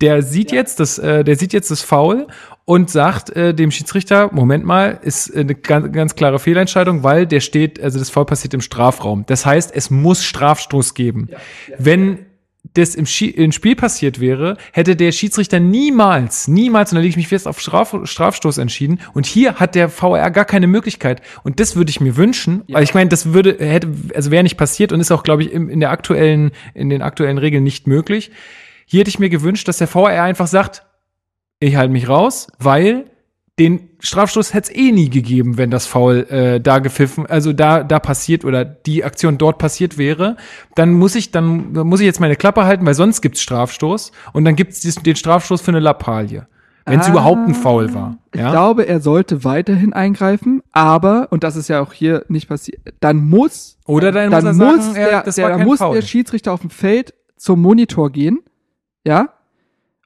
Der sieht jetzt das, äh, der sieht jetzt das Foul und sagt äh, dem Schiedsrichter, Moment mal, ist äh, eine ganz, ganz klare Fehlentscheidung, weil der steht, also das Foul passiert im Strafraum. Das heißt, es muss Strafstoß geben. Wenn das im, im Spiel passiert wäre, hätte der Schiedsrichter niemals, niemals, und da lege ich mich fest, auf Straf Strafstoß entschieden. Und hier hat der VR gar keine Möglichkeit. Und das würde ich mir wünschen, weil ich meine, das würde, hätte, also wäre nicht passiert und ist auch, glaube ich, im, in der aktuellen, in den aktuellen Regeln nicht möglich. Hier hätte ich mir gewünscht, dass der VR einfach sagt, ich halte mich raus, weil den Strafstoß hätte es eh nie gegeben, wenn das Foul äh, da gepfiffen, also da da passiert oder die Aktion dort passiert wäre, dann muss ich dann, muss ich jetzt meine Klappe halten, weil sonst gibt's Strafstoß und dann gibt's den Strafstoß für eine Lappalie, wenn es Ah. überhaupt ein Foul war. Ich Ja? glaube, er sollte weiterhin eingreifen, aber, und das ist ja auch hier nicht passiert, dann muss, Oder dann, dann muss, muss, er sagen, der, er, das der, dann kein muss Foul. der Schiedsrichter auf dem Feld zum Monitor gehen, ja,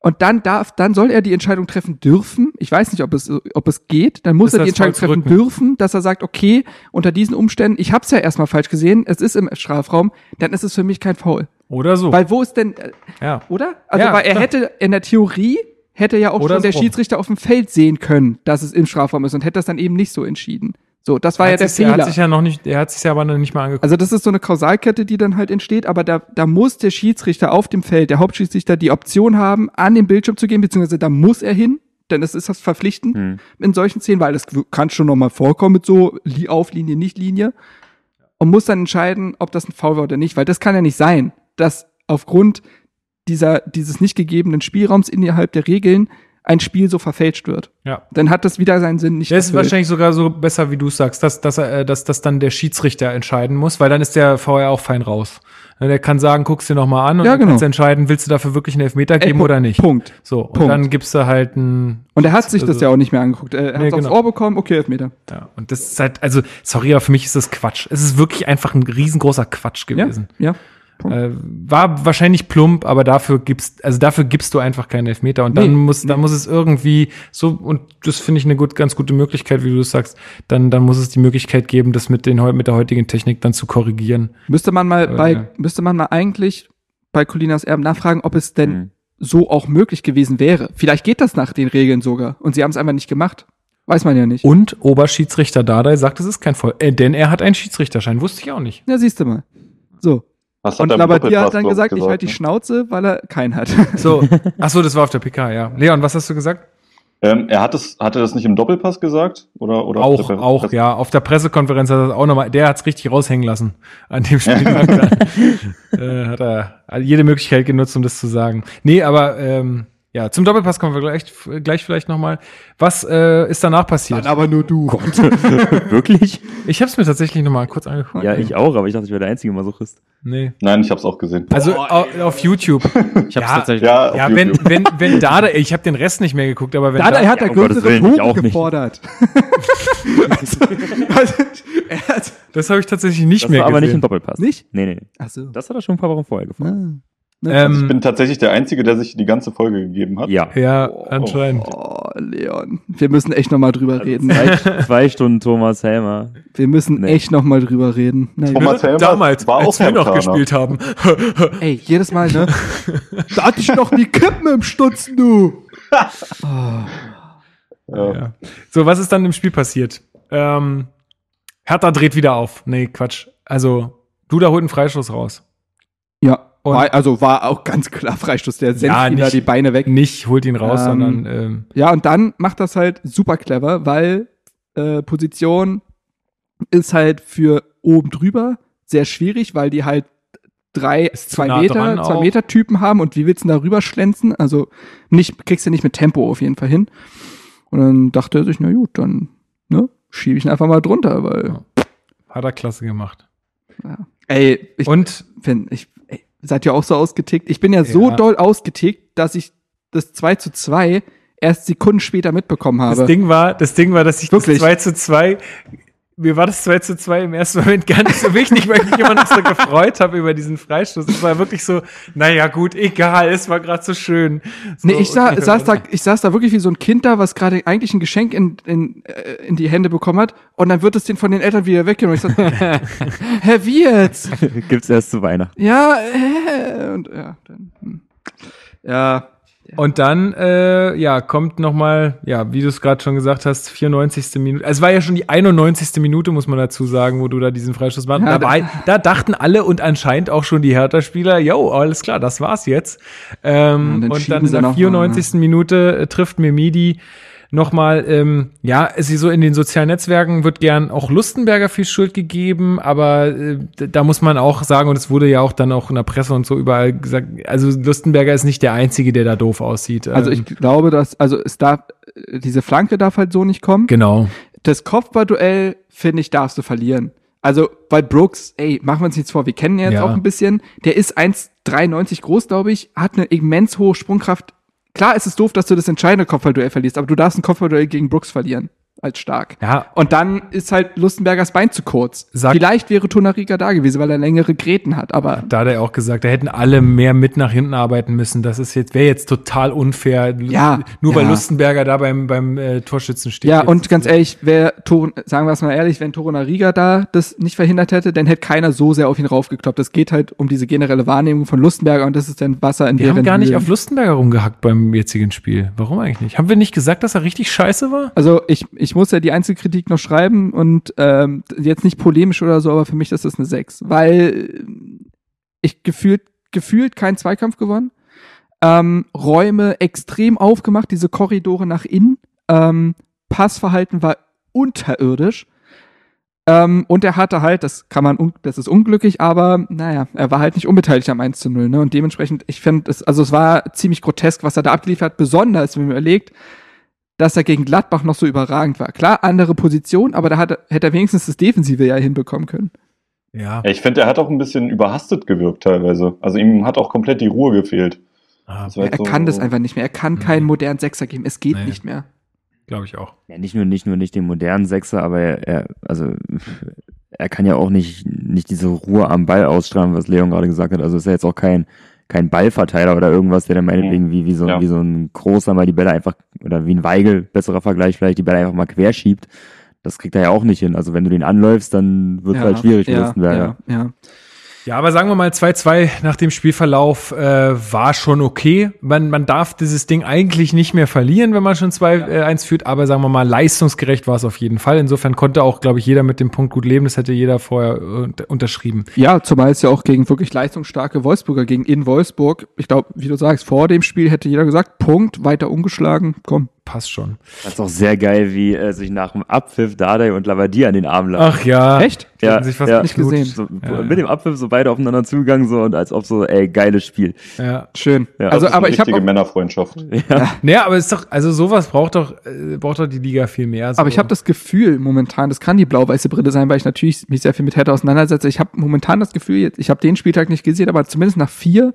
und dann darf, dann soll er die Entscheidung treffen dürfen. Ich weiß nicht, ob es, ob es geht. Dann muss Ist er die das Entscheidung treffen zurück? dürfen, dass er sagt, okay, unter diesen Umständen, ich habe es ja erstmal falsch gesehen, es ist im Strafraum, dann ist es für mich kein Foul. Oder so. Weil wo ist denn, äh, ja. oder? Also, Ja, weil er klar. hätte in der Theorie hätte ja auch Oder schon der. Schiedsrichter auf dem Feld sehen können, dass es im Strafraum ist und hätte das dann eben nicht so entschieden. So, das war Er ja der sich- Er Fehler. hat sich ja noch nicht, er hat sich ja aber noch nicht mal angeguckt. Also das ist so eine Kausalkette, die dann halt entsteht, aber da, da muss der Schiedsrichter auf dem Feld, der Hauptschiedsrichter, die Option haben, an den Bildschirm zu gehen, beziehungsweise da muss er hin, denn es ist das verpflichtend Hm. in solchen Szenen, weil das kann schon nochmal vorkommen mit so Li- Auflinie, Nicht-Linie und muss dann entscheiden, ob das ein Foul war oder nicht, weil das kann ja nicht sein, dass aufgrund dieser, dieses nicht gegebenen Spielraums innerhalb der Regeln ein Spiel so verfälscht wird. Ja. Dann hat das wieder seinen Sinn nicht Das ist wahrscheinlich sogar so besser, wie du sagst, dass, dass, äh, dass, dass dann der Schiedsrichter entscheiden muss, weil dann ist der VR auch fein raus. Der kann sagen, guck's dir noch mal an und Ja, genau. kannst entscheiden, willst du dafür wirklich einen Elfmeter Ey, geben Pu- oder nicht. Punkt. So, und Punkt. dann gibst du halt ein, Und er hat sich das Also- ja auch nicht mehr angeguckt. Er hat Nee, es aufs genau. Ohr bekommen, okay, Elfmeter. ja, und das ist halt, also, sorry, aber für mich ist das Quatsch. Es ist wirklich einfach ein riesengroßer Quatsch Ja, gewesen. ja. Äh, war wahrscheinlich plump, aber dafür gibst, also dafür gibst du einfach keinen Elfmeter und dann Nee, muss, dann muss es irgendwie so, und das finde ich eine gut, ganz gute Möglichkeit, wie du es sagst, dann, dann muss es die Möglichkeit geben, das mit den, mit der heutigen Technik dann zu korrigieren. Müsste man mal Äh, bei, ja. müsste man mal eigentlich bei Colinas Erben nachfragen, ob es denn Mhm. so auch möglich gewesen wäre. Vielleicht geht das nach den Regeln sogar. Und sie haben es einfach nicht gemacht. Weiß man ja nicht. Und Oberschiedsrichter Dardai sagt, es ist kein Voll, äh, denn er hat einen Schiedsrichterschein, wusste ich auch nicht. Ja, siehst du mal. So. Was Und er Labbadia hat dann glaub gesagt, ich halte die ne? Schnauze, weil er keinen hat. So, ach so, das war auf der PK, ja. Leon, was hast du gesagt? Ähm, er hat es, hat er das nicht im Doppelpass gesagt? Oder, oder auf Auch, der- auch, ja. Auf der Pressekonferenz hat er das auch nochmal, der hat's richtig raushängen lassen. An dem Spieltag da, äh, hat er jede Möglichkeit genutzt, um das zu sagen. Nee, aber ähm, ja, zum Doppelpass kommen wir gleich, gleich vielleicht nochmal. Was äh, ist danach passiert? aber nur du. Wirklich? Ich habe es mir tatsächlich nochmal kurz angeguckt. Ja, ich auch, aber ich dachte, ich wäre der einzige Masochist. Nee. Nein, ich habe es auch gesehen. Also au- auf YouTube. Ich hab's Ja, tatsächlich. Ja, auf Ja, wenn, YouTube. wenn, wenn Dada, ich habe den Rest nicht mehr geguckt, aber wenn Da, er hat Ja, der um größere nicht. gefordert. also, also, er hat, das habe ich tatsächlich nicht Das mehr war aber nicht gesehen. im Doppelpass. Nicht? Nee, nee. ach so. Das hat er schon ein paar Wochen vorher gefunden. Ah. Ähm, ich bin tatsächlich der Einzige, der sich die ganze Folge gegeben hat. Ja. ja, anscheinend. Oh, Leon. Wir müssen echt noch mal drüber reden. Also zwei, zwei Stunden Thomas Helmer. Wir müssen Nee. echt noch mal drüber reden. Na, Thomas Helmer Damals, war auch als wir noch gespielt haben. Ey, jedes Mal, ne? da hatte ich noch die Kippen im Stutzen, du. Oh. Äh, Ja. So, was ist dann im Spiel passiert? Ähm, Hertha dreht wieder auf. Nee, Quatsch. Also, Duda holt einen Freistoß raus. Ja, Und- war, also war auch ganz klar Freistoß. Der senzt Ja, nicht- die Beine weg. Nicht holt ihn raus, Ähm, sondern ähm, Ja, und dann macht das halt super clever, weil äh, Position ist halt für oben drüber sehr schwierig, weil die halt drei, zwei nah Meter, zwei auch. Meter Typen haben und wie willst du denn da rüber schlänzen? Also nicht, kriegst du nicht mit Tempo auf jeden Fall hin. Und dann dachte er sich, na gut, dann ne, schiebe ich ihn einfach mal drunter, weil Ja. hat er klasse gemacht. ey, ich Und ich seid ihr auch so ausgetickt? Ich bin ja, so Ja. doll ausgetickt, dass ich das 2 zu 2 erst Sekunden später mitbekommen habe. das Ding war, das Ding war, dass ich Wirklich? das 2 zu 2 mir war das 2 zu 2 im ersten Moment gar nicht so wichtig, weil ich mich immer noch so gefreut habe über diesen Freistoß. Es war wirklich so, naja, gut, egal, es war gerade so schön. So, Nee, ich, sa okay, saß da, ich saß da wirklich wie so ein Kind da, was gerade eigentlich ein Geschenk in, in, äh, in die Hände bekommen hat und dann wird es den von den Eltern wieder weggenommen. Ich sag, hä, wie jetzt? Gibt's erst zu Weihnachten. Ja, äh, und ja, dann, hm. ja, Und dann, äh, ja, kommt noch mal, ja, wie du es gerade schon gesagt hast, 94. Minute. Also es war ja schon die 91. Minute, muss man dazu sagen, wo du da diesen Freistoß machst. Ja, da, da dachten alle und anscheinend auch schon die Hertha-Spieler, yo, alles klar, das war's jetzt. Ähm, und dann und dann in der noch mal, 94. Minute äh, trifft Memidi nochmal, ähm, ja, es ist so in den sozialen Netzwerken wird gern auch Lustenberger viel Schuld gegeben, aber äh, da muss man auch sagen, und es wurde ja auch dann auch in der Presse und so überall gesagt, also Lustenberger ist nicht der Einzige, der da doof aussieht. also Ähm, ich glaube, dass, also es darf, diese Flanke darf halt so nicht kommen. Genau. das Kopfballduell, finde ich, darfst du verlieren. Also, weil Brooks, ey, machen wir uns nichts vor, wir kennen ihn jetzt Ja. auch ein bisschen. Der ist 1,93 groß, glaube ich, hat eine immens hohe Sprungkraft. Klar ist es doof, dass du das entscheidende Kopfballduell verlierst, aber du darfst ein Kopfballduell gegen Brooks verlieren. Als stark. Ja, Und dann ist halt Lustenbergers Bein zu kurz. Sag- Vielleicht wäre Tonariga da gewesen, weil er längere Gräten hat, aber da hat er auch gesagt, da hätten alle mehr mit nach hinten arbeiten müssen. Das ist jetzt, wäre jetzt total unfair. Ja, Nur weil ja. Lustenberger da beim, beim äh, Torschützen steht. Ja, und ganz ehrlich, wer Tor, sagen wir es mal ehrlich, wenn Toruna Riga da das nicht verhindert hätte, dann hätte keiner so sehr auf ihn raufgekloppt. Es geht halt um diese generelle Wahrnehmung von Lustenberger und das ist dann Wasser in Wir haben deren gar nicht Mühlen. auf Lustenberger rumgehackt beim jetzigen Spiel. Warum eigentlich nicht? Haben wir nicht gesagt, dass er richtig scheiße war? Also ich, ich muss ja die Einzelkritik noch schreiben und ähm, jetzt nicht polemisch oder so, aber für mich ist das eine 6, weil ich gefühlt, gefühlt keinen Zweikampf gewonnen. Ähm, Räume extrem aufgemacht, diese Korridore nach innen. Ähm, Passverhalten war unterirdisch. Ähm, und er hatte halt, das kann man, das ist unglücklich, aber naja, er war halt nicht unbeteiligt am 1 zu 0. Ne? Und dementsprechend, ich finde, also es war ziemlich grotesk, was er da abgeliefert hat, besonders wenn man überlegt, dass er gegen Gladbach noch so überragend war. Klar, andere Position, aber da hat, er- hätte er wenigstens das Defensive ja hinbekommen können. Ja. Ich finde, er hat auch ein bisschen überhastet gewirkt teilweise. Also ihm hat auch komplett die Ruhe gefehlt. Ah, Er so- kann das einfach nicht mehr. Er kann keinen Nee. modernen Sechser geben. Es geht Nee. nicht mehr. Glaube ich auch. Ja, nicht nur, nicht nur nicht den modernen Sechser, aber er, er, also, er kann ja auch nicht, nicht diese Ruhe am Ball ausstrahlen, was Leon gerade gesagt hat. Also ist er jetzt auch kein, kein Ballverteiler oder irgendwas, der dann meinetwegen wie, wie so, Ja. wie so ein Großer mal die Bälle einfach, oder wie ein Weigel, besserer Vergleich vielleicht, die Bälle einfach mal querschiebt. Das kriegt er ja auch nicht hin. Also wenn du den anläufst, dann wird es halt schwierig ja, Listenberger. ja, ja. Ja, aber sagen wir mal 2-2 nach dem Spielverlauf äh, war schon okay. Man, man darf dieses Ding eigentlich nicht mehr verlieren, wenn man schon 2-1 führt, aber sagen wir mal, leistungsgerecht war es auf jeden Fall. Insofern konnte auch, glaube ich, jeder mit dem Punkt gut leben. Das hätte jeder vorher äh, unter- unterschrieben. Ja, zumal es ja auch gegen wirklich leistungsstarke Wolfsburger gegen in Wolfsburg. Ich glaube, wie du sagst, vor dem Spiel hätte jeder gesagt, Punkt, weiter ungeschlagen, komm. Passt schon. Das ist auch sehr geil, wie äh, sich nach dem Abpfiff Dardai und Lavadier an den Arm lagen. Ach ja. Echt? Die hatten sich fast nicht geknutscht. gesehen. So, Ja, mit dem Abpfiff so beide aufeinander zugegangen, so und als ob so, ey, geiles Spiel. Ja. Schön. Ja, also, Das ist aber eine ich habe richtige Männerfreundschaft. Naja, aber ist doch, also sowas braucht doch, äh, braucht doch die Liga viel mehr. So. Aber ich habe das Gefühl momentan, das kann die blau-weiße Brille sein, weil ich natürlich mich sehr viel mit Hertha auseinandersetze. Ich habe momentan das Gefühl, ich habe den Spieltag nicht gesehen, aber zumindest nach vier,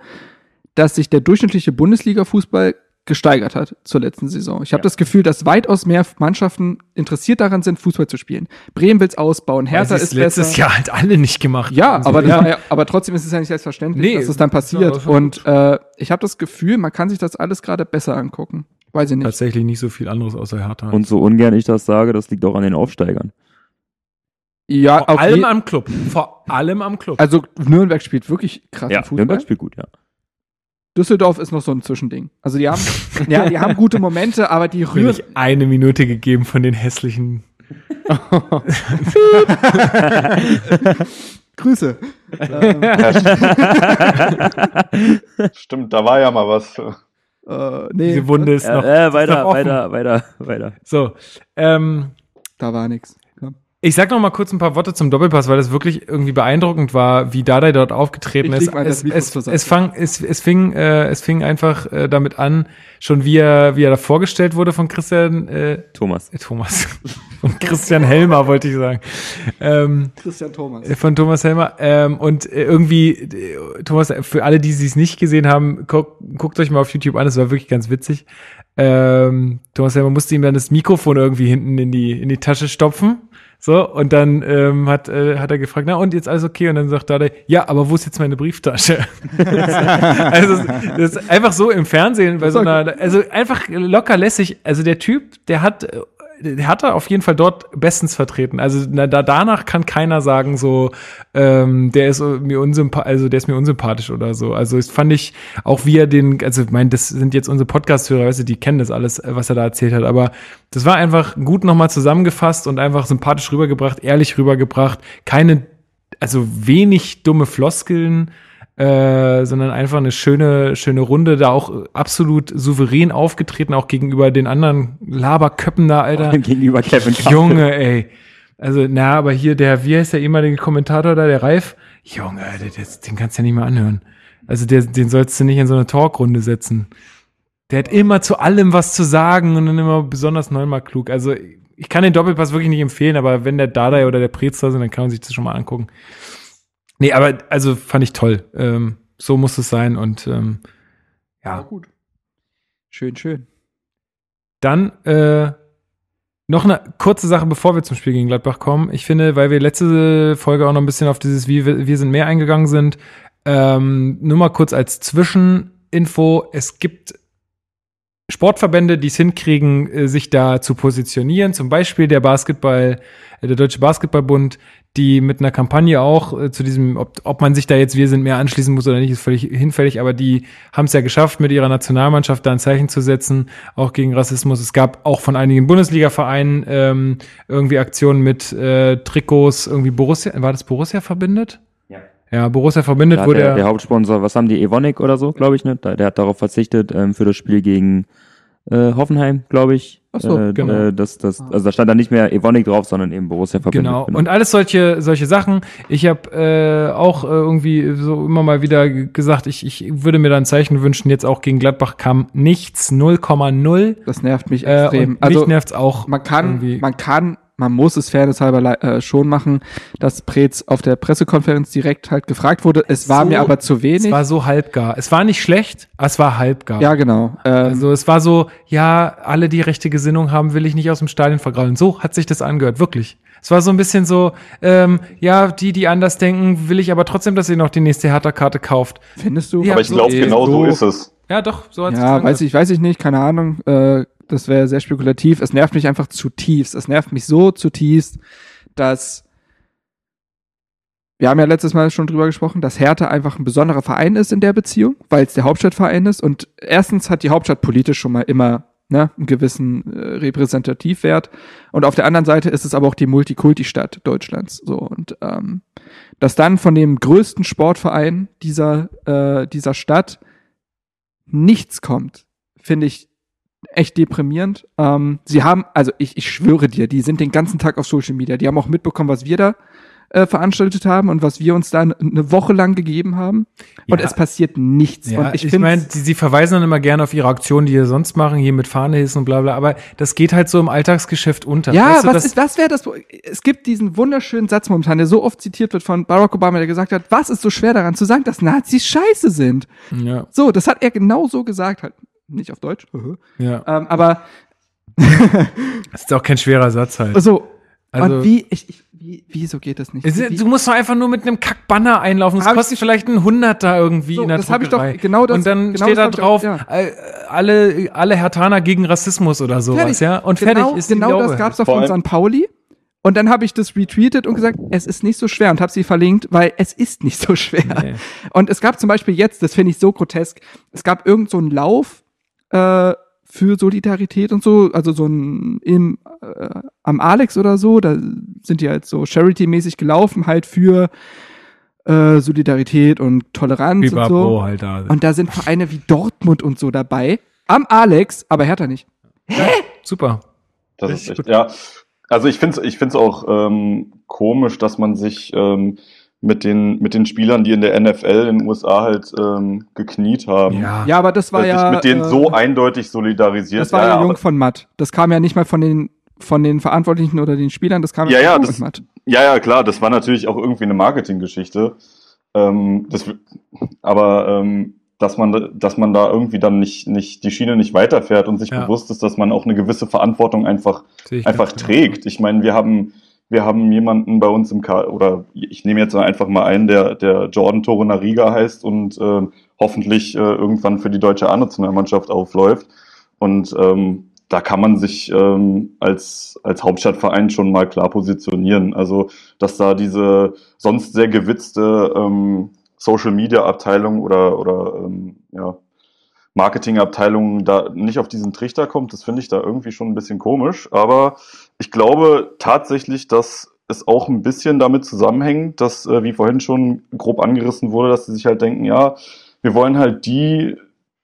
dass sich der durchschnittliche Bundesliga-Fußball gesteigert hat zur letzten Saison. Ich habe Ja. das Gefühl, dass weitaus mehr Mannschaften interessiert daran sind, Fußball zu spielen. Bremen will's ausbauen, Hertha sie es ist letztes besser. Jahr halt alle nicht gemacht. Ja, aber, das ja. war ja, aber trotzdem ist es ja nicht selbstverständlich, Nee, dass es dann passiert. schon Und äh, ich habe das Gefühl, man kann sich das alles gerade besser angucken. Weiß ich nicht. tatsächlich nicht so viel anderes außer Hertha. Und so ungern ich das sage, das liegt auch an den Aufsteigern. ja, vor auf allem am Club. Vor allem am Club. also Nürnberg spielt wirklich krassen Ja, Fußball. Nürnberg spielt gut, ja. Düsseldorf ist noch so ein Zwischending. Also die haben, ja, die haben gute Momente, aber die rühren. nicht eine Minute gegeben von den hässlichen. Grüße. ähm, Stimmt, da war ja mal was. äh, nee, Diese Wunde ist Ja, noch. äh, ist weiter, noch offen. weiter, weiter, weiter. So. Ähm, da war nix. Ich sag noch mal kurz ein paar Worte zum Doppelpass, weil das wirklich irgendwie beeindruckend war, wie Dardai dort aufgetreten Ich ist. Es, es, es, fang, es, es, fing, äh, es fing einfach äh, damit an, schon wie er, wie er da vorgestellt wurde von Christian äh, Thomas. äh, Thomas. von Christian Helmer, wollte ich sagen. Ähm, Christian Thomas. Äh, Von Thomas Helmer. Ähm, und äh, irgendwie, äh, Thomas, für alle, die es nicht gesehen haben, guck, guckt euch mal auf YouTube an, es war wirklich ganz witzig. Ähm, Thomas Helmer musste ihm dann das Mikrofon irgendwie hinten in die, in die Tasche stopfen. So, und dann ähm, hat, äh, hat er gefragt, na und jetzt alles okay? Und dann sagt er, ja, aber wo ist jetzt meine Brieftasche? also das ist einfach so im Fernsehen bei so einer, also einfach locker lässig. Also der Typ, der hat, der hat er auf jeden Fall dort bestens vertreten. Also na, da, danach kann keiner sagen so, ähm, der ist mir unsympathisch, also der ist mir unsympathisch oder so. Also das fand ich auch wie er den, also ich meine, das sind jetzt unsere Podcast-Hörer, weißt du, die kennen das alles, was er da erzählt hat. Aber das war einfach gut nochmal zusammengefasst und einfach sympathisch rübergebracht, ehrlich rübergebracht. Keine, also wenig dumme Floskeln äh, sondern einfach eine schöne, schöne Runde, da auch absolut souverän aufgetreten, auch gegenüber den anderen Laberköppen da, Alter. Gegenüber Kevin Campbell. Junge, ey. Also, na, aber hier der, wie heißt der ehemalige Kommentator da, der Reif? Junge, Alter, den kannst du ja nicht mehr anhören. Also, der, den sollst du nicht in so eine Talkrunde setzen. Der hat immer zu allem was zu sagen und dann immer besonders neunmal klug. Also, ich kann den Doppelpass wirklich nicht empfehlen, aber wenn der Dardai oder der Prez da sind, dann kann man sich das schon mal angucken. Nee, aber also fand ich toll. Ähm, so muss es sein und ähm, Ja, ja. gut. Schön, schön. Dann äh, noch eine kurze Sache, bevor wir zum Spiel gegen Gladbach kommen. Ich finde, weil wir letzte Folge auch noch ein bisschen auf dieses Wir, wir sind mehr eingegangen sind, ähm, nur mal kurz als Zwischeninfo. Es gibt Sportverbände, die es hinkriegen, äh, sich da zu positionieren. Zum Beispiel der Basketball, äh, der Deutsche Basketballbund, die mit einer Kampagne auch äh, zu diesem, ob, ob man sich da jetzt Wir sind mehr anschließen muss oder nicht, ist völlig hinfällig, aber die haben es ja geschafft, mit ihrer Nationalmannschaft da ein Zeichen zu setzen, auch gegen Rassismus. Es gab auch von einigen Bundesliga-Vereinen ähm, irgendwie Aktionen mit äh, Trikots, irgendwie Borussia, war das Borussia verbindet? Ja. Borussia verbindet, Da wo der, der, Hauptsponsor, was haben die, Evonik oder so, glaube ich, ne? Da, der hat darauf verzichtet, ähm, für das Spiel gegen äh, Hoffenheim, glaube ich. Ach so, äh, genau. Äh, das, das, also da stand dann nicht mehr Evonik drauf, sondern eben Borussia verbindet. Genau. Und alles solche, solche Sachen. Ich habe äh, auch äh, irgendwie so immer mal wieder gesagt, ich, ich würde mir da ein Zeichen wünschen. Jetzt auch gegen Gladbach kam nichts, 0,0. Das nervt mich Äh, extrem. und also mich nervt's auch. man kann, irgendwie. man kann, man muss es fairnesshalber äh, schon machen, dass Preetz auf der Pressekonferenz direkt halt gefragt wurde. Es war So, mir aber zu Es wenig. war so halbgar. Es war nicht schlecht, aber es war halbgar. ja, genau. Ähm, Also es war so, ja, alle, die rechte Gesinnung haben, will ich nicht aus dem Stadion vergraulen. So hat sich das angehört, wirklich. Es war so ein bisschen so, ähm, ja, die, die anders denken, will ich aber trotzdem, dass ihr noch die nächste Hertha-Karte kauft. findest du? Ja, Aber ich so- glaube, genau so so- ist es. Ja, doch, so hat Ja, weiß ich, weiß ich nicht, keine Ahnung. Äh, das wäre sehr spekulativ. Es nervt mich einfach zutiefst. Es nervt mich so zutiefst, dass wir haben ja letztes Mal schon drüber gesprochen, dass Hertha einfach ein besonderer Verein ist in der Beziehung, weil es der Hauptstadtverein ist. Und erstens hat die Hauptstadt politisch schon mal immer ne, einen gewissen äh, Repräsentativwert. Und auf der anderen Seite ist es aber auch die Multikulti-Stadt Deutschlands. So und ähm, dass dann von dem größten Sportverein dieser äh, dieser Stadt nichts kommt, finde ich echt deprimierend. Ähm, sie haben, also ich, ich schwöre dir, die sind den ganzen Tag auf Social Media. Die haben auch mitbekommen, was wir da äh, veranstaltet haben und was wir uns da eine Woche lang gegeben haben. Und Ja. es passiert nichts. Ja, und ich, ich, meine, sie, sie verweisen dann immer gerne auf ihre Aktionen, die sie sonst machen, hier mit Fahne hissen und bla bla, aber das geht halt so im Alltagsgeschäft unter. ja, Weißt du, was, das, ist, was wäre das? Es gibt diesen wunderschönen Satz momentan, der so oft zitiert wird von Barack Obama, der gesagt hat, was ist so schwer daran zu sagen, dass Nazis scheiße sind? ja, So, das hat er genau so gesagt, halt nicht auf Deutsch, ja. ähm, aber Das ist auch kein schwerer Satz halt. so. Also- und wie, ich, ich, wie, wieso geht das nicht? Es Wie- ist, du musst doch einfach nur mit einem Kack-Banner einlaufen. Das Hab ich- kostet vielleicht ein Hunderter irgendwie So, in der das hab ich doch- genau das- Und dann genau steht da drauf, auch- ja. alle, alle Hertaner gegen Rassismus oder sowas, Fertig. ja? Und genau, fertig ist die Genau das gab's doch Vor von St. Pauli. Und dann habe ich das retweetet und gesagt, es ist nicht so schwer und habe sie verlinkt, weil es ist nicht so schwer. Nee. Und es gab zum Beispiel jetzt, das finde ich so grotesk, es gab irgend so einen Lauf äh, für Solidarität und so, also so ein im, äh, am Alex oder so, da sind die halt so Charity-mäßig gelaufen, halt für äh, Solidarität und Toleranz und Bibapo so. halt da. Und da sind Vereine wie Dortmund und so dabei. Am Alex, aber Hertha nicht. Super. Das Richtig ist echt, ja. Also ich finde es ich find's auch ähm, komisch, dass man sich ähm, mit, den, mit den Spielern, die in der NFL in den USA halt ähm, gekniet haben, Ja. Ja, aber das war sich ja. mit denen äh, so eindeutig solidarisiert. Das war ja, aber- Jung von Matt. Das kam ja nicht mal von den, von den Verantwortlichen oder den Spielern, das kam Ja, ja, von das- und Matt. Ja, ja, klar, das war natürlich auch irgendwie eine Marketinggeschichte. Ähm, das, aber ähm, dass man, dass man da irgendwie dann nicht, nicht die Schiene nicht weiterfährt und sich Ja. bewusst ist, dass man auch eine gewisse Verantwortung einfach, einfach genau. trägt. Ich meine, wir haben, wir haben jemanden bei uns im K oder ich nehme jetzt einfach mal einen, der, der Jordan Torunariga heißt und ähm, hoffentlich äh, irgendwann für die deutsche A-Nationalmannschaft aufläuft. Und ähm, da kann man sich ähm, als, als Hauptstadtverein schon mal klar positionieren. Also, dass da diese sonst sehr gewitzte ähm, Social Media Abteilung oder, oder ähm, ja, Marketingabteilung da nicht auf diesen Trichter kommt, das finde ich da irgendwie schon ein bisschen komisch. Aber ich glaube tatsächlich, dass es auch ein bisschen damit zusammenhängt, dass, äh, wie vorhin schon grob angerissen wurde, dass sie sich halt denken, ja, wir wollen halt die,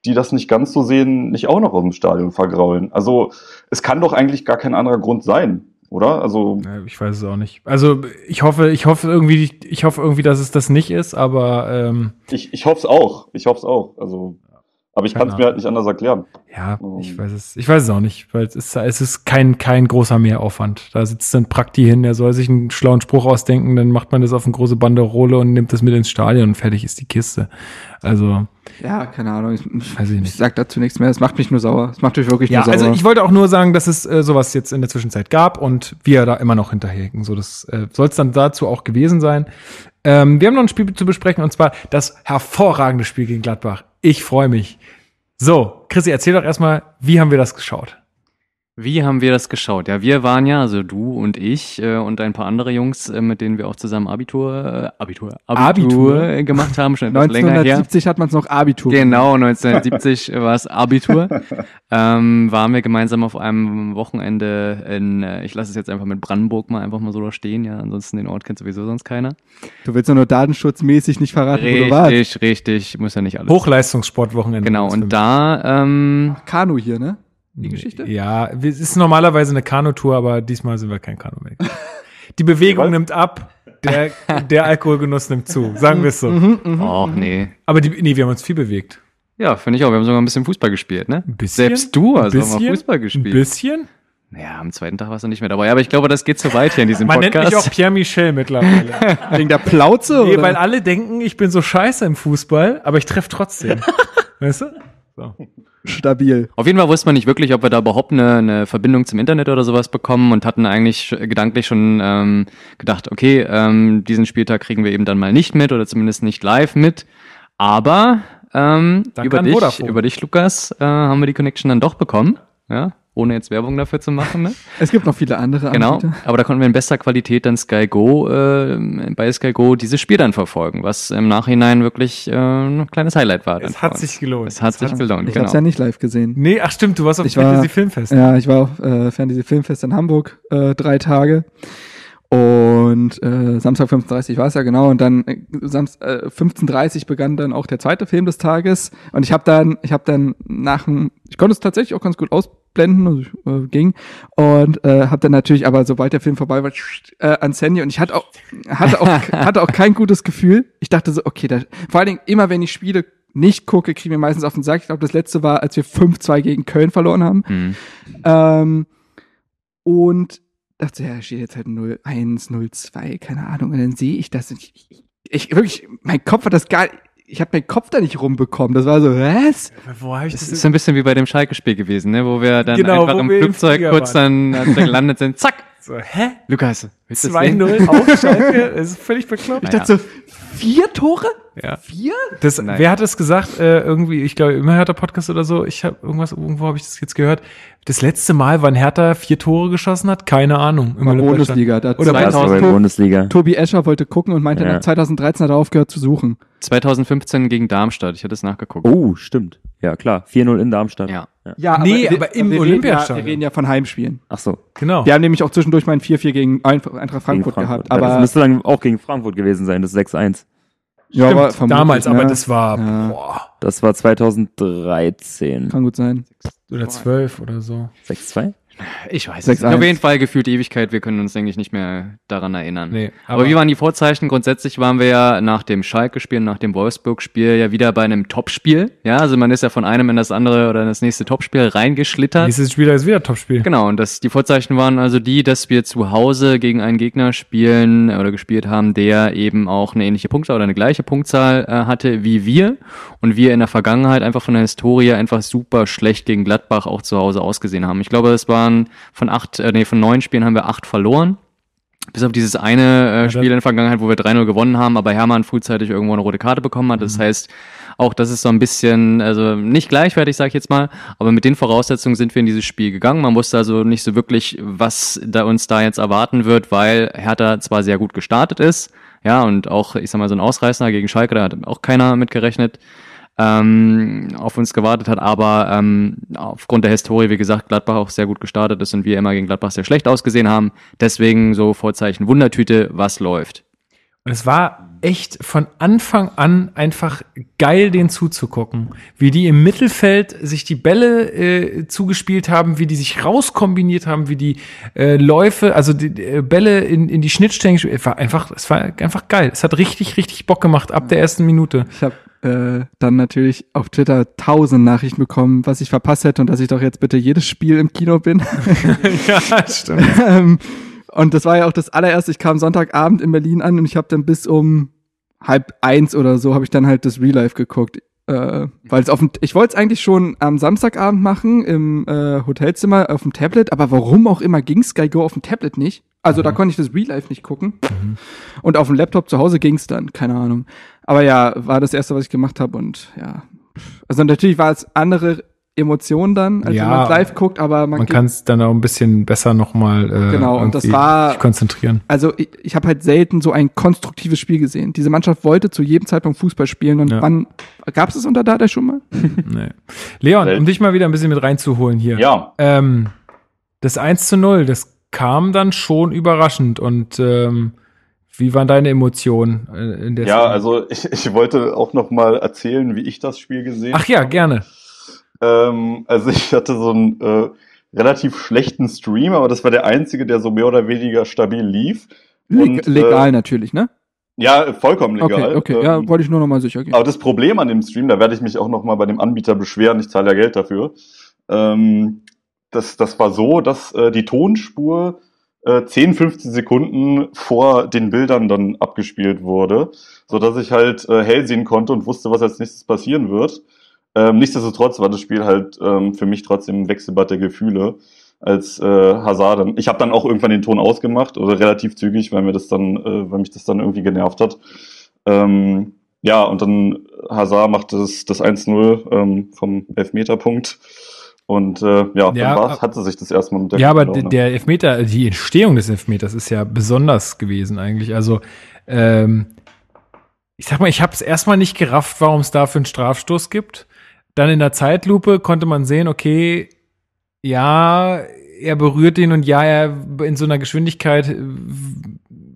die das nicht ganz so sehen, nicht auch noch aus dem Stadion vergraulen. Also es kann doch eigentlich gar kein anderer Grund sein, oder? Also ich weiß es auch nicht. Also ich hoffe, ich hoffe irgendwie, ich hoffe irgendwie, dass es das nicht ist, aber ähm, ich, ich hoffe es auch. Ich hoffe es auch. Also, aber ich kann es mir halt nicht anders erklären. ja, Um. ich weiß es, ich weiß es auch nicht, weil es ist, es ist kein, kein großer Mehraufwand. Da sitzt dann Prakti hin, der soll sich einen schlauen Spruch ausdenken, dann macht man das auf eine große Banderole und nimmt das mit ins Stadion und fertig ist die Kiste. Also, Ja, keine Ahnung. Ich, ich, Weiß ich ich nicht. sag dazu nichts mehr. Es macht mich nur sauer. Es macht mich wirklich ja, nur sauer. also ich wollte auch nur sagen, dass es äh, sowas jetzt in der Zwischenzeit gab und wir da immer noch hinterherhinken. So, das äh, soll es dann dazu auch gewesen sein. Ähm, wir haben noch ein Spiel zu besprechen und zwar das hervorragende Spiel gegen Gladbach. Ich freue mich. So, Chrissy, erzähl doch erstmal, wie haben wir das geschaut? Wie haben wir das geschaut? Ja, wir waren ja, also du und ich äh, und ein paar andere Jungs, äh, mit denen wir auch zusammen Abitur, äh, Abitur, Abitur? äh, gemacht haben, schon etwas länger her. 1970 hat man es noch Abitur. Genau, 1970 war es Abitur. ähm, waren wir gemeinsam auf einem Wochenende in, äh, ich lasse es jetzt einfach mit Brandenburg mal einfach mal so da stehen, ja, ansonsten den Ort kennt sowieso sonst keiner. Du willst ja nur datenschutzmäßig nicht verraten, wo du warst. Richtig, richtig, muss ja nicht alles. Hochleistungssportwochenende. Genau, und da, ähm, Kanu hier, ne? Die Geschichte? Ja, es ist normalerweise eine Kanutour, aber diesmal sind wir kein Kanu mehr. Die Bewegung Was? nimmt ab, der, der Alkoholgenuss nimmt zu, sagen wir es so. Mhm, Och, nee. Aber die, nee, wir haben uns viel bewegt. Ja, finde ich auch. Wir haben sogar ein bisschen Fußball gespielt, ne? Ein bisschen? Selbst du hast Ein auch mal bisschen? Fußball Ein gespielt. bisschen? Ja, am zweiten Tag warst du nicht mehr dabei. Aber ich glaube, das geht zu weit hier in diesem Man nennt Podcast. mich auch Pierre Michel mittlerweile. Wegen der Plauze? nee, oder? weil alle denken, ich bin so scheiße im Fußball, aber ich treffe trotzdem. weißt du? So. Stabil. Auf jeden Fall wusste man nicht wirklich, ob wir da überhaupt eine, eine Verbindung zum Internet oder sowas bekommen und hatten eigentlich gedanklich schon ähm, gedacht, okay, ähm, diesen Spieltag kriegen wir eben dann mal nicht mit oder zumindest nicht live mit. Aber ähm, über dich, Vodafone. über dich, Lukas, äh, haben wir die Connection dann doch bekommen. Ja, ohne jetzt Werbung dafür zu machen. Ne? Es gibt noch viele andere Genau, Anbieter. aber da konnten wir in bester Qualität dann Sky Go, äh, bei Sky Go dieses Spiel dann verfolgen, was im Nachhinein wirklich äh, ein kleines Highlight war. Es hat sich gelohnt. Es hat sich gelohnt, Ich genau. hab's ja nicht live gesehen. Nee, ach stimmt, du warst auf Ich dem war- Fantasy Filmfest. Ja, ich war auf äh, Fantasy Filmfest in Hamburg äh, drei Tage. Und äh, Samstag 15.30 war es ja genau. Und dann äh, Samst, äh, 15.30 begann dann auch der zweite Film des Tages. Und ich habe dann, ich habe dann nach dem, ich konnte es tatsächlich auch ganz gut ausblenden, also ich, äh, ging. Und äh, habe dann natürlich, aber sobald der Film vorbei war, äh, ans Handy. Und ich hatte auch, hatte auch, hatte auch kein gutes Gefühl. Ich dachte so, okay, da, vor allen Dingen immer, wenn ich Spiele nicht gucke, kriegen wir meistens auf den Sack. Ich glaube, das letzte war, als wir 5-2 gegen Köln verloren haben. Hm. Ähm, und dachte, ja, steht jetzt halt 0-1, 0-2, keine Ahnung. Und dann sehe ich das. Und ich, ich, ich wirklich, mein Kopf hat das gar ich habe meinen Kopf da nicht rumbekommen. Das war so, was? Wo hab ich Das das? ist so ein bisschen wie bei dem Schalke-Spiel gewesen, ne? wo wir dann Genau, einfach im Flugzeug kurz dann, als wir gelandet sind, zack, So, hä? Lukas, willst du das sehen? 2-0 auf Schalke? Das ist völlig bekloppt. Ich dachte so, vier Tore? Ja. Vier? Das, Nein. wer hat es gesagt? Äh, irgendwie, ich glaube, immer Hertha Podcast oder so. Ich habe irgendwas, irgendwo habe ich das jetzt gehört. Das letzte Mal, wann Hertha vier Tore geschossen hat, keine Ahnung. Im War Olympiastadion. Bundesliga. Da Oder hat Das war 2000 bei Bundesliga. Tobi Escher wollte gucken und meinte, Ja. nach 2013 hat er aufgehört zu suchen. 2015 gegen Darmstadt, ich hatte es nachgeguckt. Oh, stimmt. Ja, klar. 4-0 in Darmstadt. Ja. Ja, Nee, wir- aber im wir Olympiastadion. Reden ja, wir reden ja von Heimspielen. Ach so. Genau. Wir haben nämlich auch zwischendurch mal ein 4-4 gegen Eintracht gegen Frankfurt, gehabt. Ja, das Aber müsste dann auch gegen Frankfurt gewesen sein, das 6-1. ja, Stimmt, aber damals, aber ja. das war, Ja. boah, Das war 2013. kann gut sein. oder zwölf oder so. 6-2? Ich weiß es 6-1. nicht. Auf jeden Fall gefühlt Ewigkeit, wir können uns, denke ich, nicht mehr daran erinnern. Nee, Aber, wie waren die Vorzeichen? Grundsätzlich waren wir ja nach dem Schalke-Spiel, nach dem Wolfsburg-Spiel ja wieder bei einem Topspiel. Ja, also man ist ja von einem in das andere oder in das nächste Topspiel reingeschlittert. Nächstes Spiel ist wieder Topspiel. Genau, und das, die Vorzeichen waren also die, dass wir zu Hause gegen einen Gegner spielen oder gespielt haben, der eben auch eine ähnliche Punktzahl oder eine gleiche Punktzahl äh, hatte wie wir. Und wir in der Vergangenheit einfach von der Historie einfach super schlecht gegen Gladbach auch zu Hause ausgesehen haben. Ich glaube, es waren von acht, äh, nee, von neun Spielen haben wir acht verloren. Bis auf dieses eine äh, Spiel in der Vergangenheit, wo wir 3-0 gewonnen haben, aber Hermann frühzeitig irgendwo eine rote Karte bekommen hat. Das heißt, auch das ist so ein bisschen, also nicht gleichwertig, sage ich jetzt mal, aber mit den Voraussetzungen sind wir in dieses Spiel gegangen. Man wusste also nicht so wirklich, was da uns da jetzt erwarten wird, weil Hertha zwar sehr gut gestartet ist, ja, und auch, ich sag mal, so ein Ausreißer gegen Schalke, da hat auch keiner mit gerechnet, ähm, auf uns gewartet hat, aber ähm, aufgrund der Historie, wie gesagt, Gladbach auch sehr gut gestartet ist und wir immer gegen Gladbach sehr schlecht ausgesehen haben. Deswegen so Vorzeichen Wundertüte, was läuft. Und es war echt von Anfang an einfach geil, den zuzugucken. Wie die im Mittelfeld sich die Bälle äh, zugespielt haben, wie die sich rauskombiniert haben, wie die äh, Läufe, also die äh, Bälle in, in die Schnittstellen gespielt. Es war einfach, es war einfach geil. Es hat richtig, richtig Bock gemacht ab der ersten Minute. Ich habe äh, dann natürlich auf Twitter tausend Nachrichten bekommen, was ich verpasst hätte und dass ich doch jetzt bitte jedes Spiel im Kino bin. ja, stimmt. Ähm, und das war ja auch das allererste. Ich kam Sonntagabend in Berlin an und ich habe dann bis um halb eins oder so habe ich dann halt das Real Life geguckt. Äh, weil es auf dem, ich wollte es eigentlich schon am Samstagabend machen im äh, Hotelzimmer auf dem Tablet, aber warum auch immer ging Sky Go auf dem Tablet nicht. Also da konnte ich das Real Life nicht gucken. Und auf dem Laptop zu Hause ging's dann, keine Ahnung. Aber ja, war das erste, was ich gemacht habe und ja. Also natürlich war es andere Emotionen dann, als Ja, wenn man live guckt, aber man, Man kann es dann auch ein bisschen besser nochmal äh, Genau, und das war- konzentrieren. also ich, ich habe halt selten so ein konstruktives Spiel gesehen. Diese Mannschaft wollte zu jedem Zeitpunkt Fußball spielen und Ja. wann gab es das unter Dada schon mal? Nee. Leon, um dich mal wieder ein bisschen mit reinzuholen hier. Ja, Ähm, das 1 zu 0, das kam dann schon überraschend. Und ähm, wie waren deine Emotionen äh, in der ja, Szene? also ich, ich wollte auch noch mal erzählen, wie ich das Spiel gesehen Ach ja, gerne. Ähm, also ich hatte so einen äh, relativ schlechten Stream, aber das war der einzige, der so mehr oder weniger stabil lief. Und, legal äh, natürlich, ne? Ja, vollkommen legal. Okay, okay, ja, Ähm, wollte ich nur noch mal sicher gehen. aber das Problem an dem Stream, da werde ich mich auch noch mal bei dem Anbieter beschweren, ich zahle ja Geld dafür. Ähm, das, das war so, dass äh, die Tonspur äh, 10, 15 Sekunden vor den Bildern dann abgespielt wurde, so dass ich halt äh, hell sehen konnte und wusste, was als nächstes passieren wird. Ähm, nichtsdestotrotz war das Spiel halt ähm, für mich trotzdem ein Wechselbad der Gefühle als äh, Hazard. Dann, ich habe dann auch irgendwann den Ton ausgemacht oder relativ zügig, weil mir das dann, äh, weil mich das dann irgendwie genervt hat. Ähm, ja, und dann Hazard macht das, das 1-0 ähm, vom Elfmeterpunkt. Und äh, ja, Ja, dann ab- hatte sich das erstmal mit der Ja, aber Laune. der Elfmeter, die Entstehung des Elfmeters ist ja besonders gewesen eigentlich. Also, ähm, ich sag mal, ich habe es erstmal nicht gerafft, warum es dafür einen Strafstoß gibt. Dann in der Zeitlupe konnte man sehen, okay, ja, er berührt ihn und ja, er in so einer Geschwindigkeit äh,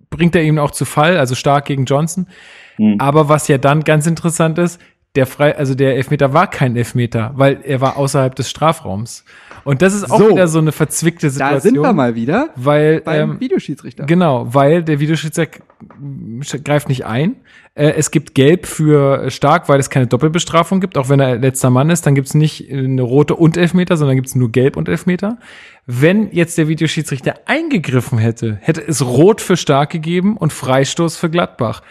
bringt er ihn auch zu Fall, also stark gegen Johnson. Hm. Aber was ja dann ganz interessant ist, der frei, also der Elfmeter war kein Elfmeter, weil er war außerhalb des Strafraums. Und das ist auch So. wieder so eine verzwickte Situation. Da sind wir mal wieder Weil, beim ähm, Videoschiedsrichter. genau, weil der Videoschiedsrichter greift nicht ein. Äh, es gibt Gelb für stark, weil es keine Doppelbestrafung gibt. Auch wenn er letzter Mann ist, dann gibt es nicht eine rote und Elfmeter, sondern gibt es nur Gelb und Elfmeter. Wenn jetzt der Videoschiedsrichter eingegriffen hätte, hätte es rot für stark gegeben und Freistoß für Gladbach.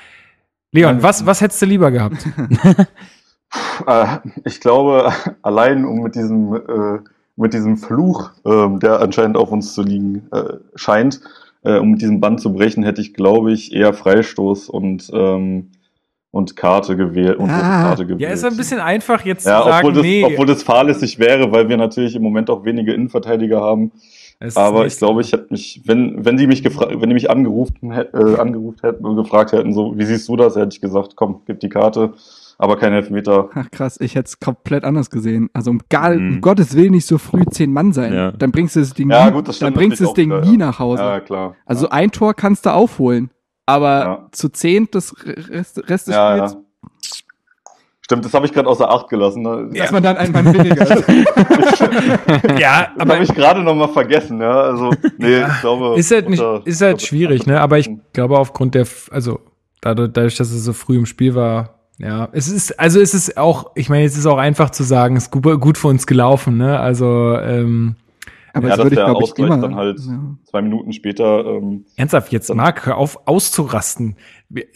Leon, was, was hättest du lieber gehabt? Äh, ich glaube, allein um mit diesem, äh, mit diesem Fluch, ähm, der anscheinend auf uns zu liegen äh, scheint, äh, um mit diesem Band zu brechen, hätte ich, glaube ich, eher Freistoß und, ähm, und Karte gewählt. Und Ah. Karte gewählt. Ja, ist ein bisschen einfach jetzt ja, zu sagen, obwohl das, nee. obwohl das fahrlässig wäre, weil wir natürlich im Moment auch wenige Innenverteidiger haben. es Aber ich glaube, ich hätte mich, wenn, wenn die mich gefragt, wenn die mich angerufen, äh, angerufen hätten und gefragt hätten, so, wie siehst du das, hätte ich gesagt, komm, gib die Karte, aber kein Elfmeter. Ach krass, ich hätte es komplett anders gesehen. Also um, gar, Mhm. um Gottes Willen nicht so früh zehn Mann sein. Ja. Dann bringst du das Ding, Ja, nie, gut, das dann bringst du das Ding auch nie wieder, nach Hause. Ja, klar. Also ja. ein Tor kannst du aufholen, aber Ja. zu zehn das Rest, Rest des ja, Spiels, ja. Stimmt, das habe ich gerade außer Acht gelassen. Ne? dass man dann ein Mann weniger ist. ja, Das aber habe ich gerade noch mal vergessen. Ja, also nee, ich glaube. ist halt nicht, unter- ist halt schwierig, ne? Aber ich glaube aufgrund der, also dadurch, dass es so früh im Spiel war, ja, es ist, also es ist auch, ich meine, es ist auch einfach zu sagen, es ist gut, gut für uns gelaufen, ne? Also ähm, Aber Ja, das würde ich, glaube ich, immer. dann halt ja. zwei Minuten später. Ähm, ernsthaft jetzt, Marc, hör auf auszurasten.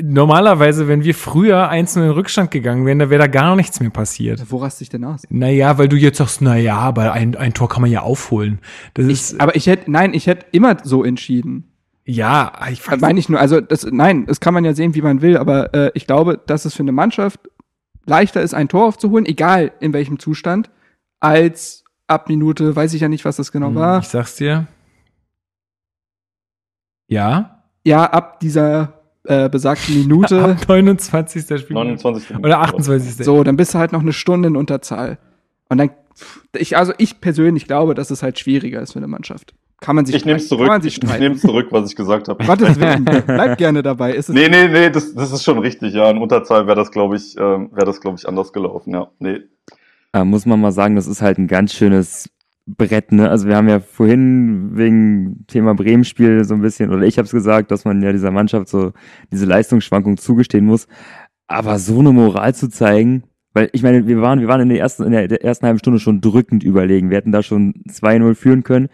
Normalerweise, wenn wir früher einzeln in den Rückstand gegangen wären, da wäre da gar nichts mehr passiert. Wo rast ich denn aus? Naja, weil du jetzt sagst, naja, aber ein, ein Tor kann man ja aufholen. Das ist, Ich, aber ich hätte, nein, ich hätte immer so entschieden. Ja, ich Das meine ich nur, also das, nein, das kann man ja sehen, wie man will, aber äh, ich glaube, dass es für eine Mannschaft leichter ist, ein Tor aufzuholen, egal in welchem Zustand, als ab Minute, weiß ich ja nicht, was das genau war. Hm, Ich sag's dir. Ja. Ja, ab dieser äh, besagten Minute, Ab 29. Spiel. 29. Oder 28. so, dann bist du halt noch eine Stunde in Unterzahl. Und dann, ich, also ich persönlich glaube, dass es halt schwieriger ist für eine Mannschaft. Kann man sich Ich nehme zurück. Kann man sich Ich, nehme es zurück, was ich gesagt habe. Gottes Willen, bleib gerne dabei. Ist es Nee, nee, nee, das, das ist schon richtig. Ja, in Unterzahl wäre das, glaube ich, ähm, wäre das, glaube ich, anders gelaufen. Ja, nee. Da muss man mal sagen, das ist halt ein ganz schönes Brett, ne? Also wir haben ja vorhin wegen Thema Bremen-Spiel so ein bisschen, oder ich habe es gesagt, dass man ja dieser Mannschaft so diese Leistungsschwankung zugestehen muss. Aber so eine Moral zu zeigen, weil ich meine, wir waren, wir waren in der ersten, in der ersten halben Stunde schon drückend überlegen. Wir hätten da schon 2-0 führen können.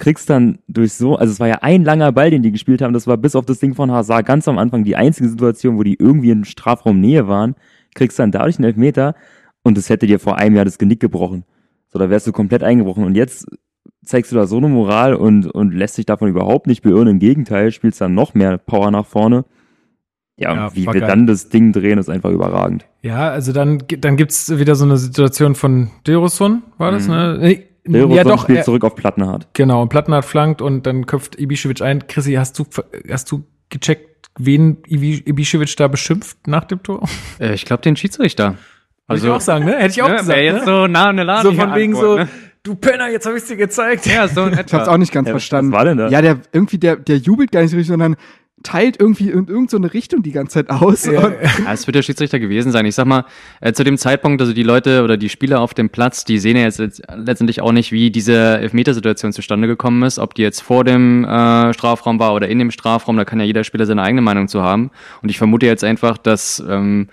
Kriegst dann durch so, also es war ja ein langer Ball, den die gespielt haben. Das war bis auf das Ding von Hazard ganz am Anfang die einzige Situation, wo die irgendwie in Strafraumnähe waren. Kriegst dann dadurch einen Elfmeter und das hätte dir vor einem Jahr das Genick gebrochen. So, da wärst du komplett eingebrochen. Und jetzt zeigst du da so eine Moral und, und lässt dich davon überhaupt nicht beirren. Im Gegenteil, spielst dann noch mehr Power nach vorne. Ja, Ja, und wie wir geil. dann das Ding drehen, ist einfach überragend. Ja, also dann, dann gibt's wieder so eine Situation von Derosun, war das, Mhm. ne? Dilrosun ja, doch, spielt er, zurück auf Plattenhardt. genau, und Plattenhardt flankt und dann köpft Ibišević ein. Chrissy, hast du, hast du gecheckt, wen Ibi- Ibišević da beschimpft nach dem Tor? Äh, ich glaube, den Schiedsrichter. Würde ich auch sagen, ne? Hätte ich auch ja, gesagt, jetzt ne? so nah an der Lade. So von wegen so, Ne? du Penner, jetzt habe ich dir gezeigt. Ja, so in Ich hab's auch nicht ganz Ja, verstanden. was war denn da? Ja, der irgendwie, der, der jubelt gar nicht so richtig, sondern teilt irgendwie in irgendeine Richtung die ganze Zeit aus. Ja, Und Ja, es wird der Schiedsrichter gewesen sein. Ich sag mal, äh, zu dem Zeitpunkt, also die Leute oder die Spieler auf dem Platz, die sehen ja jetzt letzt- letztendlich auch nicht, wie diese Elfmetersituation zustande gekommen ist, ob die jetzt vor dem äh, Strafraum war oder in dem Strafraum, da kann ja jeder Spieler seine eigene Meinung zu haben. Und ich vermute jetzt einfach, dass ähm,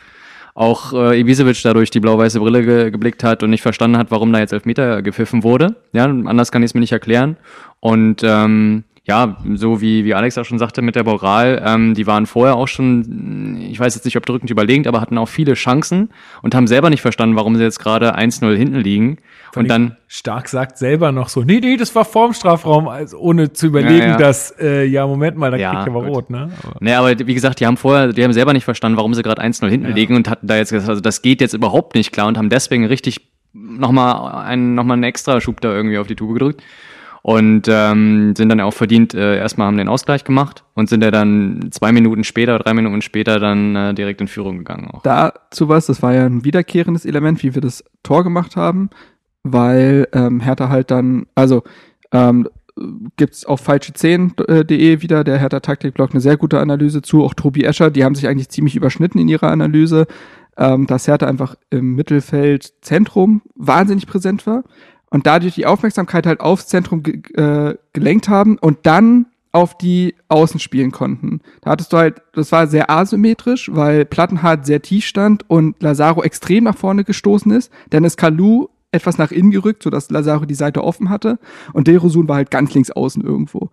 auch äh, Ibisevic dadurch die blau-weiße Brille ge geblickt hat und nicht verstanden hat, warum da jetzt Elfmeter gepfiffen wurde. Ja, anders kann ich es mir nicht erklären. Und ähm, ja, so wie, wie Alex auch schon sagte mit der Moral, ähm, die waren vorher auch schon, ich weiß jetzt nicht, ob drückend überlegend, aber hatten auch viele Chancen und haben selber nicht verstanden, warum sie jetzt gerade 1-0 hinten liegen. Vor Und dann, Stark sagt selber noch so, nee, nee, das war vorm Strafraum, also ohne zu überlegen, Ja, ja. dass, äh, ja, Moment mal, da Ja, kriegt er aber rot, ne? Aber, ne, aber wie gesagt, die haben vorher, die haben selber nicht verstanden, warum sie gerade 1-0 hinten Ja. liegen und hatten da jetzt gesagt, also das geht jetzt überhaupt nicht klar und haben deswegen richtig nochmal einen, noch mal einen extra Schub da irgendwie auf die Tube gedrückt. Und ähm, sind dann auch verdient, äh, erstmal haben den Ausgleich gemacht und sind ja dann zwei Minuten später, drei Minuten später dann äh, direkt in Führung gegangen auch. dazu was, das war ja ein wiederkehrendes Element, wie wir das Tor gemacht haben, weil ähm, Hertha halt dann, also ähm, gibt's auf falsche10.de wieder, der Hertha Taktikblog, eine sehr gute Analyse zu, auch Tobi Escher, die haben sich eigentlich ziemlich überschnitten in ihrer Analyse, ähm, dass Hertha einfach im Mittelfeld Zentrum wahnsinnig präsent war und dadurch die Aufmerksamkeit halt aufs Zentrum ge äh, gelenkt haben und dann auf die Außen spielen konnten. Da hattest du halt, das war sehr asymmetrisch, weil Plattenhardt sehr tief stand und Lazaro extrem nach vorne gestoßen ist. Dann ist Kalu etwas nach innen gerückt, sodass Lazaro die Seite offen hatte und Derosun war halt ganz links außen irgendwo.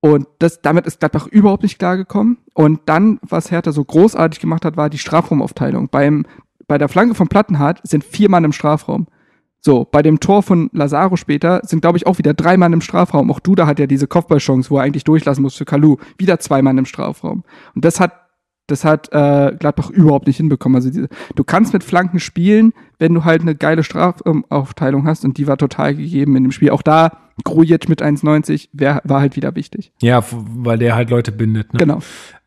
Und das, damit ist Gladbach überhaupt nicht klargekommen. Und dann, was Hertha so großartig gemacht hat, war die Strafraumaufteilung. Beim, bei der Flanke von Plattenhardt sind vier Mann im Strafraum. So, bei dem Tor von Lazaro später sind, glaube ich, auch wieder drei Mann im Strafraum. Auch Duda hat ja diese Kopfballchance, wo er eigentlich durchlassen muss für Kalu. Wieder zwei Mann im Strafraum. Und das hat, das hat äh, Gladbach überhaupt nicht hinbekommen. Also diese, du kannst mit Flanken spielen, wenn du halt eine geile Strafaufteilung hast und die war total gegeben in dem Spiel. Auch da Grujic mit 1,90 wär, war halt wieder wichtig. ja, weil der halt Leute bindet, ne? Genau.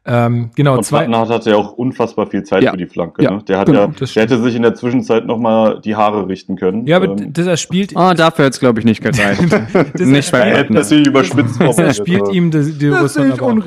Ähm, genau, Und zwei, Plattenhardt hatte ja auch unfassbar viel Zeit Ja. für die Flanke. Ja, Ne? Der, hat genau, ja, das der hätte sich in der Zwischenzeit noch mal die Haare richten können. ja, aber Ähm, das erspielt, Ah, dafür jetzt glaube ich nicht gereicht. das nicht bei er hätte Platten. natürlich überspitzt das erspielt aber- ihm aber auch.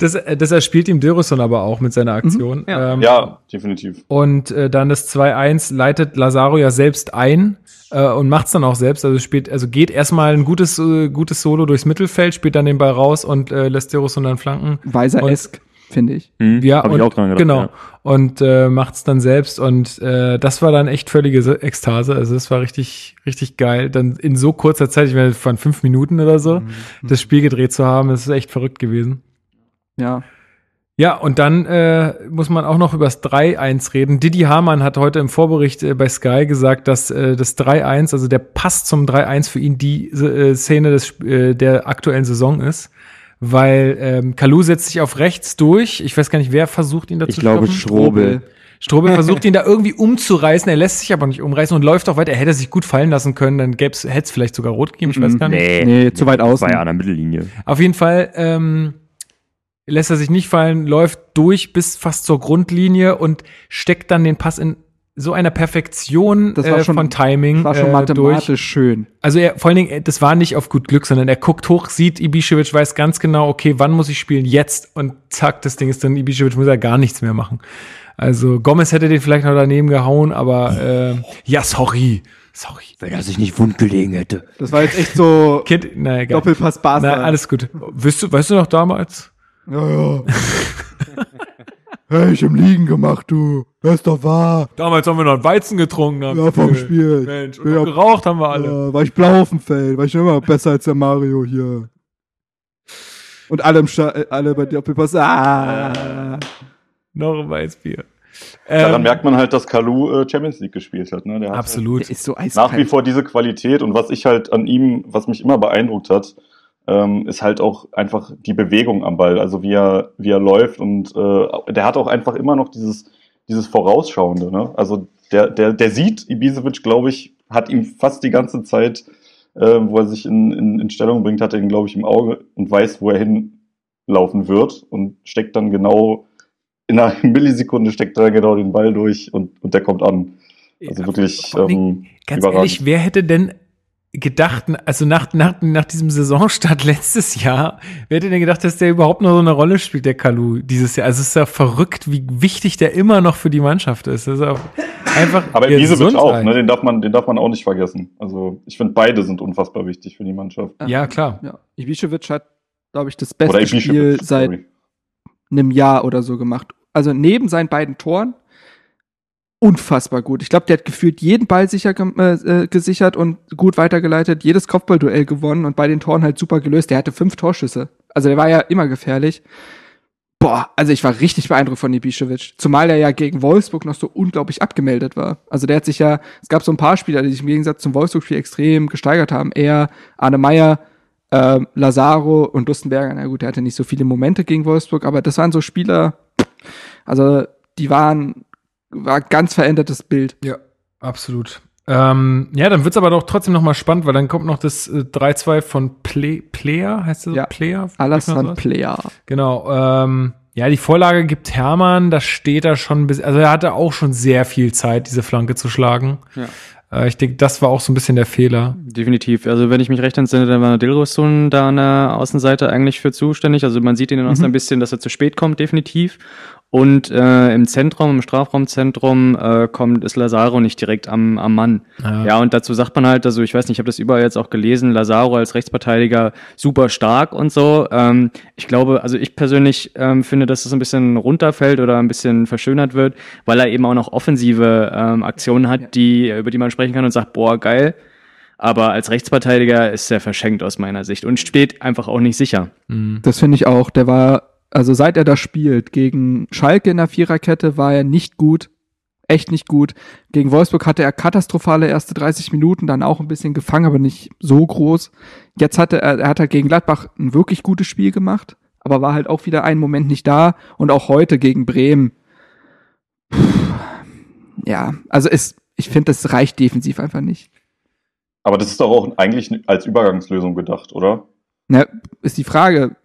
Das, äh, das erspielt ihm Dilrosun aber auch mit seiner Aktion. Ja. Ähm, Ja, definitiv. Und äh, dann das 2-1 leitet Lazaro ja selbst ein äh, und macht's dann auch selbst. Also spielt, also geht erstmal ein gutes, äh, gutes Solo durchs Mittelfeld, spielt dann den Ball raus und äh, lässt Dilrosun dann flanken. Weiser-esk, finde ich. Hm, Ja, hab und, ich auch dran gedacht. Genau. Ja. Und äh, macht's dann selbst und äh, das war dann echt völlige Se- Ekstase. Also das war richtig, richtig geil. Dann in so kurzer Zeit, ich meine, von fünf Minuten oder so, Mhm. das Spiel gedreht zu haben, das ist echt verrückt gewesen. Ja. Ja, und dann äh, muss man auch noch über das 3-1 reden. Didi Hamann hat heute im Vorbericht äh, bei Sky gesagt, dass äh, das 3-1, also der Pass zum 3-1 für ihn die äh, Szene des, äh, der aktuellen Saison ist. Weil ähm, Kalu setzt sich auf rechts durch. Ich weiß gar nicht, wer versucht ihn dazu Ich glaube, stoppen. Strobel. Strobel versucht ihn da irgendwie umzureißen. Er lässt sich aber nicht umreißen und läuft auch weiter. Er hätte sich gut fallen lassen können, dann gäb's, hätte es vielleicht sogar rot gegeben. Ich weiß gar nicht. Nee, Nee, zu weit außen. War ja an der Mittellinie. Auf jeden Fall ähm, lässt er sich nicht fallen, läuft durch bis fast zur Grundlinie und steckt dann den Pass in so einer Perfektion Das war äh, schon- von Timing War schon äh, mathematisch durch. schön. Also er, vor allen Dingen, äh, das war nicht auf gut Glück, sondern er guckt hoch, sieht Ibišević, weiß ganz genau, okay, wann muss ich spielen? Jetzt. Und zack, das Ding ist dann, Ibišević muss ja gar nichts mehr machen. Also Gomez hätte den vielleicht noch daneben gehauen, aber äh, ja, sorry. Sorry. Wenn er sich nicht wund gelegen hätte. Das war jetzt echt so Kind, na egal. Doppelpass Barca. Na, alles gut. Weißt du, weißt du noch damals? Ja, ja. hey, ich hab Liegen gemacht, du. Das ist doch wahr. Damals haben wir noch einen Weizen getrunken. haben Ja, wir vom. Spiel. Mensch, und Ja. geraucht haben wir alle. Ja, war ich blau auf dem Feld. War ich immer besser als der Mario hier. Und alle, im Sta äh, alle bei Doppelpass. Ah. Noch ein Weißbier. Daran Ähm, merkt man halt, dass Kalu äh, Champions League gespielt hat. Ne? Der hat absolut. Der ist so nach wie eiskalt. vor diese Qualität und was ich halt an ihm, was mich immer beeindruckt hat, ähm, ist halt auch einfach die Bewegung am Ball, also wie er, wie er läuft und äh, der hat auch einfach immer noch dieses, dieses Vorausschauende. Ne? Also der, der, der sieht Ibisevic, glaube ich, hat ihm fast die ganze Zeit, äh, wo er sich in, in, in Stellung bringt, hat er ihn, glaube ich, im Auge und weiß, wo er hinlaufen wird und steckt dann genau in einer Millisekunde steckt er genau den Ball durch und, und der kommt an. Also wirklich ähm, Ganz überragend. ehrlich, wer hätte denn gedacht, also nach, nach, nach diesem Saisonstart letztes Jahr, wer hätte denn gedacht, dass der überhaupt noch so eine Rolle spielt, der Kalu, dieses Jahr? Also es ist ja verrückt, wie wichtig der immer noch für die Mannschaft ist. Das ist auch einfach Aber Ibisevic auch, Gesundheit. ne? den, darf man, den darf man auch nicht vergessen. Also ich finde, beide sind unfassbar wichtig für die Mannschaft. Ja, klar. Ja. Ibišević hat, glaube ich, das beste Spiel seit einem Jahr oder so gemacht. Also neben seinen beiden Toren unfassbar gut. Ich glaube, der hat gefühlt jeden Ball sicher äh, äh, gesichert und gut weitergeleitet, jedes Kopfballduell gewonnen und bei den Toren halt super gelöst. Der hatte fünf Torschüsse. Also der war ja immer gefährlich. Boah, also ich war richtig beeindruckt von Ibišević. Zumal er ja gegen Wolfsburg noch so unglaublich abgemeldet war. Also der hat sich ja, es gab so ein paar Spieler, die sich im Gegensatz zum Wolfsburg-Spiel extrem gesteigert haben. Er, Arne Meyer, ähm, Lazaro und Lustenberger, na gut, der hatte nicht so viele Momente gegen Wolfsburg, aber das waren so Spieler, also die waren, war ganz verändertes Bild. Ja, absolut. Ähm, ja, dann wird's aber doch trotzdem noch mal spannend, weil dann kommt noch das äh, 3-2 von Ple Player, heißt das? Ja. Player? Alassane Player. Genau. Ähm, ja, die Vorlage gibt Hermann, da steht er schon, bis, also er hatte auch schon sehr viel Zeit, diese Flanke zu schlagen. Ja. Äh, ich denke, das war auch so ein bisschen der Fehler. Definitiv. Also wenn ich mich recht entsinne, dann war Dilrosun da an der Außenseite eigentlich für zuständig. Also man sieht ihn dann auch so ein bisschen, dass er zu spät kommt, definitiv. Und äh, im Zentrum, im Strafraumzentrum, äh, kommt ist Lazaro nicht direkt am, am Mann. Ja. Ja, und dazu sagt man halt, also ich weiß nicht, ich habe das überall jetzt auch gelesen, Lazaro als Rechtsverteidiger super stark und so. Ähm, ich glaube, also ich persönlich ähm, finde, dass das ein bisschen runterfällt oder ein bisschen verschönert wird, weil er eben auch noch offensive ähm, Aktionen hat, Ja. die, über die man sprechen kann und sagt, boah, geil. Aber als Rechtsverteidiger ist er verschenkt aus meiner Sicht und steht einfach auch nicht sicher. Mhm. Das finde ich auch. Der war, also seit er da spielt, gegen Schalke in der Viererkette war er nicht gut. Echt nicht gut. Gegen Wolfsburg hatte er katastrophale erste 30 Minuten, dann auch ein bisschen gefangen, aber nicht so groß. Jetzt hatte er, er hat halt gegen Gladbach ein wirklich gutes Spiel gemacht, aber war halt auch wieder einen Moment nicht da. Und auch heute gegen Bremen. Pff, ja, also es, ich finde, das reicht defensiv einfach nicht. Aber das ist doch auch eigentlich als Übergangslösung gedacht, oder? Na, ist die Frage.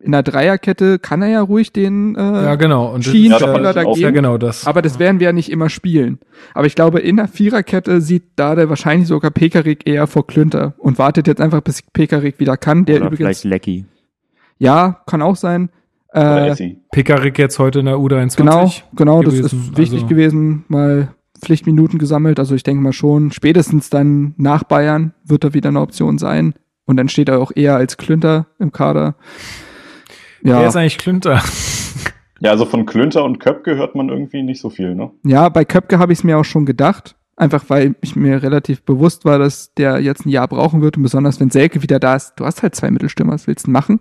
In der Dreierkette kann er ja ruhig den äh, Ja, genau. Und das Schienen- ist Ja, ist auch- ja genau das. Aber das werden wir ja nicht immer spielen. Aber ich glaube, in der Viererkette sieht da der wahrscheinlich sogar Pekarik eher vor Klünter und wartet jetzt einfach, bis Pekarik wieder kann. Der Oder übrigens, vielleicht Lecky. ja, kann auch sein. Äh. Pekarik jetzt heute in der U23. genau, genau, das gewesen. ist wichtig Also- gewesen, mal Pflichtminuten gesammelt. Also ich denke mal schon, spätestens dann nach Bayern wird er wieder eine Option sein. Und dann steht er auch eher als Klünter im Kader. Wer Ja, ist eigentlich Klünter? Ja, also von Klünter und Köpke hört man irgendwie nicht so viel, ne? ja, bei Köpke habe ich es mir auch schon gedacht. Einfach weil ich mir relativ bewusst war, dass der jetzt ein Jahr brauchen wird und besonders wenn Selke wieder da ist, du hast halt zwei Mittelstürmer, was willst du machen?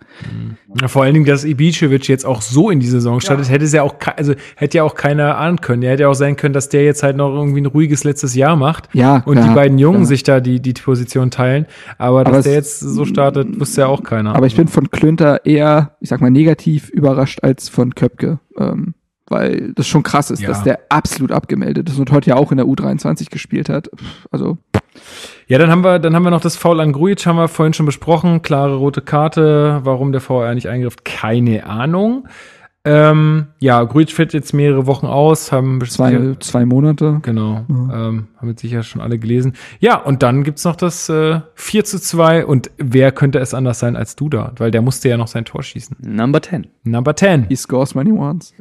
Ja, vor allen Dingen, dass Ibišević jetzt auch so in die Saison startet, hätte es ja auch, also hätte ja auch keiner ahnen können. Ja, hätte ja auch sein können, dass der jetzt halt noch irgendwie ein ruhiges letztes Jahr macht Ja, und klar, die beiden Jungen klar. sich da die, die Position teilen. Aber dass Aber der jetzt so startet, wusste ja auch keiner. Aber ich bin von Klünter eher, ich sag mal, negativ überrascht als von Köpke. Ähm, weil das schon krass ist, Ja. dass der absolut abgemeldet ist und heute ja auch in der U23 gespielt hat. Also, Ja, dann haben wir, dann haben wir noch das Foul an Grujic, haben wir vorhin schon besprochen. Klare rote Karte. Warum der VR nicht eingriff, keine Ahnung. Ähm, ja, Grujic fällt jetzt mehrere Wochen aus, haben zwei, zwei Monate. Genau, Ja. ähm, haben wir sicher schon alle gelesen. Ja, und dann gibt's noch das äh, 4 zu 2 und wer könnte es anders sein als du da? Weil der musste ja noch sein Tor schießen. Number 10. Number 10. He scores when he wants.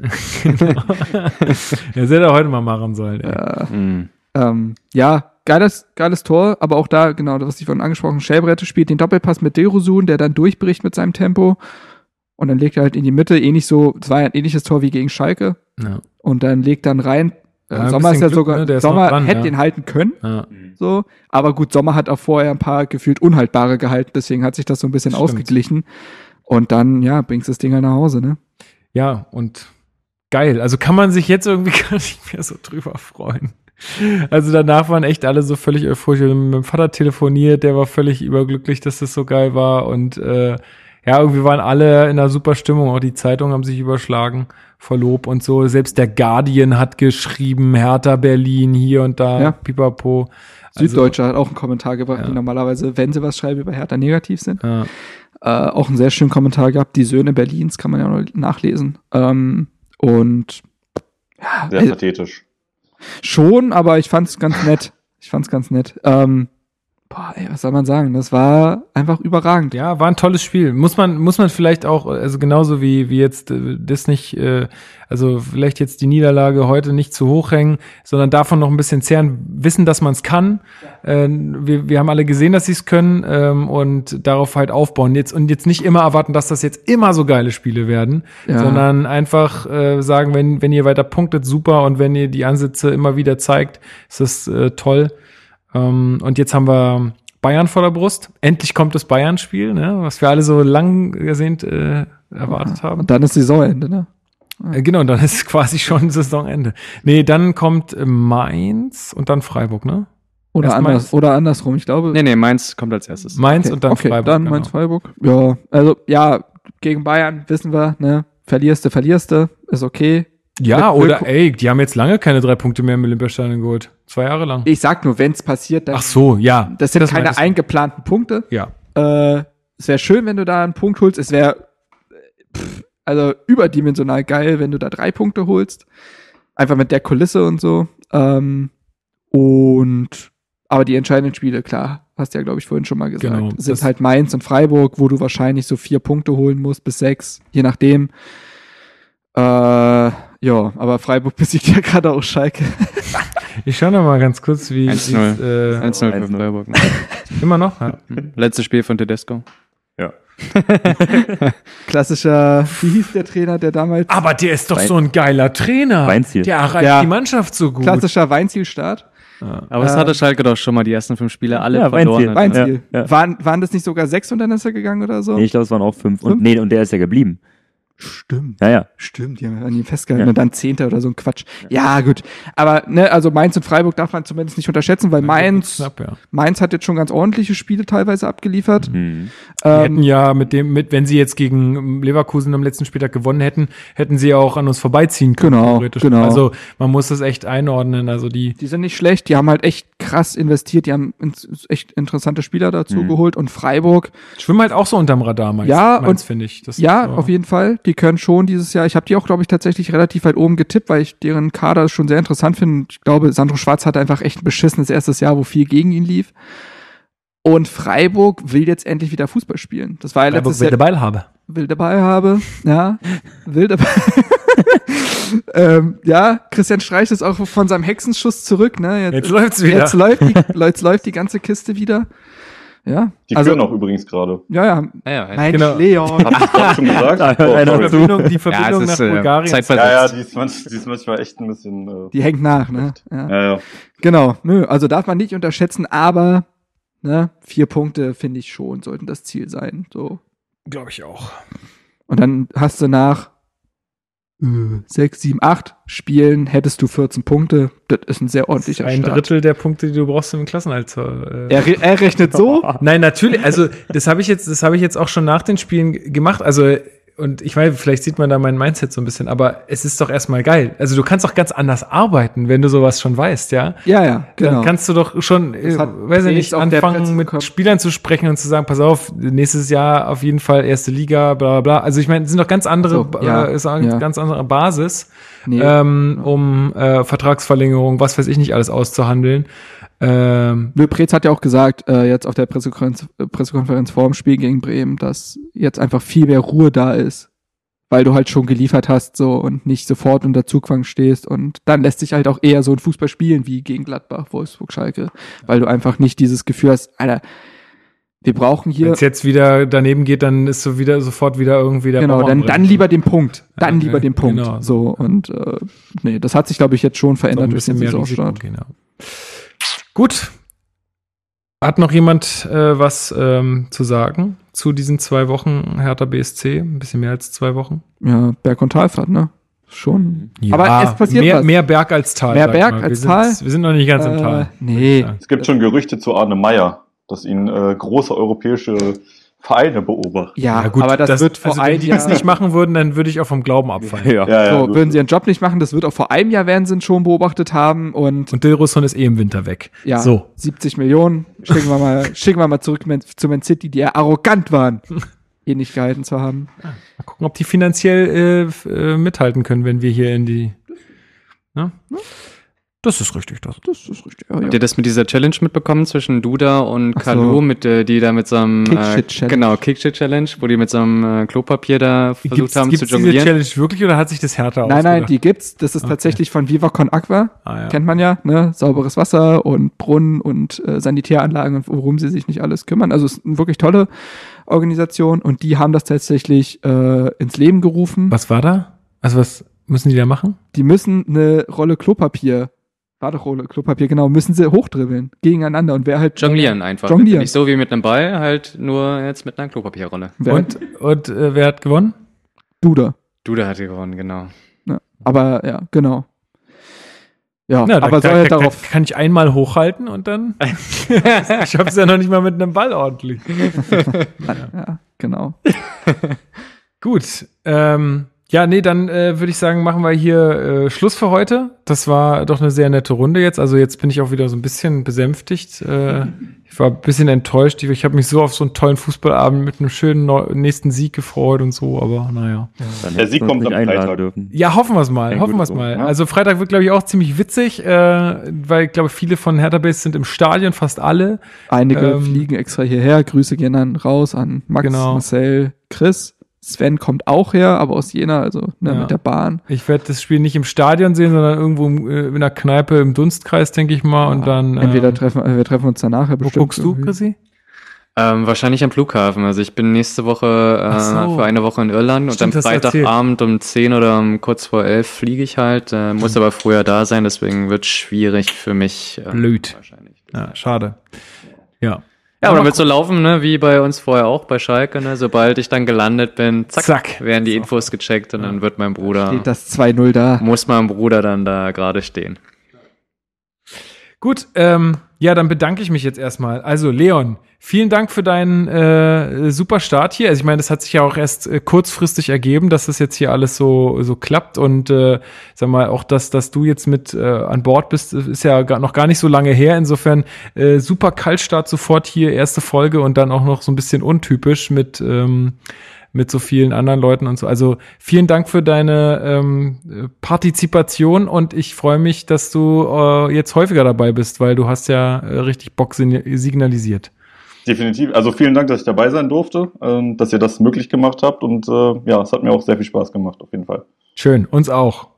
Der hätte er heute mal machen sollen. Ja, Mhm. ähm, ja geiles, geiles Tor, aber auch da, genau, das, was ich vorhin angesprochen habe, Schellbrette spielt den Doppelpass mit Derosun, der dann durchbricht mit seinem Tempo. Und dann legt er halt in die Mitte, ähnlich so, das war ja ein ähnliches Tor wie gegen Schalke. Ja. Und dann legt dann rein. Äh, Ja, ein Sommer ist ja Glück, sogar, ne? Ist Sommer dran, hätte ja. den halten können, Ja. so. Aber gut, Sommer hat auch vorher ein paar gefühlt unhaltbare gehalten, deswegen hat sich das so ein bisschen Stimmt. ausgeglichen. Und dann, ja, bringst das Ding halt nach Hause, ne? ja, und geil. Also kann man sich jetzt irgendwie gar nicht mehr so drüber freuen. Also danach waren echt alle so völlig euphorisch. Ich mit meinem Vater telefoniert, der war völlig überglücklich, dass das so geil war. Und äh, ja, irgendwie waren alle in einer super Stimmung. Auch die Zeitungen haben sich überschlagen vor Lob und so. Selbst der Guardian hat geschrieben, Hertha Berlin hier und da, Ja. pipapo. Also, Süddeutscher hat auch einen Kommentar gebracht, Ja. die normalerweise, wenn sie was schreiben, über Hertha negativ sind. Ja. Äh, auch einen sehr schönen Kommentar gehabt, die Söhne Berlins, kann man ja noch nachlesen. Ähm, und ja, Sehr äh, pathetisch. schon, aber ich fand's ganz nett. Ich fand's ganz nett. Ähm, boah, ey, was soll man sagen? Das war einfach überragend. Ja, war ein tolles Spiel. Muss man, muss man vielleicht auch, also genauso wie, wie jetzt äh, das nicht, äh, also vielleicht jetzt die Niederlage heute nicht zu hoch hängen, sondern davon noch ein bisschen zehren, wissen, dass man es kann. Äh, wir, wir haben alle gesehen, dass sie es können ähm, und darauf halt aufbauen. Jetzt, und jetzt nicht immer erwarten, dass das jetzt immer so geile Spiele werden, Ja. sondern einfach äh, sagen, wenn, wenn ihr weiter punktet, super und wenn ihr die Ansätze immer wieder zeigt, ist das äh, toll. Ähm, und jetzt haben wir Bayern vor der Brust. Endlich kommt das Bayern-Spiel, ne? was wir alle so lang gesehnt äh, erwartet haben. Und dann ist Saisonende, ne? Äh, genau, und dann ist quasi schon Saisonende. Nee, dann kommt äh, Mainz und dann Freiburg, ne? Oder, Erst anders, Mainz. oder andersrum. Ich glaube, Nee, nee, Mainz kommt als erstes. Mainz okay, und dann okay, Freiburg. Dann genau. Mainz, Freiburg. Ja, also ja, gegen Bayern wissen wir, ne? Verlierst du, verlierst du, ist okay. Ja, oder ey, die haben jetzt lange keine drei Punkte mehr im Olympiastadion geholt. Zwei Jahre lang. Ich sag nur, wenn es passiert, dann. Ach so, ja. Das sind keine meintest du. eingeplanten Punkte. Ja. Äh, es wäre schön, wenn du da einen Punkt holst. Es wäre also überdimensional geil, wenn du da drei Punkte holst. Einfach mit der Kulisse und so. Ähm, und aber die entscheidenden Spiele, klar, hast du ja, glaube ich, vorhin schon mal gesagt, Genau, sind das- halt Mainz und Freiburg, wo du wahrscheinlich so vier Punkte holen musst bis sechs, je nachdem. Äh, ja, aber Freiburg besiegt ja gerade auch Schalke. Ich schau noch mal ganz kurz, wie 1-0. wie's, äh, 1-0 für 1-0. Freiburg. immer noch. Ja. Letztes Spiel von Tedesco. Klassischer, wie hieß der Trainer, der damals Aber der ist doch Wein- so ein geiler Trainer. Weinziel. Der erreicht Ja. die Mannschaft so gut. klassischer Weinzielstart? Aber es Ähm, hatte Schalke doch schon mal die ersten fünf Spiele alle Ja, verloren. Weinziel. hat. Weinziel. Ja, ja. Waren, waren das nicht sogar sechs und dann ist er gegangen oder so? Nee, ich glaube, es waren auch fünf. Fünf? Und, nee, und der ist ja geblieben. Stimmt. Naja. Stimmt, die haben an ihm festgehalten Ja. und dann Zehnter oder so ein Quatsch. Ja, gut. Aber, ne, also Mainz und Freiburg darf man zumindest nicht unterschätzen, weil Mainz, Knapp, ja. Mainz hat jetzt schon ganz ordentliche Spiele teilweise abgeliefert. Hm. Die hätten Ähm, ja mit dem, mit, wenn sie jetzt gegen Leverkusen am letzten Spieltag gewonnen hätten, hätten sie ja auch an uns vorbeiziehen können. Genau, theoretisch. genau. Also man muss das echt einordnen. Also die, die sind nicht schlecht, die haben halt echt krass investiert, die haben echt interessante Spieler dazu Mhm. geholt und Freiburg, schwimmen halt auch so unterm Radar, meist, Ja, und- finde ich. Das ja, so. auf jeden Fall, die können schon dieses Jahr, ich habe die auch, glaube ich, tatsächlich relativ weit oben getippt, weil ich deren Kader schon sehr interessant finde. Ich glaube, Sandro Schwarz hatte einfach echt ein beschissenes erstes Jahr, wo viel gegen ihn lief. Und Freiburg will jetzt endlich wieder Fußball spielen. Das war ja Freiburg letztes will Jahr, Ball habe. will dabei habe, ja, will dabei. ähm, ja, Christian Streich ist auch von seinem Hexenschuss zurück, ne? Jetzt läuft's wieder. Jetzt läuft die, jetzt läuft die ganze Kiste wieder. Ja, Die also, führen auch übrigens gerade. ja, ja, Ja, ja, Mensch, Genau. Leon. Hab ich gerade schon gesagt? Da hört Oh, einer sorry. zu. Verbindung, die Verbindung ist, nach äh, Bulgarien. Ja, ja, die ist, manch, die ist manchmal echt ein bisschen. Äh, Die hängt nach, ne? Ja. ja, ja. Genau, nö, also darf man nicht unterschätzen, aber ne, vier Punkte finde ich schon, sollten das Ziel sein. So. Glaube ich auch. Und dann hast du nach äh, sechs, sieben, acht Spielen hättest du 14 Punkte. Das ist ein sehr ordentlicher Ein Start. Drittel der Punkte, die du brauchst im Klassenalter. Äh. Er, re- er rechnet so. Nein, natürlich. Also das habe ich jetzt, das habe ich jetzt auch schon nach den Spielen gemacht. Also und ich weiß, vielleicht sieht man da mein Mindset so ein bisschen, aber es ist doch erstmal geil. Also du kannst doch ganz anders arbeiten, wenn du sowas schon weißt, ja. Ja, ja, genau. Dann kannst du doch schon, äh, weiß ich nicht, anfangen mit Spielern zu sprechen und zu sagen, pass auf, nächstes Jahr auf jeden Fall erste Liga, bla bla bla. Also ich meine, es sind doch ganz andere, So, ja, äh, ist eine ja. ganz andere Basis, Nee. ähm, um äh, Vertragsverlängerung, was weiß ich nicht alles auszuhandeln. Ähm, Nö, Preetz hat ja auch gesagt, äh, jetzt auf der Pressekonferenz, Pressekonferenz vor dem Spiel gegen Bremen, dass jetzt einfach viel mehr Ruhe da ist, weil du halt schon geliefert hast so und nicht sofort unter Zugfang stehst und dann lässt sich halt auch eher so ein Fußball spielen wie gegen Gladbach, Wolfsburg, Schalke, weil du einfach nicht dieses Gefühl hast, Alter, wir brauchen Wenn hier es jetzt wieder daneben geht, dann ist so wieder sofort wieder irgendwie der genau, Baum dann, dann lieber den Punkt, dann Ja, lieber den Punkt, genau. so und äh, nee, das hat sich glaube ich jetzt schon verändert durch den Saisonstart. Gut. Hat noch jemand äh, was ähm, zu sagen zu diesen zwei Wochen Hertha BSC? Ein bisschen mehr als zwei Wochen. Ja, Berg- und Talfahrt, ne? Schon. Ja, Aber es passiert mehr, was. Mehr Berg als Tal. Mehr Berg mal. als wir Tal? Sind, wir sind noch nicht ganz im Äh, Tal. nee. Es gibt schon Gerüchte zu Arne Meyer, dass ihn äh, große europäische Vereine beobachten. Ja, aber das, wird vor also einem wenn die Jahr. das nicht machen würden, dann würde ich auch vom Glauben abfallen. Ja. Ja, ja, so, gut. würden sie ihren Job nicht machen, das wird auch vor einem Jahr werden sie ihn schon beobachtet haben und Und Dilrosun ist eh im Winter weg. ja, So. 70 Millionen schicken wir mal, schicken wir mal zurück zu Man City, die ja arrogant waren, ihn nicht gehalten zu haben. Mal gucken, ob die finanziell äh, äh, mithalten können, wenn wir hier in die. Ne? Das ist richtig. Das. Das ist richtig. Ja, ja. Habt ihr das mit dieser Challenge mitbekommen zwischen Duda und Ach so. Kalu, mit der, die da mit so einem äh, Kick-Shit-Challenge. genau Kickshit-Challenge, wo die mit so einem äh, Klopapier da versucht Gibt's, haben gibt's zu diese jonglieren? Challenge wirklich oder hat sich das härter Nein, nein, die gibt's. Das ist Okay. tatsächlich von Viva Con Aqua. Ah, ja. Kennt man ja, ne? Sauberes Wasser und Brunnen und äh, Sanitäranlagen und worum sie sich nicht alles kümmern. Also es ist eine wirklich tolle Organisation und die haben das tatsächlich äh, ins Leben gerufen. Was war da? Also was müssen die da machen? Die müssen eine Rolle Klopapier, Baderolle Klopapier, genau, müssen sie hochdribbeln gegeneinander und wer halt Jonglieren einfach. Jonglieren. Nicht so wie mit einem Ball, halt nur jetzt mit einer Klopapierrolle. Wer Und, und äh, wer hat gewonnen? Duda. Duda hat gewonnen, genau. Ja. Aber ja, genau. Ja, Na, da, aber da, soll ja da, darauf. kann ich einmal hochhalten und dann. ich hab's ja noch nicht mal mit einem Ball ordentlich. Ja, genau. Gut. Ähm, ja, nee, dann äh, würde ich sagen, machen wir hier äh, Schluss für heute. Das war doch eine sehr nette Runde jetzt. Also jetzt bin ich auch wieder so ein bisschen besänftigt. Äh, ich war ein bisschen enttäuscht. Ich, ich habe mich so auf so einen tollen Fußballabend mit einem schönen neu nächsten Sieg gefreut und so, aber naja. Dann Der Sieg kommt am Freitag. dürfen. Ja, hoffen wir es mal, Ein hoffen wir es mal. Ja. Also Freitag wird, glaube ich, auch ziemlich witzig, äh, weil ich glaube, viele von Hertha Base sind im Stadion, fast alle. Einige Ähm, fliegen extra hierher. Grüße gehen dann raus an Max, Genau. Marcel, Chris. Sven kommt auch her, aber aus Jena, also ne, Ja. mit der Bahn. Ich werde das Spiel nicht im Stadion sehen, sondern irgendwo im, äh, in einer Kneipe im Dunstkreis, denke ich mal. Und dann. Entweder ähm, treffen äh, wir treffen uns danach. ja wo bestimmt guckst du, irgendwie. Chrissy? Ähm, wahrscheinlich am Flughafen. Also ich bin nächste Woche äh, so. für eine Woche in Irland und Stimmt, am du erzählt. Freitagabend um 10 oder um kurz vor 11 fliege ich halt. Äh, muss aber früher da sein, deswegen wird schwierig für mich. ähm, Blöd. Wahrscheinlich. Ja, schade. Ja. Ja, aber dann wird so laufen, ne, wie bei uns vorher auch bei Schalke, ne? Sobald ich dann gelandet bin, zack, Zack. werden die Infos gecheckt und dann wird mein Bruder, Steht das 2-0 da. muss mein Bruder dann da gerade stehen. Gut, ähm, ja, dann bedanke ich mich jetzt erstmal. Also, Leon, vielen Dank für deinen äh, super Start hier. Also, ich meine, das hat sich ja auch erst äh, kurzfristig ergeben, dass das jetzt hier alles so, so klappt. Und äh, sag mal, auch dass, dass du jetzt mit äh, an Bord bist, ist ja gar, noch gar nicht so lange her. Insofern äh, super Kaltstart sofort hier, erste Folge und dann auch noch so ein bisschen untypisch mit. Ähm, mit so vielen anderen Leuten und so. Also vielen Dank für deine ähm, äh, Partizipation und ich freue mich, dass du äh, jetzt häufiger dabei bist, weil du hast ja äh, richtig Bock signalisiert. Definitiv. Also vielen Dank, dass ich dabei sein durfte, ähm, dass ihr das möglich gemacht habt und äh, ja, es hat mir auch sehr viel Spaß gemacht, auf jeden Fall. Schön, uns auch.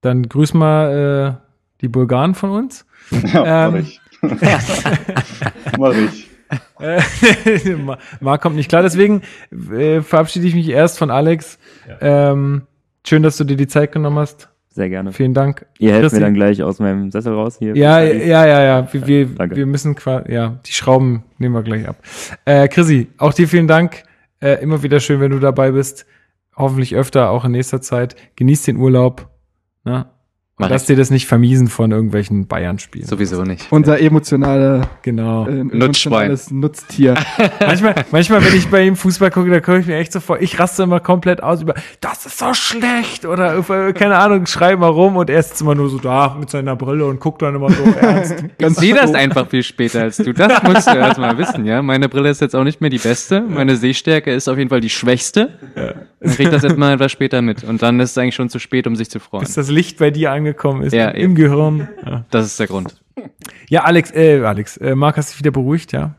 Dann grüß mal äh, die Bulgaren von uns. Ja, Ähm. mach ich. mach ich. Ma- Marc kommt nicht klar, deswegen äh, verabschiede ich mich erst von Alex. Ähm, schön, dass du dir die Zeit genommen hast. Sehr gerne. Vielen Dank. Ihr helft Chrissy. mir dann gleich aus meinem Sessel raus hier. Ja, ja, ja, ja. Wir, wir, danke. wir müssen quasi, ja, die Schrauben nehmen wir gleich ab. Äh, Chrissy, auch dir vielen Dank. Äh, immer wieder schön, wenn du dabei bist. Hoffentlich öfter, auch in nächster Zeit. Genieß den Urlaub. Ne? Mach lass ich. dir das nicht vermiesen von irgendwelchen Bayern-Spielen. Sowieso nicht. Unser emotionale, Genau. äh, Nutzschwein. emotionales Nutztier. manchmal, manchmal, wenn ich bei ihm Fußball gucke, da gucke ich mir echt so vor. Ich raste immer komplett aus über, das ist so schlecht oder äh, keine Ahnung, schrei mal rum und er sitzt immer nur so da mit seiner Brille und guckt dann immer so ernst. Ich sehe das einfach viel später als du. Das musst du erstmal wissen, ja. Meine Brille ist jetzt auch nicht mehr die beste. Meine Sehstärke ist auf jeden Fall die schwächste. Dann kriegt das jetzt mal etwas später mit. Und dann ist es eigentlich schon zu spät, um sich zu freuen. Bis das Licht bei dir angekommen ist Ja, im. Gehirn. Ja. Das ist der Grund. Ja, Alex, äh, Alex, äh, Marc, hast du dich wieder beruhigt, ja?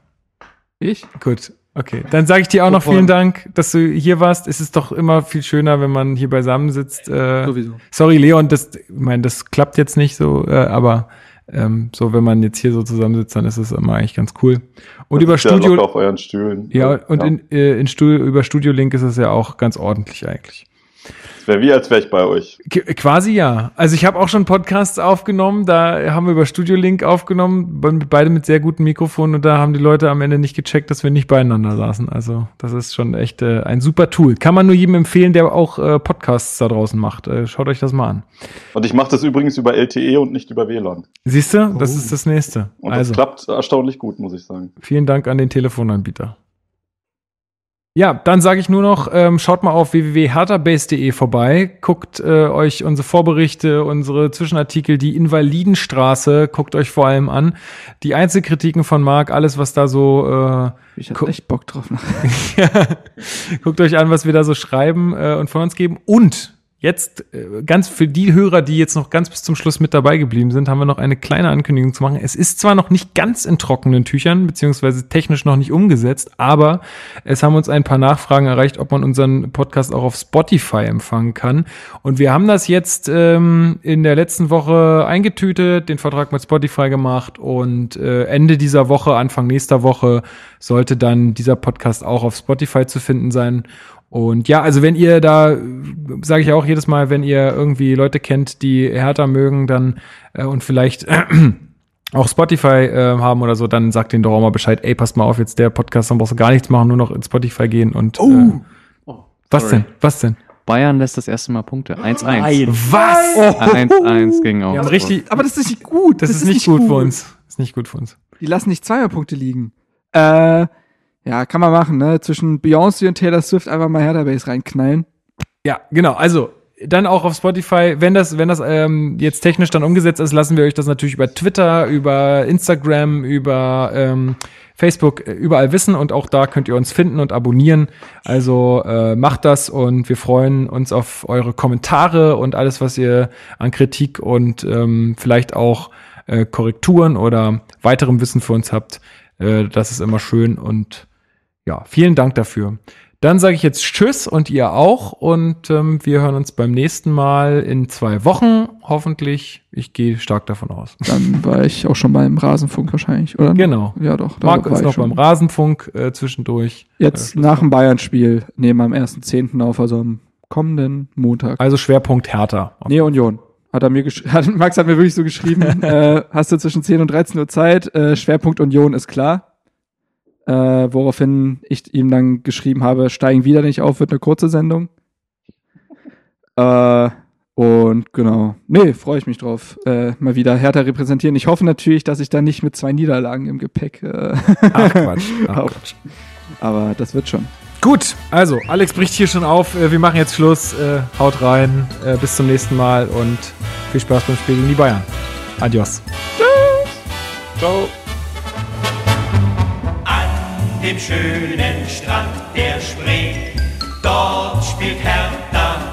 Ich? Gut, okay. Dann sage ich dir auch noch vielen Dank, dass du hier warst. Es ist doch immer viel schöner, wenn man hier beisammen sitzt. Äh, Sowieso. sorry, Leon, das, ich meine, das klappt jetzt nicht so, äh, aber ähm, so, wenn man jetzt hier so zusammensitzt, dann ist es immer eigentlich ganz cool. Und über Sitzt ja Studio, locker auf euren Stühlen. ja, und ja. In, äh, in Studio, über Studio Link ist es ja auch ganz ordentlich eigentlich. Es wäre wie, als wäre ich bei euch. Qu- Quasi ja. Also ich habe auch schon Podcasts aufgenommen, da haben wir über Studio Link aufgenommen, be- beide mit sehr guten Mikrofonen und da haben die Leute am Ende nicht gecheckt, dass wir nicht beieinander saßen. Also das ist schon echt äh, ein super Tool. Kann man nur jedem empfehlen, der auch äh, Podcasts da draußen macht. Äh, schaut euch das mal an. Und ich mache das übrigens über LTE und nicht über WLAN. Siehst du, das ist das nächste. Und also das klappt erstaunlich gut, muss ich sagen. vielen Dank an den Telefonanbieter. Ja, dann sage ich nur noch, ähm, schaut mal auf www.herterbase.de vorbei, guckt äh, euch unsere Vorberichte, unsere Zwischenartikel, die Invalidenstraße, guckt euch vor allem an. Die Einzelkritiken von Marc, alles, was da so, äh, Ich hab echt Bock drauf. guckt euch an, was wir da so schreiben äh, und von uns geben. Und jetzt äh, ganz für die Hörer, die jetzt noch ganz bis zum Schluss mit dabei geblieben sind, haben wir noch eine kleine Ankündigung zu machen. Es ist zwar noch nicht ganz in trockenen Tüchern, beziehungsweise technisch noch nicht umgesetzt, aber es haben uns ein paar Nachfragen erreicht, ob man unseren Podcast auch auf Spotify empfangen kann. Und wir haben das jetzt ähm, in der letzten Woche eingetütet, den Vertrag mit Spotify gemacht und äh, Ende dieser Woche, Anfang nächster Woche sollte dann dieser Podcast auch auf Spotify zu finden sein. Und ja, also wenn ihr da, sage ich auch jedes Mal, wenn ihr irgendwie Leute kennt, die härter mögen, dann äh, und vielleicht äh, auch Spotify äh, haben oder so, dann sagt denen doch auch mal Bescheid, ey, passt mal auf, jetzt der Podcast, dann brauchst du gar nichts machen, nur noch in Spotify gehen und Oh. äh, was denn? Was denn? Bayern lässt das erste Mal Punkte. 1-1. Was? 1-1 gegen Wir haben Augsburg. richtig, Aber das ist nicht gut. das, ist, nicht gut für uns. Das ist nicht gut für uns. Die lassen nicht Zweierpunkte liegen. Äh, ja, kann man machen, ne? Zwischen Beyoncé und Taylor Swift einfach mal Hertha Base reinknallen. Ja, genau. Also dann auch auf Spotify, wenn das, wenn das ähm, jetzt technisch dann umgesetzt ist, lassen wir euch das natürlich über Twitter, über Instagram, über ähm, Facebook äh, überall wissen und auch da könnt ihr uns finden und abonnieren. Also äh, macht das und wir freuen uns auf eure Kommentare und alles, was ihr an Kritik und ähm, vielleicht auch äh, Korrekturen oder weiterem Wissen für uns habt. Äh, das ist immer schön und ja, vielen Dank dafür. Dann sage ich jetzt Tschüss und ihr auch und ähm, wir hören uns beim nächsten Mal in zwei Wochen, hoffentlich. Ich gehe stark davon aus. Dann war ich auch schon beim Rasenfunk wahrscheinlich, oder? Genau. Ja, doch. Marc war ist noch schon. beim Rasenfunk äh, zwischendurch. Jetzt Äh, nach dem Bayern-Spiel nehmen wir am 1.10. auf, also am kommenden Montag. Also Schwerpunkt Hertha. Nee, Union. Hat er mir hat, Max hat mir wirklich so geschrieben, äh, hast du zwischen 10 und 13 Uhr Zeit, äh, Schwerpunkt Union ist klar. Äh, woraufhin ich ihm dann geschrieben habe, steigen wieder nicht auf, wird eine kurze Sendung. Äh, und genau. Nee, freue ich mich drauf. Äh, mal wieder härter repräsentieren. Ich hoffe natürlich, dass ich da nicht mit zwei Niederlagen im Gepäck. Äh, Ach Quatsch. Ach. Quatsch. aber das wird schon. Gut, also Alex bricht hier schon auf. Äh, Wir machen jetzt Schluss. Äh, Haut rein. Äh, Bis zum nächsten Mal und viel Spaß beim Spiel gegen die Bayern. Adios. Ciao. An dem schönen Strand der Spree, dort spielt Hertha